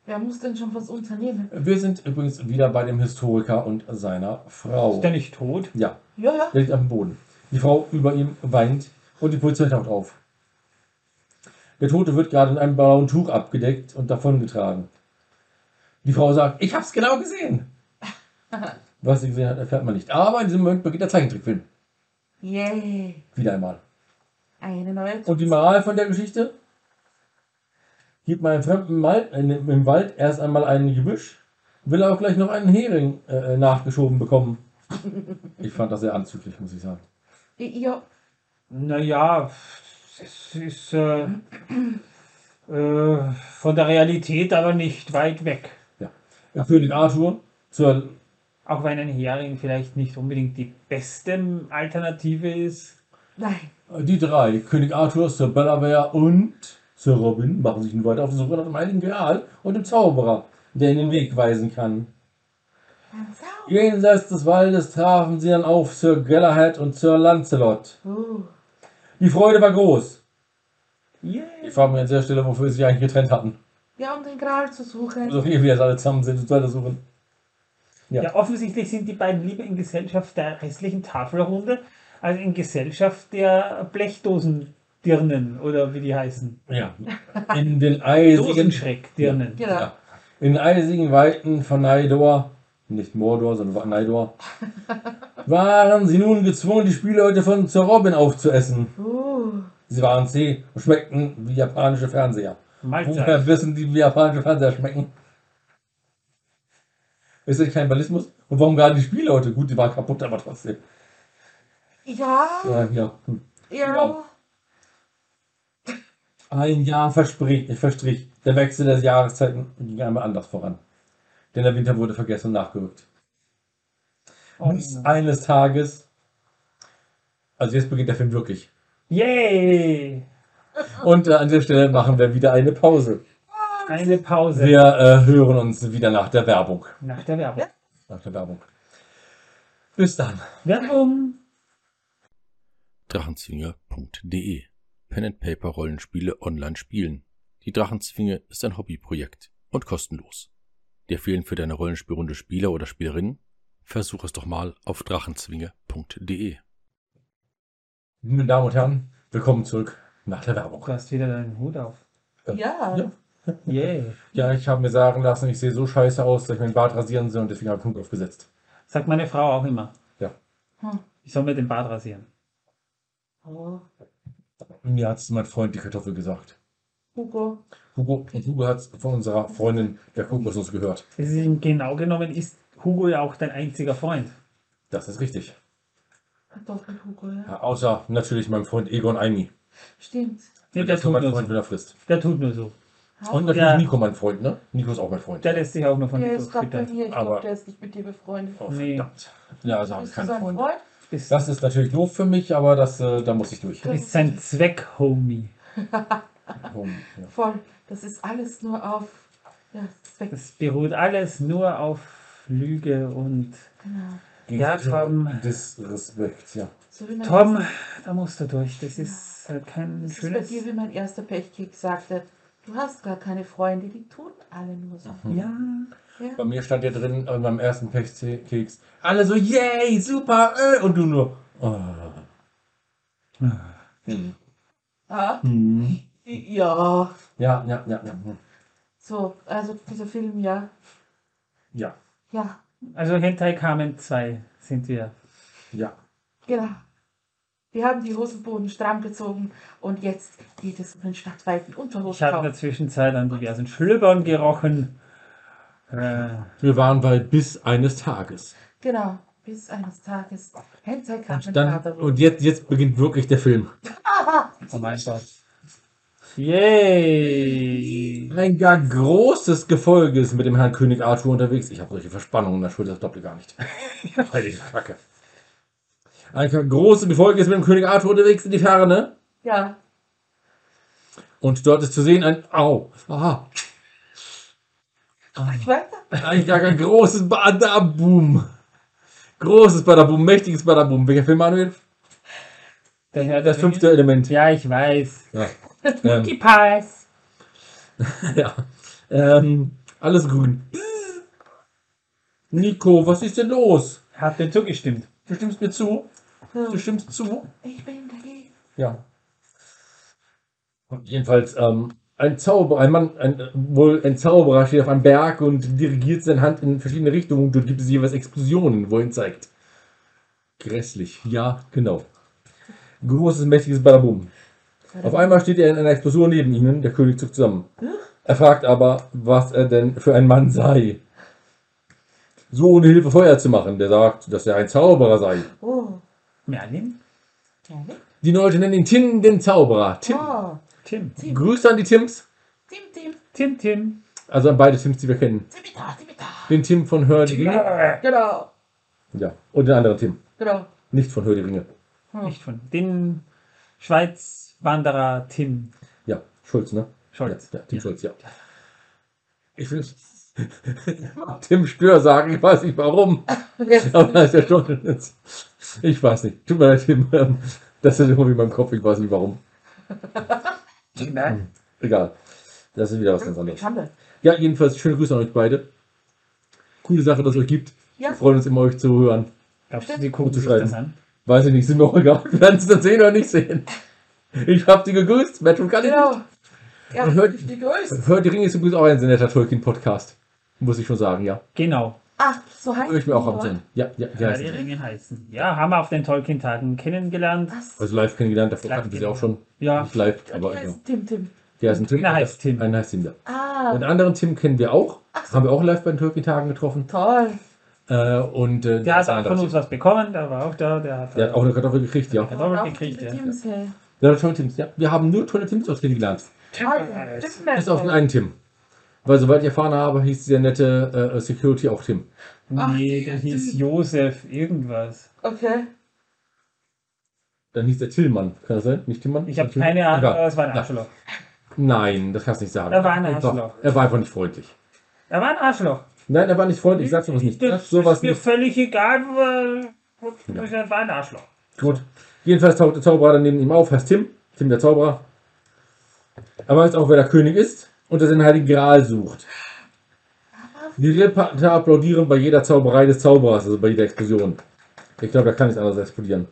Wer muss denn schon was unternehmen? Wir sind übrigens wieder bei dem Historiker und seiner Frau. Ist der nicht tot? Ja, Ja, ja. der liegt am Boden. Die Frau über ihm weint und die Polizei taucht auf. Der Tote wird gerade in einem blauen Tuch abgedeckt und davongetragen. Die Frau sagt, ich hab's genau gesehen. Was sie gesehen hat, erfährt man nicht. Aber in diesem Moment beginnt der Zeichentrickfilm. Yay. Wieder einmal. Eine neue. Und die Moral von der Geschichte? Gibt man einem Fremden Wald, äh, im Wald erst einmal ein Gebüsch, will er auch gleich noch einen Hering äh, nachgeschoben bekommen. Ich fand das sehr anzüglich, muss ich sagen. Ja. Naja, es ist äh, äh, von der Realität aber nicht weit weg. Der König Arthur zur Auch wenn ein Hering vielleicht nicht unbedingt die beste Alternative ist. Nein. Die drei, König Arthur, Sir Bellavere und Sir Robin, machen sich nun weiter auf die Suche nach dem Heiligen Gral und dem Zauberer, der ihnen den Weg weisen kann. Jenseits des Waldes trafen sie dann auf Sir Galahad und Sir Lancelot. Uh. Die Freude war groß. Yeah. Ich frage mich an der Stelle, wofür sie sich eigentlich getrennt hatten. Ja, um den Gral zu suchen. So wie wir jetzt alle zusammen sind und weiter suchen. Ja. Ja. offensichtlich sind die beiden lieber in Gesellschaft der restlichen Tafelrunde als in Gesellschaft der Blechdosendirnen oder wie die heißen. Ja. In den eisigen, Dosenschreckdirnen. Genau. ja. in den eisigen Weiten von Naidor, nicht Mordor, sondern Naidor, waren sie nun gezwungen, die Spielleute von Sir Robin aufzuessen. Uh, Sie waren zäh und schmeckten wie japanische Fernseher. Mahlzeit. Woher wissen die, wie japanische Fernseher schmecken? Ist das kein Ballismus? Und warum gerade die Spielleute? Gut, die waren kaputt, aber trotzdem. ja, Ja, ja. Hm. ja. Ein Jahr verstrich, verstrich. Der Wechsel der Jahreszeiten ging einmal anders voran. Denn der Winter wurde vergessen und nachgerückt. Oh, Bis eines Tages, also jetzt beginnt der Film wirklich. Yay! Und äh, an der Stelle machen wir wieder eine Pause. Eine Pause Wir äh, hören uns wieder nach der Werbung. nach der Werbung. Nach der Werbung. Bis dann. Werbung! Drachenzwinger.de Pen and Paper Rollenspiele online spielen. Die Drachenzwinge ist ein Hobbyprojekt und kostenlos. Dir fehlen für deine Rollenspielrunde Spieler oder Spielerinnen? Versuch es doch mal auf drachenzwinge.de. Meine Damen und Herren, willkommen zurück nach der Werbung. Du hast wieder deinen Hut auf. Ja. Ja. Yay! Ja, ich habe mir sagen lassen, ich sehe so scheiße aus, dass ich meinen Bart rasieren soll und deswegen habe ich einen Punkt aufgesetzt. Sagt meine Frau auch immer. Ja. Hm. Ich soll mir den Bart rasieren. Oh, Mir hat es mein Freund die Kartoffel gesagt. Hugo. Hugo, und Hugo hat es von unserer Freundin der Kokosnuss gehört. Es ist, genau genommen ist Hugo ja auch dein einziger Freund. Das ist richtig. Kartoffel Hugo, ja. Ja, außer natürlich meinem Freund Egon Aimi. Stimmt. Nee, Der tut nur Freund, so. wenn er frisst. Der tut nur so. Und natürlich Ja. Nico mein Freund, ne? Nico ist auch mein Freund. Der lässt sich auch nur von Der dir ist gerade bei mir. Ich glaube, der ist nicht mit dir befreundet. Oh, Nee. verdammt. Ja, also habe ich Bist du keine sein Freunde. Freund? Bist, Das ist natürlich doof für mich, aber das, äh, da muss ich durch. du bist sein Zweck-Homie. Oh, ja. Voll. Das ist alles nur auf. Ja, Zweck. Das beruht alles nur auf Lüge und Genau. Ja, Tom. Disrespekt, ja. So Tom, da musst du durch. Das ist halt kein Das ist bei schönes. dir, wie mein erster Pechkick sagte. Du hast gar keine Freunde, die tun alle nur so. Ja, Ja. Bei mir stand ja drin, äh, beim ersten Pechkeks, alle so, yay, super, äh, und du nur, oh. Ah, Hm. ja. Ja, ja, ja, ja. hm. So, also dieser Film, ja. Ja, Ja, also Hentai Kamen 2 sind wir. ja. genau. Wir haben die Hosenboden stramm gezogen und jetzt geht es um den stadtweiten Ich habe in der Zwischenzeit an diversen Schlüppern gerochen. Äh, Wir waren bei bis eines Tages. Genau, bis eines Tages Hentai Und, dann, und jetzt, jetzt beginnt wirklich der Film. oh mein Gott. Yay! Ein gar großes Gefolge ist mit dem Herrn König Arthur unterwegs. Ich habe solche Verspannungen in der Schulter, das glaubt ihr gar nicht. Heilige Kacke. Ein gar großes Gefolge ist mit dem König Arthur unterwegs in die Ferne. Ja, Und dort ist zu sehen ein. Au! Aha! ich weiter. Ein gar kein großes Badaboom. Großes Badaboom, mächtiges Badaboom. Welcher Film, Manuel? Der Das fünfte Element. Ja, ich weiß. Ja. Ähm, Die Pass. ja. Ähm, alles grün. Nico, was ist denn los? Hat dir zugestimmt. Du stimmst mir zu? Du stimmst zu? Ich bin dagegen. Ja. Und jedenfalls, ähm, ein Zauberer, ein Mann, ein, wohl ein Zauberer steht auf einem Berg und dirigiert seine Hand in verschiedene Richtungen. Dort gibt es jeweils Explosionen, wo er ihn zeigt. Grässlich. Ja, genau. Großes, mächtiges Badabum. Auf einmal steht er in einer Explosion neben ihnen. Der König zuckt zusammen. Er fragt aber, was er denn für ein Mann sei. So ohne Hilfe Feuer zu machen. Der sagt, dass er ein Zauberer sei. Oh, Merlin? ehrlich? Die Leute nennen ihn Tim den Zauberer. Tim. Oh, Tim. Tim, Grüße an die Tims. Tim, Tim, Tim, Tim. Also an beide Tims, die wir kennen. Timita, Timita. Den Tim von Hör die Ringe. Genau, Ja. Und den anderen Tim. genau. Nicht von Hör die Ringe. Nicht von. Den Schweiz-Wanderer Tim Ja. Schulz, ne? Scholz. Ja, ja Tim Schulz, ja. Ich will Tim Stör sagen, ich weiß nicht warum. Aber das ist ja schon. Ich weiß nicht. Tut mir leid, Tim. Ähm, Das ist irgendwie in meinem Kopf, ich weiß nicht warum. Nein. Egal. Das ist wieder was ganz anderes. Ja, jedenfalls schöne Grüße an euch beide. Coole Sache, dass es euch gibt. Ja. Wir freuen uns immer, euch zu hören. Glaubst du, die gucken zu schreiben. an? Weiß ich nicht, sind mir auch egal. Wir werden es dann sehen oder nicht sehen. Ich hab sie gegrüßt. Matchroom kann ich Genau. nicht. Ja, Und hört- die größte. Hört die Ringe ist übrigens auch ein sehr netter Tolkien-Podcast. Muss ich schon sagen, ja. Genau. Ach, so heißt Höre ich mir auch die, ab und oder? zu an. Ja, ja, ja. Die es. Ringe heißen. Ja, haben wir auf den Tolkien-Tagen kennengelernt. Was? Also live kennengelernt, davor Live hatten wir sie auch schon. Ja. Nicht live, aber ja. heißt Tim Tim. Der ist ein Tim. Einer heißt Tim. Einer heißt Tim, ja. Ah, Den anderen Tim kennen wir auch. Haben wir auch live bei den Tolkien-Tagen getroffen. toll. Äh, und äh, Der hat auch von uns was bekommen, der war auch da. Der hat, Der hat auch eine Kartoffel gekriegt, ja. Kartoffel Auch gekriegt, ja. Teams, hey. Ja, tolle Tims, ja. Wir haben nur tolle Tims aus kennengelernt. Toll. Tim Bis auf den einen Tim. Weil soweit ich erfahren habe, hieß der nette äh, Security auch Tim. Ach, Nee, der hieß Tim. Josef irgendwas. Okay. Dann hieß der Tillmann. Kann das sein? Nicht Tillmann? Ich habe keine Ahnung, aber es war ein Ja. Arschloch. Nein, das kannst du nicht sagen. Er war ein Doch, Arschloch. Er war einfach nicht freundlich. Er war ein Arschloch. Nein, er war nicht freundlich. Ich sag sowas nicht. Das sowas ist mir nicht. völlig egal. weil- Er war ein Arschloch. Gut. Jedenfalls taucht der Zauberer dann neben ihm auf, heißt Tim. Tim der Zauberer. Er weiß auch, wer der König ist und er den Heiligen Gral sucht. Die Ritter applaudieren bei jeder Zauberei des Zauberers, also bei jeder Explosion. Ich glaube, da kann nichts anderes explodieren.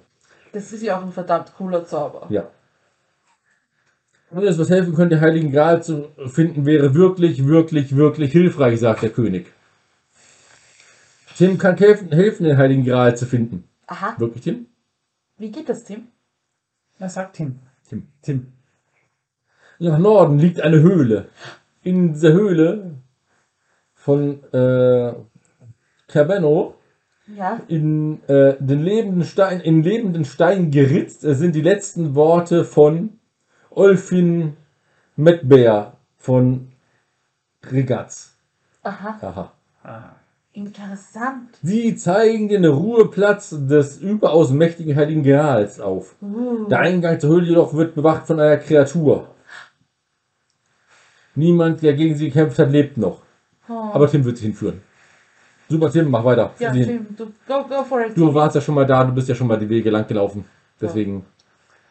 Das ist ja auch ein verdammt cooler Zauber. Ja. Alles, was helfen könnte, den Heiligen Gral zu finden, wäre wirklich, wirklich, wirklich hilfreich, sagt der König. Tim kann helfen, helfen den Heiligen Gral zu finden. Aha. Wirklich, Tim? Wie geht das, Tim? Er sagt Tim. Tim. Tim. Nach Norden liegt eine Höhle. In dieser Höhle von äh, Cabenno Ja. in äh, den lebenden Stein, in lebenden Stein geritzt sind die letzten Worte von Olfin Medbear von Regatz. Aha. Aha. Ah. Interessant. Sie zeigen den Ruheplatz des überaus mächtigen Heiligen Grals auf. Uh. Der Eingang zur Höhle jedoch wird bewacht von einer Kreatur. Niemand, der gegen sie gekämpft hat, lebt noch. Oh. Aber Tim wird sich hinführen. Super, Tim, mach weiter. ja, Sie- Tim, du, go, go for it. Du warst ja schon mal da, du bist ja schon mal die Wege lang gelaufen. Deswegen,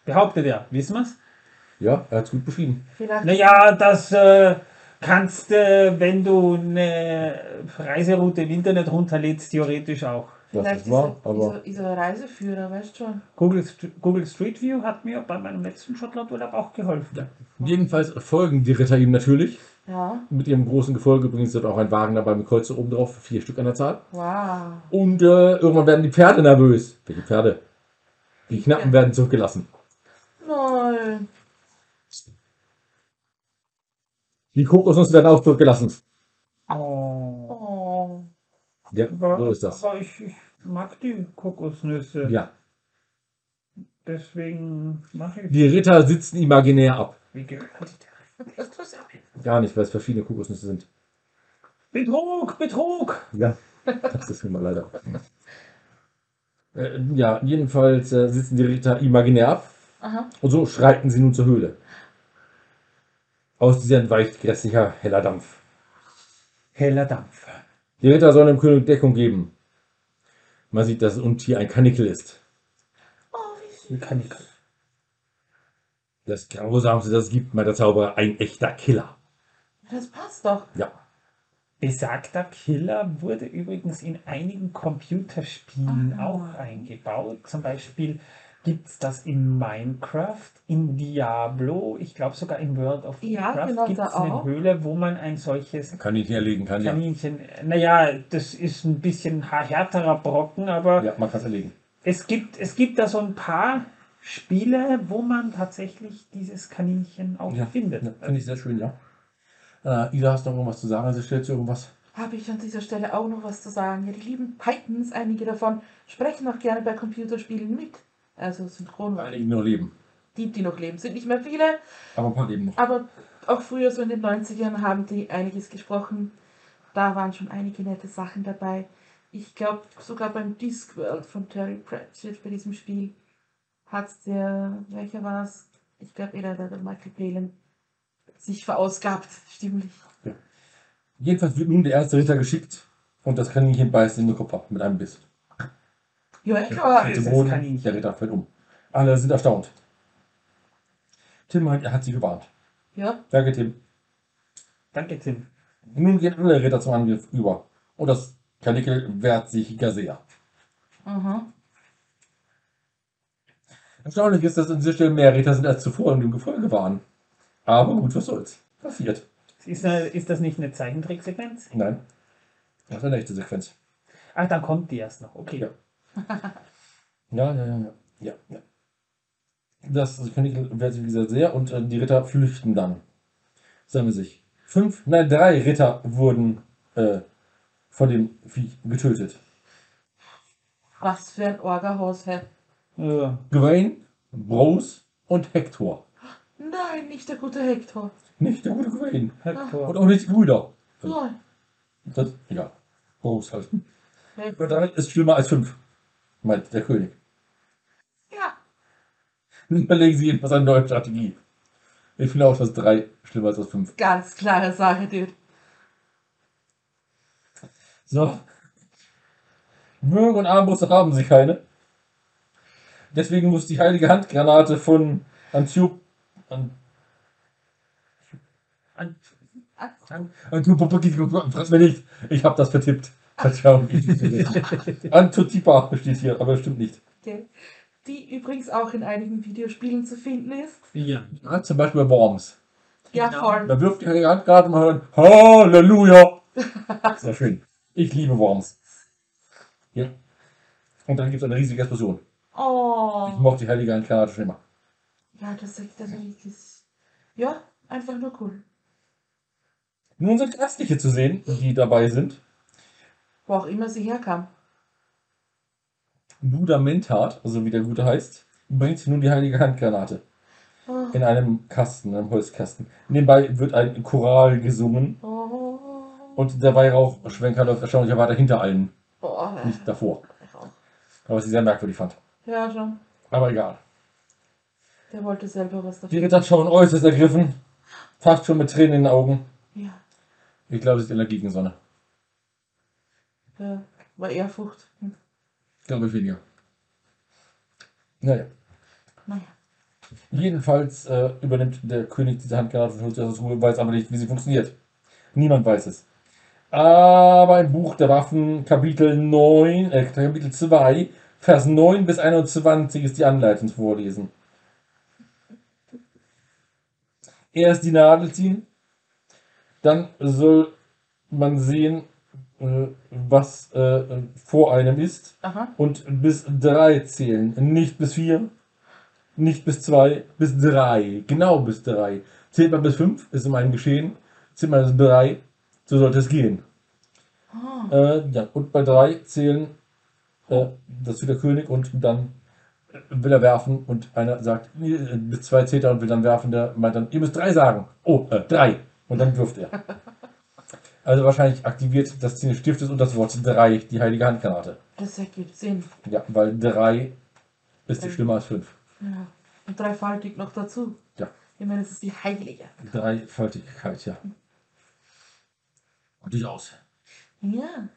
Behauptet er. Wissen wir's? ja, er hat es gut beschrieben. Vielleicht. Naja, das äh, kannst du, wenn du eine Reiseroute im Internet runterlädst, theoretisch auch. Das ist, wahr, er, aber ist, er, ist er Reiseführer, weißt schon. Google, St- Google Street View hat mir bei meinem letzten Schottlandurlaub auch geholfen. jedenfalls folgen die Ritter ihm natürlich. Ja. Mit ihrem großen Gefolge übrigens ist auch ein Wagen dabei mit Kreuze oben drauf, vier Stück an der Zahl. Wow. Und äh, irgendwann werden die Pferde nervös. Welche Pferde? Die Knappen Ja. werden zurückgelassen. Nein. Die Kokosnüsse werden auch zurückgelassen. Oh. Oh. Ja, Aber, so ist das. aber ich, ich mag die Kokosnüsse. Ja. Deswegen mache ich Die Ritter sitzen imaginär ab. wie gehört. Das tust du. Gar nicht, weil es verschiedene Kokosnüsse sind. Betrug, Betrug! Ja, das ist nun mal leider. Äh, ja, jedenfalls äh, sitzen die Ritter imaginär ab. Aha. Und so schreiten sie nun zur Höhle. Aus dieser entweicht grässlicher heller Dampf. Heller Dampf. Die Ritter sollen dem König Deckung geben. Man sieht, dass das Untier ein Kanickel ist. Oh, wie kann ich. Das grausamste, das gibt, meint der Zauberer, ein echter Killer. Das passt doch. Ja. Besagter Killer wurde übrigens in einigen Computerspielen Ah. auch eingebaut. Zum Beispiel gibt es das in Minecraft, in Diablo, ich glaube sogar in World of Ja, Warcraft genau, gibt es eine. Höhle, wo man ein solches Kann ich nicht erlegen, kann Kaninchen, naja, das ist ein bisschen härterer Brocken, aber Ja, man kann es erlegen. es, gibt, es gibt da so ein paar Spiele, wo man tatsächlich dieses Kaninchen auch Ja, findet. Ja, Finde ich sehr schön, ja. Äh, Ida, hast du noch irgendwas zu sagen? Also stellst du irgendwas? Habe ich an dieser Stelle auch noch was zu sagen? Ja, die lieben Titans, einige davon, sprechen auch gerne bei Computerspielen mit. Also synchron. Einige noch leben. Die, die noch leben, sind nicht mehr viele, Aber ein paar leben noch. aber auch früher, so in den 90ern, haben die einiges gesprochen. Da waren schon einige nette Sachen dabei. Ich glaube, sogar beim Discworld von Terry Pratchett bei diesem Spiel hat der, welcher war es? Ich glaube, eher der, Michael Palin sich verausgabt, stimmlich. Jedenfalls wird nun der erste Ritter geschickt und das Kaninchen beißt in den Kopf ab mit einem Biss. Ja, klar. Das Boden, Kaninchen. der Ritter fällt um. Alle sind erstaunt. Tim meint, er hat sie gewarnt. Ja, Danke, Tim. Danke, Tim. Nun gehen alle Ritter zum Angriff über. Und das Karnickel wehrt sich gar sehr. aha. Erstaunlich ist, dass an dieser Stelle mehr Ritter sind als zuvor in dem Gefolge waren. Aber gut, was soll's. Passiert. Ist, eine, ist das nicht eine Zeichentricksequenz? Nein. Das ist eine echte Sequenz. Ach, dann kommt die erst noch. Okay. Ja. Ja, ja, ja, ja. ja, ja. Das Karnickel wehrt sich wie gesagt sehr und äh, die Ritter flüchten dann. Sammeln sich. Fünf, nein, drei Ritter wurden äh, von dem Viech getötet. Was für ein Orgahaus, hä? Ja. Gawain, Bros und Hector. Nein, nicht der gute Hector. Nicht der gute Gawain. Hector. Und auch nicht die Brüder. Nein. Das, egal. Bros halt. Hector. Drei ist schlimmer als fünf, meint der König. Ja. Überlegen Sie jedenfalls eine neue Strategie. Ich finde auch, dass drei schlimmer ist als fünf. Ganz klare Sache, Dude. So. Würge und Armbrüste haben sie keine. Deswegen muss die heilige Handgranate von Antioch. An, An- an- Antioch. Fress mir nicht. Ich habe das vertippt. Verzeihung. Antotipa steht hier, aber stimmt nicht. Okay. Die übrigens auch in einigen Videospielen zu finden ist. Ja. Ja, zum Beispiel bei Worms. Ja, Genau. voll. Da wirft die heilige Handgranate mal hören. Halleluja! Sehr schön. Ich liebe Worms. Ja. Und dann gibt es eine riesige Explosion. Ich Oh. mochte die heilige Handgranate schon immer. Ja, das ist das ist. Ja, einfach nur cool. Nun sind Restliche zu sehen, die dabei sind. Wo auch immer sie herkam. Buddha Mentat, also wie der Gute heißt, bringt nun die heilige Handgranate Oh. in einem Kasten, in einem Holzkasten. Nebenbei wird ein Choral gesungen Oh. und der Weihrauchschwenker läuft erstaunlicherweise hinter allen, Oh. nicht davor. Was ich sehr merkwürdig fand. Ja, schon. Aber egal. Der wollte selber was Die dafür. Ritter schauen äußerst ergriffen, fast schon mit Tränen in den Augen. Ja. Ich glaube, sie ist in der Gegensonne. Ja. War Ehrfurcht. Hm. Glaube ich weniger. Naja. Naja. Jedenfalls äh, übernimmt der König diese Handgranate und holt sie aus der Truhe, weiß aber nicht, wie sie funktioniert. Niemand weiß es. Aber im Buch der Waffen, Kapitel 9, äh, Kapitel 2, Vers 9 bis 21 ist die Anleitung zu vorlesen. Erst die Nadel ziehen, dann soll man sehen, was äh, vor einem ist Aha. und bis drei zählen. Nicht bis vier, nicht bis zwei, bis drei. Genau bis drei. Zählt man bis fünf, ist um einen geschehen. Zählt man bis drei, so sollte es gehen. Ah. Äh, ja, und bei drei zählen äh, dazu der König und dann will er werfen und einer sagt, äh, bis zwei zählt er und will dann werfen, der meint dann, ihr müsst drei sagen. Oh, äh, drei. Und dann wirft er. Also wahrscheinlich aktiviert das Ziel des Stiftes und das Wort drei, die heilige Handgranate. Das ergibt Sinn. Ja, weil drei ist die schlimmer als fünf. Ja. Und dreifaltig noch dazu. Ja. Ich meine, das ist die Heilige. Dreifaltigkeit, ja. Durchaus. Ja.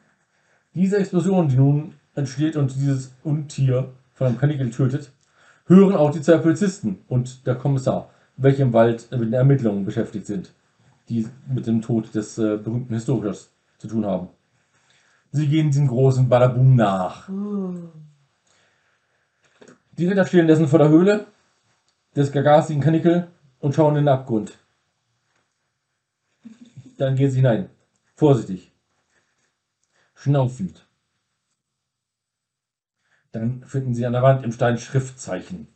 Diese Explosion, die nun entsteht und dieses Untier von einem Kanickel tötet, hören auch die zwei Polizisten und der Kommissar, welche im Wald mit den Ermittlungen beschäftigt sind, die mit dem Tod des äh, berühmten Historikers zu tun haben. Sie gehen diesem großen Badabum nach. Uh. Die Ritter stehen dessen vor der Höhle des gargasigen Kanickel und schauen in den Abgrund. Dann gehen sie hinein. Vorsichtig. Schnaufend. Dann finden sie an der Wand im Stein Schriftzeichen.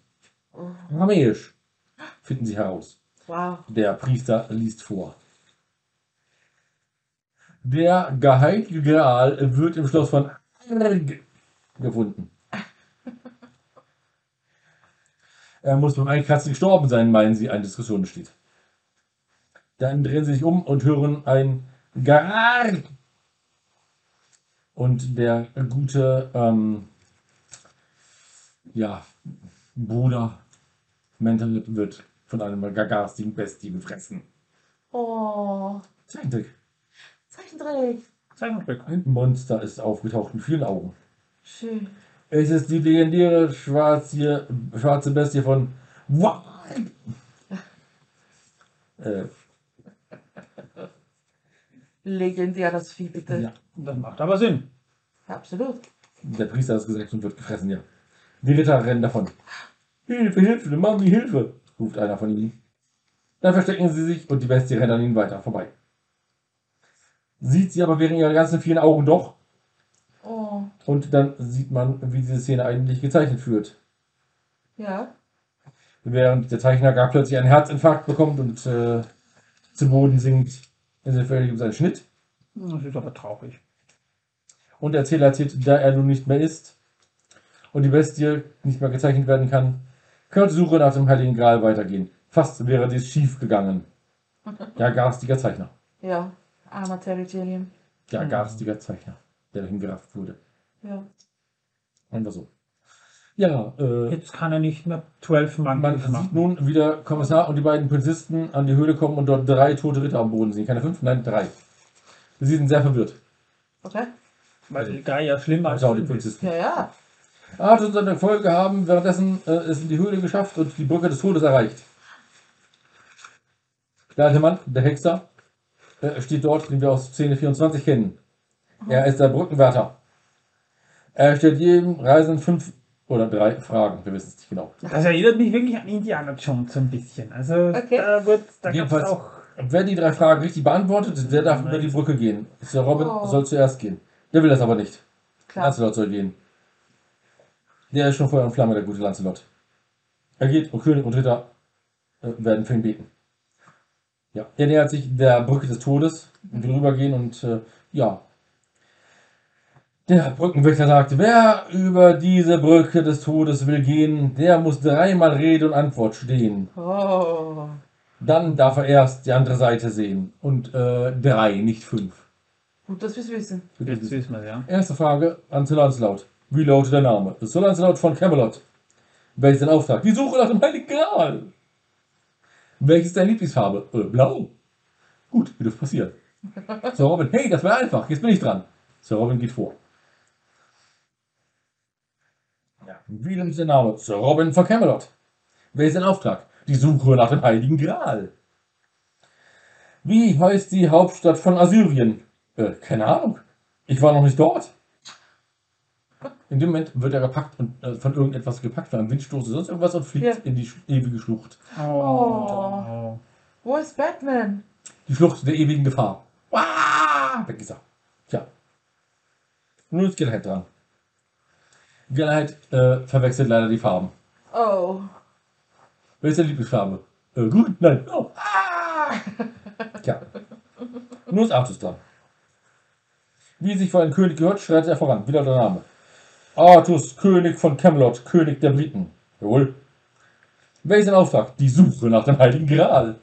Aramäisch. Finden sie heraus. Wow. Der Priester liest vor. Der geheilige Gral wird im Schloss von Arg gefunden. Er muss beim Einkratzen gestorben sein, meinen sie, eine Diskussion besteht. Dann drehen sie sich um und hören ein Gar. Und der gute, ähm, ja, Bruder Mental wird von einem gargarstigen Bestie gefressen. Oh. Zeichentrick. Zeichentrick. Zeichentrick. Ein Monster ist aufgetaucht mit vielen Augen. Schön. Es ist die legendäre schwarze, schwarze Bestie von Wa- Äh, Legendär das Vieh, bitte. ja. Das macht aber Sinn. Absolut. Der Priester hat es gesagt und wird gefressen, ja. Die Ritter rennen davon. Hilfe, Hilfe, Mami, Hilfe, ruft einer von ihnen. Dann verstecken sie sich und die Bestie rennt an ihnen weiter vorbei. Sieht sie aber während ihrer ganzen vielen Augen doch Oh, und dann sieht man, wie diese Szene eigentlich gezeichnet wird. ja. Während der Zeichner gar plötzlich einen Herzinfarkt bekommt und äh, zu Boden sinkt, ist er völlig um seinen Schnitt. Das ist aber traurig. Und der Erzähler erzählt, da er nun nicht mehr ist und die Bestie nicht mehr gezeichnet werden kann, könnte Suche nach dem Heiligen Gral weitergehen. Fast wäre dies schief gegangen. Ja, garstiger Zeichner. Ja. Armer Terry Gilliam. Ja, Mhm. garstiger Zeichner, der dahin gerafft wurde. Ja. Einfach so. Ja, äh, Jetzt kann er nicht mehr 12 Mann man sieht nun, wie der Kommissar und die beiden Polizisten an die Höhle kommen und dort drei tote Ritter am Boden sehen. Keine fünf, nein, drei. Sie sind sehr verwirrt. Okay. Weil die drei ja schlimmer als Also auch die ist. Polizisten. Ja, ja. Arthur und seine Folge haben währenddessen äh, es in die Höhle geschafft und die Brücke des Todes erreicht. Der alte Mann, der Hexer, steht dort, den wir aus Szene 24 kennen. Er ist der Brückenwärter. Er stellt jedem Reisenden fünf oder drei Fragen, wir wissen es nicht genau. Das erinnert mich wirklich an Indiana Jones so ein bisschen. Also Okay. da wird da Jedenfalls- auch. Wer die drei Fragen richtig beantwortet, der darf über die Brücke gehen. Sir Robin Oh. soll zuerst gehen. Der will das aber nicht. Klar. Lancelot soll gehen. Der ist schon Feuer und Flamme, der gute Lancelot. Er geht und König und Ritter äh, werden für ihn beten. Ja, er nähert sich der Brücke des Todes und will rübergehen und äh, ja. Der Brückenwächter sagt, wer über diese Brücke des Todes will gehen, der muss dreimal Rede und Antwort stehen. Oh. Dann darf er erst die andere Seite sehen. Und äh, drei, nicht fünf. Gut, dass wir es wissen. Jetzt wissen wir ja. Erste Frage an Sir Lancelot. Wie lautet der Name? Sir Lancelot von Camelot. Welches ist dein Auftrag? Die Suche nach dem Heiligen Gral. Welches ist deine Lieblingsfarbe? Äh, blau. Gut, wie das passiert. Sir Robin, hey, das war einfach. Jetzt bin ich dran. Sir Robin geht vor. Ja. Der Name? Sir Robin von Camelot. Welches ist dein Auftrag? Die Suche nach dem Heiligen Gral. Wie heißt die Hauptstadt von Assyrien? Äh, keine Ahnung. Ich war noch nicht dort. In dem Moment wird er gepackt und äh, von irgendetwas gepackt, von einem Windstoß oder sonst irgendwas und fliegt Ja. in die sch- ewige Schlucht. Oh. Wo ist Batman? Die Schlucht der ewigen Gefahr. Wah! Weg ist er. Tja. Nun ist Gelegenheit dran. Gelegenheit äh, verwechselt leider die Farben. Oh. Wer ist deine Lieblingsfarbe? Äh, gut, nein. Oh. Ah! Tja. Nun ist Artus dran. Wie sich vor einen König gehört, schreitet er voran. Wieder der Name. Artus, König von Camelot, König der Briten. Jawohl. Dein Auftrag? Die Suche nach dem Heiligen Gral.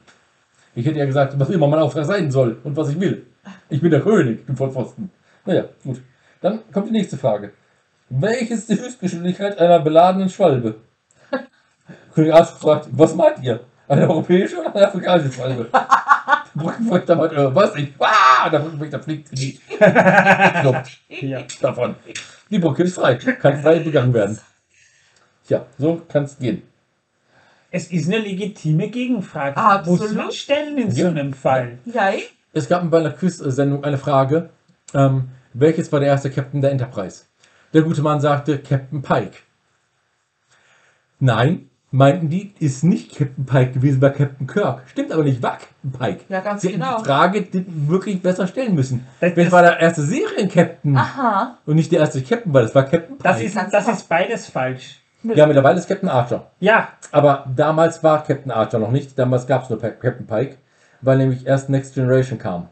Ich hätte ja gesagt, was immer mein Auftrag sein soll und was ich will. Ich bin der König, du Vollpfosten. Naja, gut. Dann kommt die nächste Frage. Welche ist die Höchstgeschwindigkeit einer beladenen Schwalbe? König Arthur fragt, was meint ihr? Eine europäische oder eine afrikanische Schwalbe? Der Brückenwächter meint, äh, was ich? Ah, der Brückenwächter fliegt in die Luft Ja. davon. Die Brücke ist frei, kann frei begangen werden. Tja, so kann es gehen. Es ist eine legitime Gegenfrage. Absolut. Muss man stellen in so Ja. einem Fall. Ja? Es gab bei einer Quiz-Sendung eine Frage, ähm, welches war der erste Captain der Enterprise? Der gute Mann sagte Captain Pike. Nein, meinten die, ist nicht Captain Pike gewesen, war Captain Kirk. Stimmt aber nicht, war Captain Pike. Ja, ganz Sie hätten genau. die Frage die wirklich besser stellen müssen. Das- Wer war der erste Serien-Captain? Aha. Und nicht der erste Captain, weil das war Captain Pike. Das ist, Ganz das ist beides falsch. ja, mittlerweile ist Captain Archer. Ja, Aber damals war Captain Archer noch nicht. Damals gab es nur Captain Pike, weil nämlich erst Next Generation kam.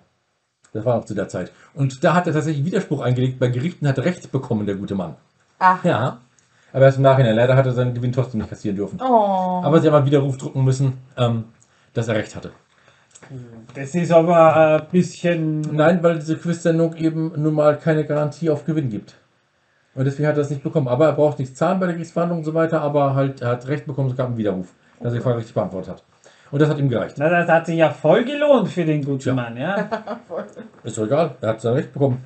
Das war noch zu der Zeit. Und da hat er tatsächlich Widerspruch eingelegt. Bei Gerichten hat er Recht bekommen, der gute Mann. Ach. Ja. Aber erst im Nachhinein. Leider hat er seinen Gewinn trotzdem nicht kassieren dürfen. Oh. Aber sie haben einen Widerruf drucken müssen, ähm, dass er Recht hatte. das ist aber ein bisschen. Nein, weil diese Quiz-Sendung eben nun mal keine Garantie auf Gewinn gibt. Und deswegen hat er es nicht bekommen. Aber er braucht nichts zahlen bei der Gerichtsverhandlung und so weiter. Aber halt, er hat Recht bekommen, es gab einen Widerruf, dass er die Frage richtig beantwortet hat. Und das hat ihm gereicht. Na, das hat sich ja voll gelohnt für den guten Ja. Mann, ja. Ist doch egal, er hat sein Recht bekommen.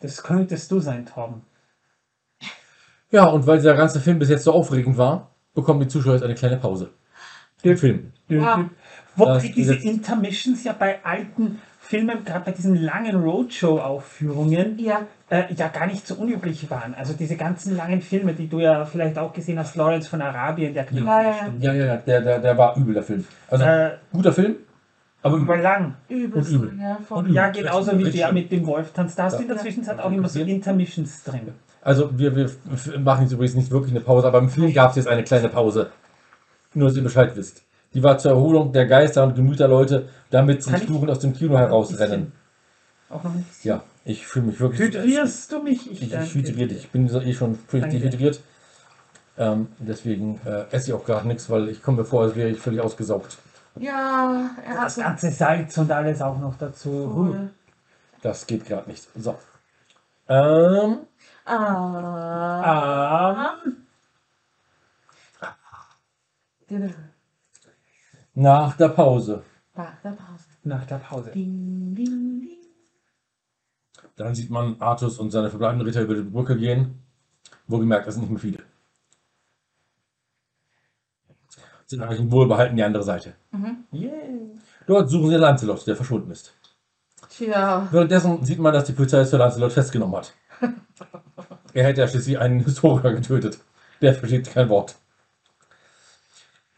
Das könntest du sein, Torben. Ja, und weil dieser ganze Film bis jetzt so aufregend war, bekommen die Zuschauer jetzt eine kleine Pause. Den Film. Ja. Wobei Das- diese Intermissions ja bei alten Filmen, gerade bei diesen langen Roadshow-Aufführungen, Ja, äh, ja gar nicht so unüblich waren. Also diese ganzen langen Filme, die du ja vielleicht auch gesehen hast, Lawrence von Arabien, der knapp Ja, ja, ja. Ja, ja, ja, der, der, der war übel, der Film. Also, Äh, guter Film, aber übel. überlang. übelst. Und übel. Ja. Und übel. Ja, genauso wie der mit dem Wolftanz. Da hast Ja. du in der Ja. Zwischenzeit auch immer so Intermissions drin. Also, wir, wir machen jetzt übrigens nicht wirklich eine Pause, aber im Film gab es jetzt eine kleine Pause. Nur, dass ihr Bescheid wisst. Die war zur Erholung der Geister und Gemüter Leute, damit sie ich- fluchend aus dem Kino herausrennen. Auch noch bisschen. Ja, ich fühle mich wirklich. Hydrierst du mich? Ich, ich danke hydriert, ich bin so eh schon völlig dehydriert. Ähm, deswegen äh, esse ich auch gerade nichts, weil ich komme mir vor, als wäre ich völlig ausgesaugt. Ja, er Das hat ganze Salz und alles auch noch dazu. voll. Das geht gerade nicht. So. Ähm, Ah. Ah, nach der Pause. Nach der Pause. nach der Pause. Ding, ding, ding. Dann sieht man Artus und seine verbleibenden Ritter über die Brücke gehen. Wohlgemerkt, das sind nicht mehr viele. Sind eigentlich wohlbehalten die andere Seite. Yeah. Dort suchen sie Lancelot, der verschwunden ist. Tja, Währenddessen sieht man, dass die Polizei Sir Lancelot festgenommen hat. er hätte ja schließlich einen Historiker getötet. Der versteht kein Wort.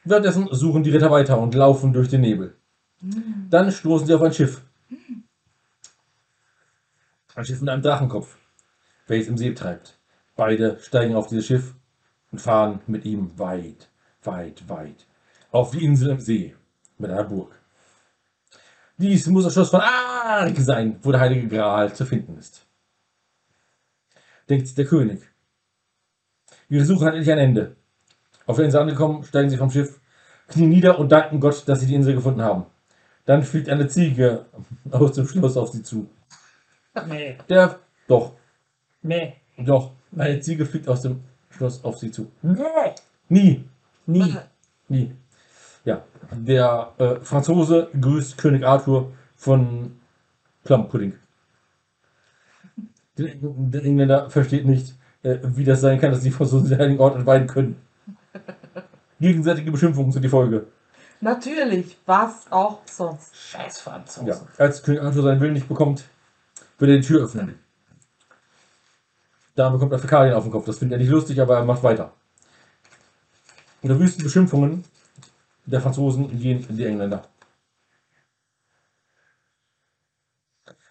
Währenddessen suchen die Ritter weiter und laufen durch den Nebel. Dann stoßen sie auf ein Schiff. Ein Schiff mit einem Drachenkopf, welches im See treibt. Beide steigen auf dieses Schiff und fahren mit ihm weit, weit, weit auf die Insel im See mit einer Burg. Dies muss das Schloss von Ark sein, wo der heilige Gral zu finden ist. Denkt der König. Ihre Suche hat endlich ein Ende. Auf der Insel angekommen, steigen sie vom Schiff, knien nieder und danken Gott, dass sie die Insel gefunden haben. Dann fliegt eine Ziege aus dem Schloss auf sie zu. Nee, Der, doch, nee, doch, eine Ziege fliegt aus dem Schloss auf sie zu. nee. Nie, Nie. nie. Ja, der äh, Franzose grüßt König Arthur von Plumpudding. Der, der Engländer versteht nicht, äh, wie das sein kann, dass die Franzosen den heiligen Ort entweihen können. Gegenseitige Beschimpfungen sind die Folge. natürlich, was auch sonst. Scheiß Ja, Franzosen. als König Arthur seinen Willen nicht bekommt, wird er die Tür öffnen. Da bekommt er Fäkalien auf den Kopf. Das findet er nicht lustig, aber er macht weiter. Unter wüsten Beschimpfungen der Franzosen gehen die Engländer.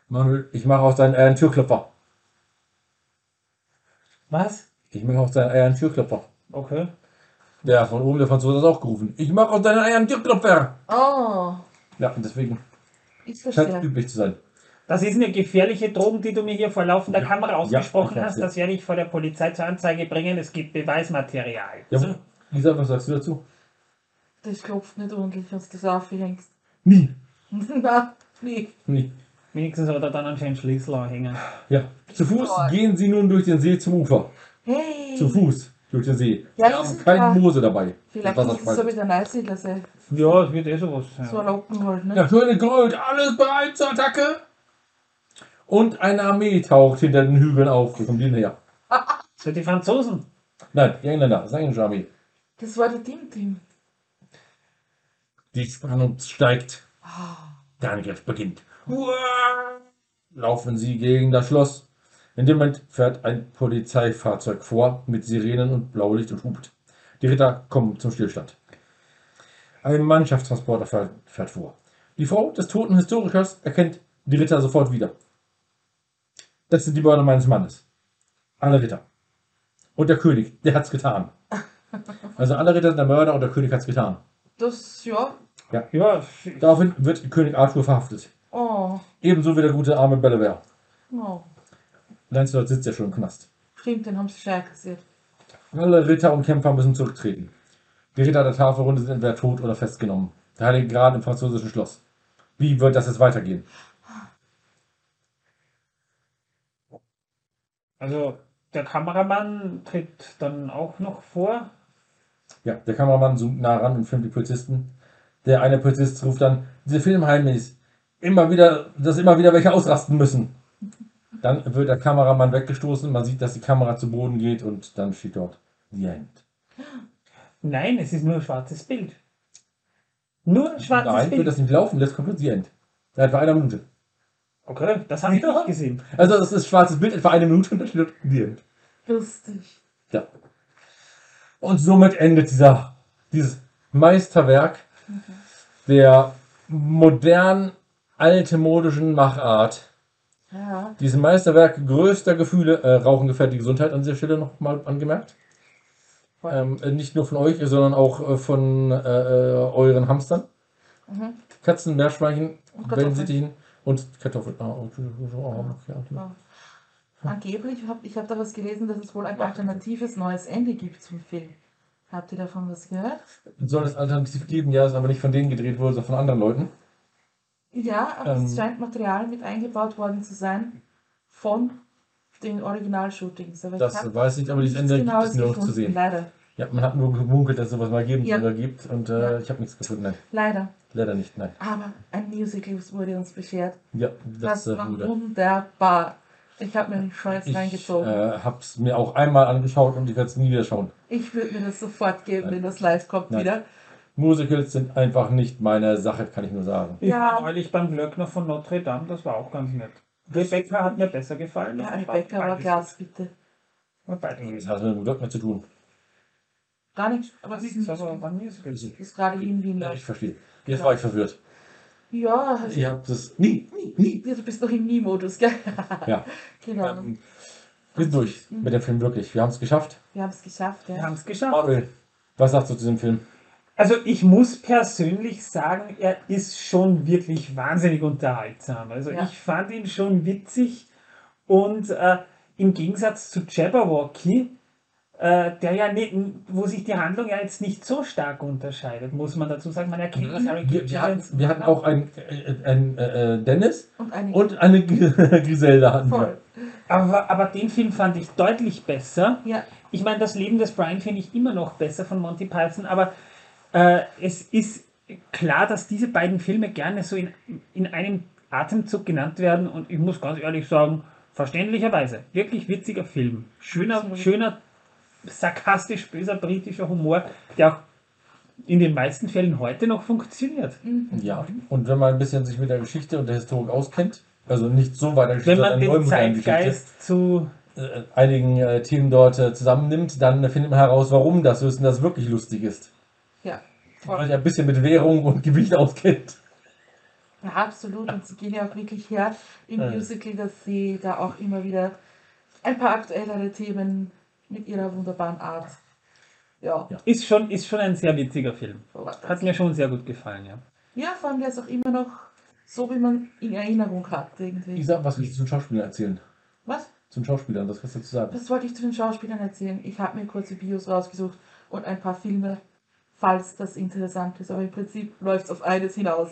Manuel, ich mache aus deinen Eiern Türklopfer. Was? Ich mache aus deinen Eiern Türklopfer. Okay. Der von oben, der Franzose, hat auch gerufen. Ich mache aus deinen Eiern Türklopfer. Oh, Ja, und deswegen ich scheint es verstehe. üblich zu sein. Das ist eine gefährliche Drohung, die du mir hier vor laufender Ja. Kamera Ja, ausgesprochen weiß, hast. ja. Das werde ich vor der Polizei zur Anzeige bringen. Es gibt Beweismaterial. Ja, Lisa, was sagst du dazu? Das klopft nicht ordentlich, was du so aufhängst. Nie. Na, nee. Nie. Wenigstens hat er dann anscheinend Schlüssel anhängen. Ja. Zu Fuß Gott. gehen sie nun durch den See zum Ufer. Hey. Zu Fuß durch den See. Ja, Sie ist kein Mose dabei. Vielleicht Das ist es so wie der Neusiedlersee. Ja, es wird eh sowas sein. So locken halt, ne? Der König grollt, alles bereit zur Attacke. Und eine Armee taucht hinter den Hügeln auf. Wo kommen die denn her? So die Franzosen. Nein, die Engländer. Das ist eine englische Armee. Das war der Team-Team. Die Spannung steigt. Der Angriff beginnt. Laufen sie gegen das Schloss. In dem Moment fährt ein Polizeifahrzeug vor mit Sirenen und Blaulicht und hupt. Die Ritter kommen zum Stillstand. Ein Mannschaftstransporter fährt, fährt vor. Die Frau des toten Historikers erkennt die Ritter sofort wieder. Das sind die Mörder meines Mannes. Alle Ritter. Und der König, der hat's getan. Also alle Ritter sind der Mörder und der König hat's getan. Das, ja. Ja, Daraufhin wird König Arthur verhaftet. Oh. Ebenso wie der gute arme Bellever. oh. Lancelot sitzt ja schon im Knast. Stimmt, den haben sie schon kassiert. Alle Ritter und Kämpfer müssen zurücktreten. Die Ritter der Tafelrunde sind entweder tot oder festgenommen. Der Heilige Grad im französischen Schloss. Wie wird das jetzt weitergehen? also der Kameramann tritt dann auch noch vor. Ja, der Kameramann zoomt nah ran und filmt die Polizisten. Der eine Polizist ruft dann, diese Filmheimnis, immer wieder, dass immer wieder welche ausrasten müssen. Dann wird der Kameramann weggestoßen, man sieht, dass die Kamera zu Boden geht und dann steht dort The End. Nein, es ist nur ein schwarzes Bild. Nur ein schwarzes Nein, Bild. wird das nicht laufen, das kommt The End. Ja, etwa eine Minute. Okay, das habe ich nicht gesehen. Also das ist schwarzes Bild, etwa eine Minute und da steht The End. Lustig. Ja. Und somit endet dieser, dieses Meisterwerk der modern altmodischen Machart. Ja. Dieses Meisterwerk größter Gefühle, äh, Rauchen gefährdet die Gesundheit an dieser Stelle nochmal angemerkt. Ähm, äh, nicht nur von euch, sondern auch äh, von äh, äh, euren Hamstern. Mhm. Katzen, Meerschweinchen. Wellensittichen und Kartoffeln. Ah, oh, okay. Ja. Angeblich, hab, ich habe da was gelesen, dass es wohl ein alternatives neues Ende gibt zum Film. Habt ihr davon was gehört? Soll es alternativ geben? Ja, ist aber nicht von denen gedreht worden, sondern von anderen Leuten. Ja, aber Ähm. es scheint Material mit eingebaut worden zu sein von den Originalshootings. Ich Das weiß ich, aber dieses Ende gibt Genaues es nirgends zu gefunden, sehen. Leider. Ja, man hat nur gemunkelt, dass es sowas mal geben Ja. oder gibt und äh, Ja. ich habe nichts gefunden. Nein, Leider. leider nicht. Nein. Aber ein Musical wurde uns beschert. Ja, Das, das, war wurde. wunderbar. Ich habe mir den Scheiß Ich reingezogen. äh, habe es mir auch einmal angeschaut und ich werde es nie wieder schauen. Ich würde mir das sofort geben, Nein. wenn das live kommt Nein. wieder. Musicals sind einfach nicht meine Sache, kann ich nur sagen. Ich Ja. war neulich beim Glöckner von Notre Dame, das war auch ganz nett. Rebecca hat mir besser gefallen. Ja, Rebecca war Glas, bitte. war beides Das hat mit dem Glück mehr zu tun. Gar nichts, aber es ist, Musical. ist gerade in Wien. Ja, ich verstehe. Jetzt war ich verwirrt. Ja, Ich habe das nie, nie, nie. ja, du bist noch im Nie-Modus, gell? Ja, genau. ähm, wir sind durch mit dem Film wirklich. Wir haben es geschafft. Wir haben es geschafft, Wir ja. haben es geschafft. Manuel, was sagst du zu diesem Film? Also ich muss persönlich sagen, er ist schon wirklich wahnsinnig unterhaltsam. Also Ja. ich fand ihn schon witzig und äh, im Gegensatz zu Jabberwocky, äh, der ja nicht, wo sich die Handlung ja jetzt nicht so stark unterscheidet, muss man dazu sagen. Man erkennt das Harry Wir, wir, hatten, Gibbons- wir hatten auch einen, äh, einen äh, Dennis Und eine und eine Griselda hatten wir. voll. aber, aber den Film fand ich deutlich besser. Ja, Ich meine, das Leben des Brian finde ich immer noch besser von Monty Python, aber äh, es ist klar, dass diese beiden Filme gerne so in, in einem Atemzug genannt werden und ich muss ganz ehrlich sagen, verständlicherweise, wirklich witziger Film. Schöner, schöner, sarkastisch böser britischer Humor, der auch in den meisten Fällen heute noch funktioniert. Ja, und wenn man ein bisschen sich mit der Geschichte und der Historik auskennt, also nicht so weit der Geschichte, Wenn man sondern den Zeitgeist zu äh, einigen äh, Themen dort äh, zusammennimmt, dann findet man heraus, warum das so ist und das wirklich lustig ist. Voll. sich ein bisschen mit Währung und Gewicht auskennt. ja, absolut. Und sie gehen ja auch wirklich her im Ja. Musical, dass sie da auch immer wieder ein paar aktuellere Themen mit ihrer wunderbaren Art. Ja, Ja. ist schon, ist schon ein sehr witziger Film. verwaltet. Hat mir schon sehr gut gefallen, ja. Ja, vor allem der ist auch immer noch so, wie man in Erinnerung hat, irgendwie. Isa, was willst du zu den Schauspielern erzählen? Was? Zu den Schauspielern, was kannst du dazu sagen? Was wollte ich zu den Schauspielern erzählen? Ich habe mir kurze Bios rausgesucht und ein paar Filme, falls das interessant ist. Aber im Prinzip läuft es auf eines hinaus.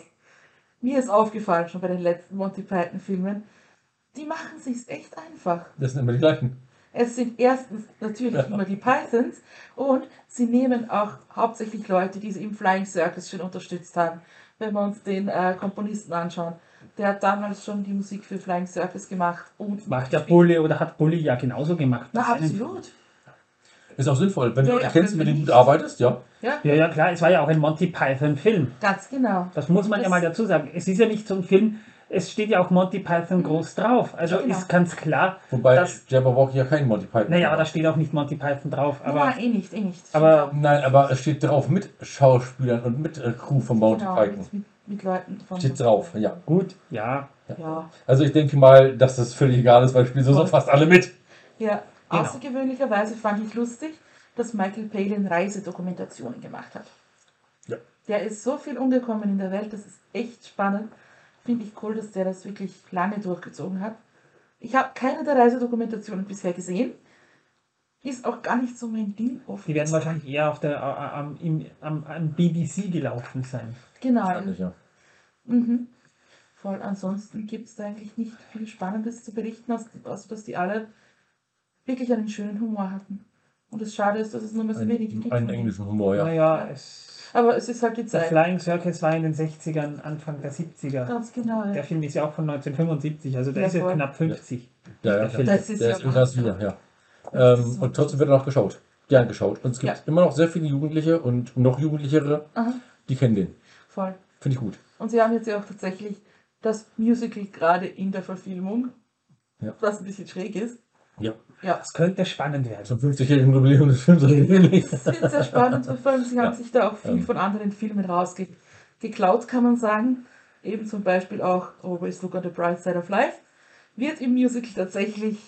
Mir ist aufgefallen, schon bei den letzten Monty Python-Filmen, die machen sich's echt einfach. Das sind immer die gleichen. Es sind erstens natürlich Ja. immer die Pythons und sie nehmen auch hauptsächlich Leute, die sie im Flying Circus schon unterstützt haben. Wenn wir uns den äh, Komponisten anschauen, der hat damals schon die Musik für Flying Circus gemacht und Macht der Bulli oder hat Bulli ja genauso gemacht. Na, absolut. Ist auch sinnvoll. Wenn Ja, du erkennst, wenn du nicht- arbeitest, ja. Ja, Ja, ja, klar, es war ja auch ein Monty Python-Film. ganz genau. Das muss man ja Das- mal dazu sagen. Es ist ja nicht so ein Film, es steht ja auch Monty Python groß drauf. Also Ja, genau. ist ganz klar. Wobei Jabberwocky ja kein Monty Python Naja, aber da steht auch nicht Monty Python drauf. Aber Nein, eh nicht, eh nicht. aber- Nein, aber es steht drauf mit Schauspielern und mit äh, Crew von Monty genau, Python. mit, mit, mit Leuten von. Steht drauf, ja. gut, ja. Ja, Also ich denke mal, dass das völlig egal ist, weil spielen so Voll. fast alle mit. ja. Genau. Außergewöhnlicherweise fand ich lustig, dass Michael Palin Reisedokumentationen gemacht hat. Ja. Der ist so viel umgekommen in der Welt, das ist echt spannend. Finde ich cool, dass der das wirklich lange durchgezogen hat. Ich habe keine der Reisedokumentationen bisher gesehen. Ist auch gar nicht so mein Ding. Oft. Die werden wahrscheinlich eher auf der, äh, am, im, am, am BBC gelaufen sein. Genau. Ja. Mhm. Voll. Ansonsten gibt es da eigentlich nicht viel Spannendes zu berichten, außer dass die alle wirklich einen schönen Humor hatten. Und das Schade ist, dass es nur mehr so wenig Ein, gibt. einen englischen Humor, ja. Naja, es, Aber es ist halt die der Zeit. Flying Circus war in den 60ern, Anfang der 70er. Ganz genau. Der. Film ist ja auch von 1975, also der Ja, ist ja knapp 50. Ja, ja, Der Film. Das ist Der ja ist irgendwas wieder, ja. Das Ähm, ist so. und trotzdem wird er noch geschaut. Gern geschaut. Und es gibt Ja. immer noch sehr viele Jugendliche und noch Jugendlichere, Aha. die kennen den. Voll. Finde ich gut. Und sie haben jetzt ja auch tatsächlich das Musical gerade in der Verfilmung, Ja. was ein bisschen schräg ist. Ja. Ja, Das könnte spannend werden. Zum 50-jährigen Jubiläum des Films das wird sehr spannend und vor allem, sie haben Ja. sich da auch viel Ähm. von anderen Filmen rausgeklaut, kann man sagen. Eben zum Beispiel auch Always Look on the Bright Side of Life. Wird im Musical tatsächlich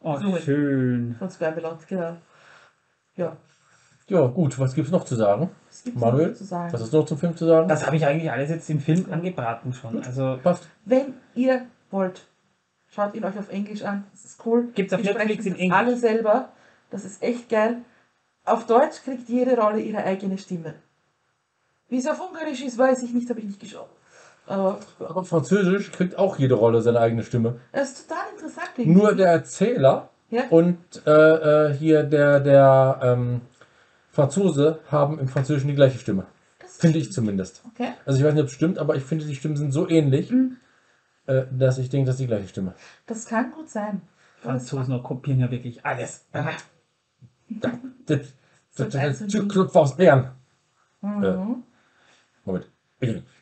Oh, So. schön. von Spamalot, genau. Ja, Ja, gut, was gibt es noch zu sagen? was gibt Manuel, noch zu sagen? Was ist noch zum Film zu sagen? Das habe ich eigentlich alles jetzt im Film angebraten schon. Also passt. Wenn ihr wollt, schaut ihn euch auf Englisch an. Das ist cool. Gibt's auf Die Netflix in das Englisch? Alle selber. Das ist echt geil. Auf Deutsch kriegt jede Rolle ihre eigene Stimme. Wie es auf Ungarisch ist, weiß ich nicht, habe ich nicht geschaut. Aber Aber Französisch kriegt auch jede Rolle seine eigene Stimme. es ist total interessant. Nur der Erzähler Ja. und äh, äh, hier der, der ähm, Franzose haben im Französischen die gleiche Stimme. Das Finde ich zumindest. Okay. Also ich weiß nicht, ob es stimmt, aber ich finde, die Stimmen sind so ähnlich, Mhm. Äh, dass ich denke, das ist die gleiche Stimme. Das kann gut sein. Franzosen kopieren ja wirklich alles. Das, das, das, ein das, aus Bern. Mhm. Moment.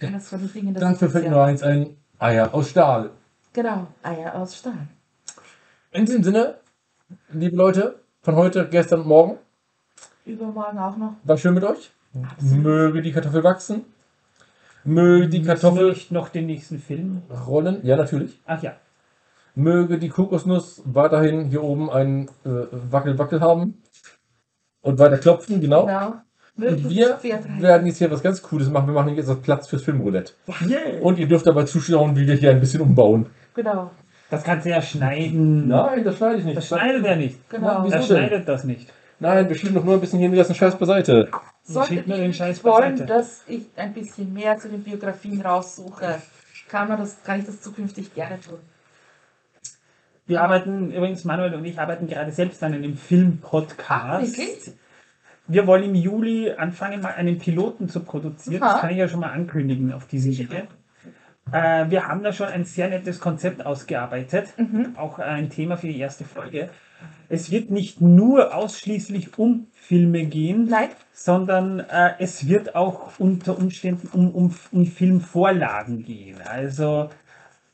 Eines von den Dingen, das Dafür fällt nur eins ein. Eier aus Stahl. Genau, Eier aus Stahl. In diesem Sinne, liebe Leute, von heute, gestern und morgen, Übermorgen auch noch. war schön mit euch. Absolut. Möge die Kartoffel wachsen. Möge die Kartoffel nicht noch den nächsten Film? rollen. Ja, natürlich. Ach ja. Möge die Kokosnuss weiterhin hier oben einen äh, Wackel-Wackel haben. Und weiter klopfen, genau. Genau. Und wir werden jetzt hier was ganz Cooles machen. Wir machen jetzt Platz fürs Filmroulette. Yeah. Und ihr dürft dabei zuschauen, wie wir hier ein bisschen umbauen. Genau. Das kannst du ja schneiden. Nein, das schneide ich nicht. Das schneidet er nicht. Genau. Wieso Er denn? schneidet das nicht. Nein, wir schieben doch nur ein bisschen hier den ganzen Scheiß beiseite. Sollte Schiebt mir ich den nicht Scheiß wollen, dass ich ein bisschen mehr zu den Biografien raussuche, kann, man das, kann ich das zukünftig gerne tun. Wir arbeiten, übrigens Manuel und ich arbeiten gerade selbst an einem Film-Podcast. Wirklich? Wir wollen im Juli anfangen, mal einen Piloten zu produzieren. Aha. Das kann ich ja schon mal ankündigen auf diese Wege. Äh, wir haben da schon ein sehr nettes Konzept ausgearbeitet. Mhm. Auch ein Thema für die erste Folge. Es wird nicht nur ausschließlich um Filme gehen, Nein? sondern äh, es wird auch unter Umständen um, um, um Filmvorlagen gehen. Also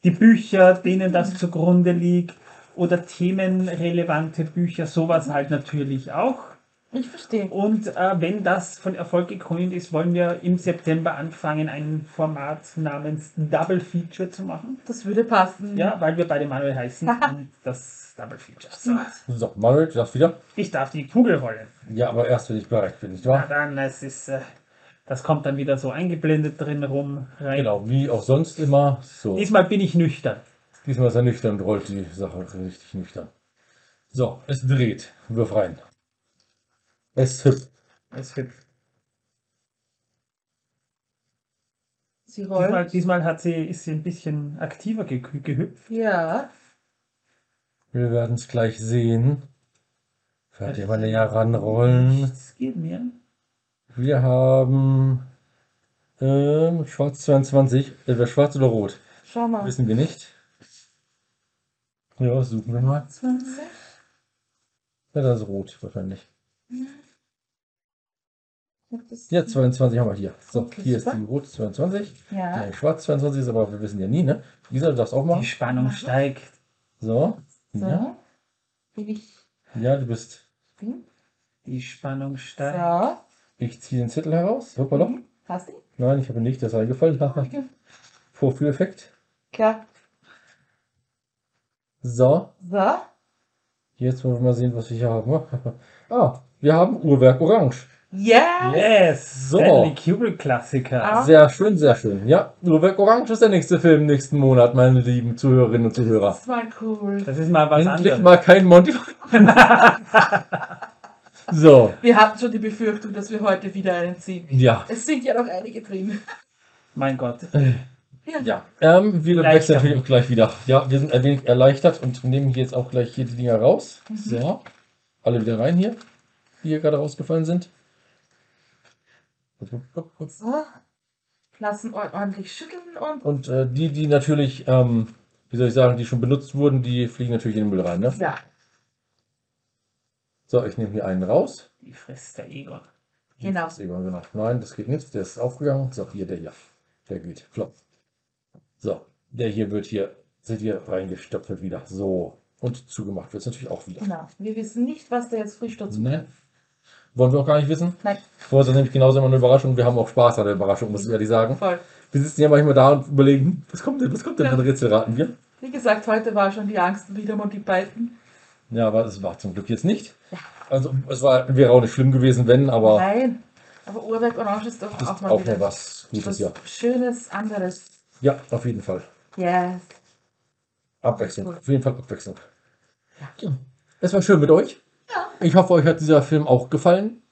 die Bücher, denen das zugrunde liegt, oder themenrelevante Bücher, sowas halt natürlich auch. Ich verstehe. Und äh, wenn das von Erfolg gekrönt ist, wollen wir im September anfangen, ein Format namens Double Feature zu machen. Das würde passen. Ja, weil wir beide Manuel heißen und das Double Feature. So. So, Manuel, du darfst wieder. Ich darf die Kugel rollen. Ja, aber erst, wenn ich bereit bin, nicht Ja, wahr? dann, es ist, äh, das kommt dann wieder so eingeblendet drin rum rein. Genau, wie auch sonst immer. So, Diesmal bin ich nüchtern. diesmal ist er nüchtern und rollt die Sache richtig nüchtern. So, es dreht. Wirf rein. Es hüpft. Es wird, Sie diesmal, rollt. diesmal hat sie, ist sie ein bisschen aktiver ge gehüpft. Ja. Wir werden es gleich sehen. Werd ihr mal näher ranrollen. Nichts geht mehr. Wir haben ähm, schwarz 22. Äh, wer schwarz oder rot? Schau mal. Wissen wir nicht. Ja, suchen wir mal. 20. Ja, das ist rot wahrscheinlich. Das- Ja, 22 haben wir hier. So, Okay, hier ist super. die rot 22. Ja. Nee, schwarz 22 ist aber, wir wissen ja nie, ne? Lisa, du darfst auch Die machen. Spannung steigt. So. So. Ja. Bin ich. ja, du bist. Bin. Die Spannung steigt. So. Ich ziehe den Zettel heraus. Hoppala. Mhm. Hast du? Nein, ich habe nicht, das ist eingefallen. Haha. Vorführeffekt. Klar. So, So. jetzt wollen wir mal sehen, was wir hier haben. Ah, wir haben Uhrwerk Orange. Ja. Yes! So. Stanley Kubrick-Klassiker. Ah. Sehr schön, sehr schön. Ja, Uhrwerk Orange ist der nächste Film nächsten Monat, meine lieben Zuhörerinnen und Zuhörer. Das war cool. Das ist mal was Endlich anderes. mal kein Monty. so, Wir hatten schon die Befürchtung, dass wir heute wieder einen ziehen. ja. Es sind ja noch einige drin. Mein Gott. Ja, ähm, wir wechseln natürlich auch gleich wieder. Ja, wir sind ein wenig erleichtert und nehmen hier jetzt auch gleich hier die Dinger raus. So, alle wieder rein hier, die hier gerade rausgefallen sind. So. Lassen ord- ordentlich schütteln und. Und äh, die, die natürlich, ähm, wie soll ich sagen, die schon benutzt wurden, die fliegen natürlich in den Müll rein. Ne? Ja. So, ich nehme hier einen raus. Die frisst der Egon. Genau. Das eben, genau. Nein, das geht nicht. Der ist aufgegangen. So, hier, der hier. Der geht. Flop. So, der hier wird hier, seht ihr, reingestopft wieder. So. Und zugemacht wird es natürlich auch wieder. Genau. Wir wissen nicht, was der jetzt dazu Nein. Wollen wir auch gar nicht wissen. Nein, Vorher ist das nämlich genauso immer eine Überraschung. Wir haben auch Spaß an der Überraschung, muss ich ehrlich sagen. voll. Wir sitzen ja manchmal da und überlegen, hm, was kommt denn, was kommt denn Ja. für ein Rätsel raten wir? Wie gesagt, heute war schon die Angst wieder Monty Python. Ja, aber es war zum Glück jetzt nicht. Also es war, wäre auch nicht schlimm gewesen, wenn, aber Nein. Aber Uhrwerk Orange ist doch ist auch mal auch wieder mal was Gutes, was ja. Schönes, anderes. Ja, auf jeden Fall. Yes. Abwechslung. Auf jeden Fall Abwechslung. Ja. Es war schön mit euch. Ich hoffe, euch hat dieser Film auch gefallen.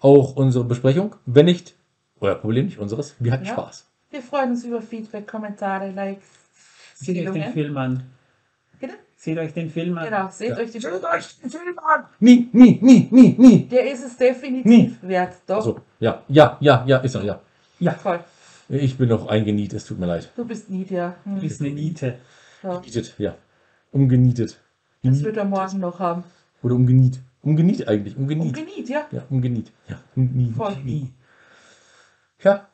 Auch unsere Besprechung. Wenn nicht, euer Problem nicht unseres. Wir hatten Ja. Spaß. Wir freuen uns über Feedback, Kommentare, Likes. Seht euch den. Film an. Bitte? Seht euch den Film an. Genau, seht Ja. euch die Nie, nie, nie, nie, nie. Der ist es definitiv Nie. wert. Doch, So, ja, ja, ja, ja, ist er, ja. Ja, voll. Ich bin noch eingeniet, es tut mir leid. Du bist nie der. du Hm. bist eine Niete. Ja. Genietet, ja. Umgenietet. Das wird er morgen noch haben. Oder umgeniet. Umgeniet eigentlich, Und umgeniet. geniet, ja? Ja, umgeniet. Ja, umgeniet. Voll. Ja.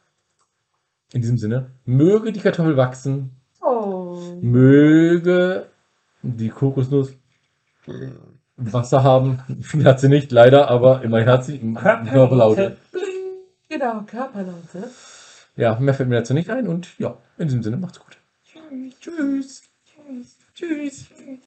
In diesem Sinne, möge die Kartoffel wachsen, Oh. möge die Kokosnuss Wasser haben. Viel hat sie nicht, leider, aber immerhin hat sie Körperlaute. Genau, Körperlaute. Ja, mehr fällt mir dazu nicht ein und ja, in diesem Sinne, macht's gut. Tschüss. Tschüss. Tschüss.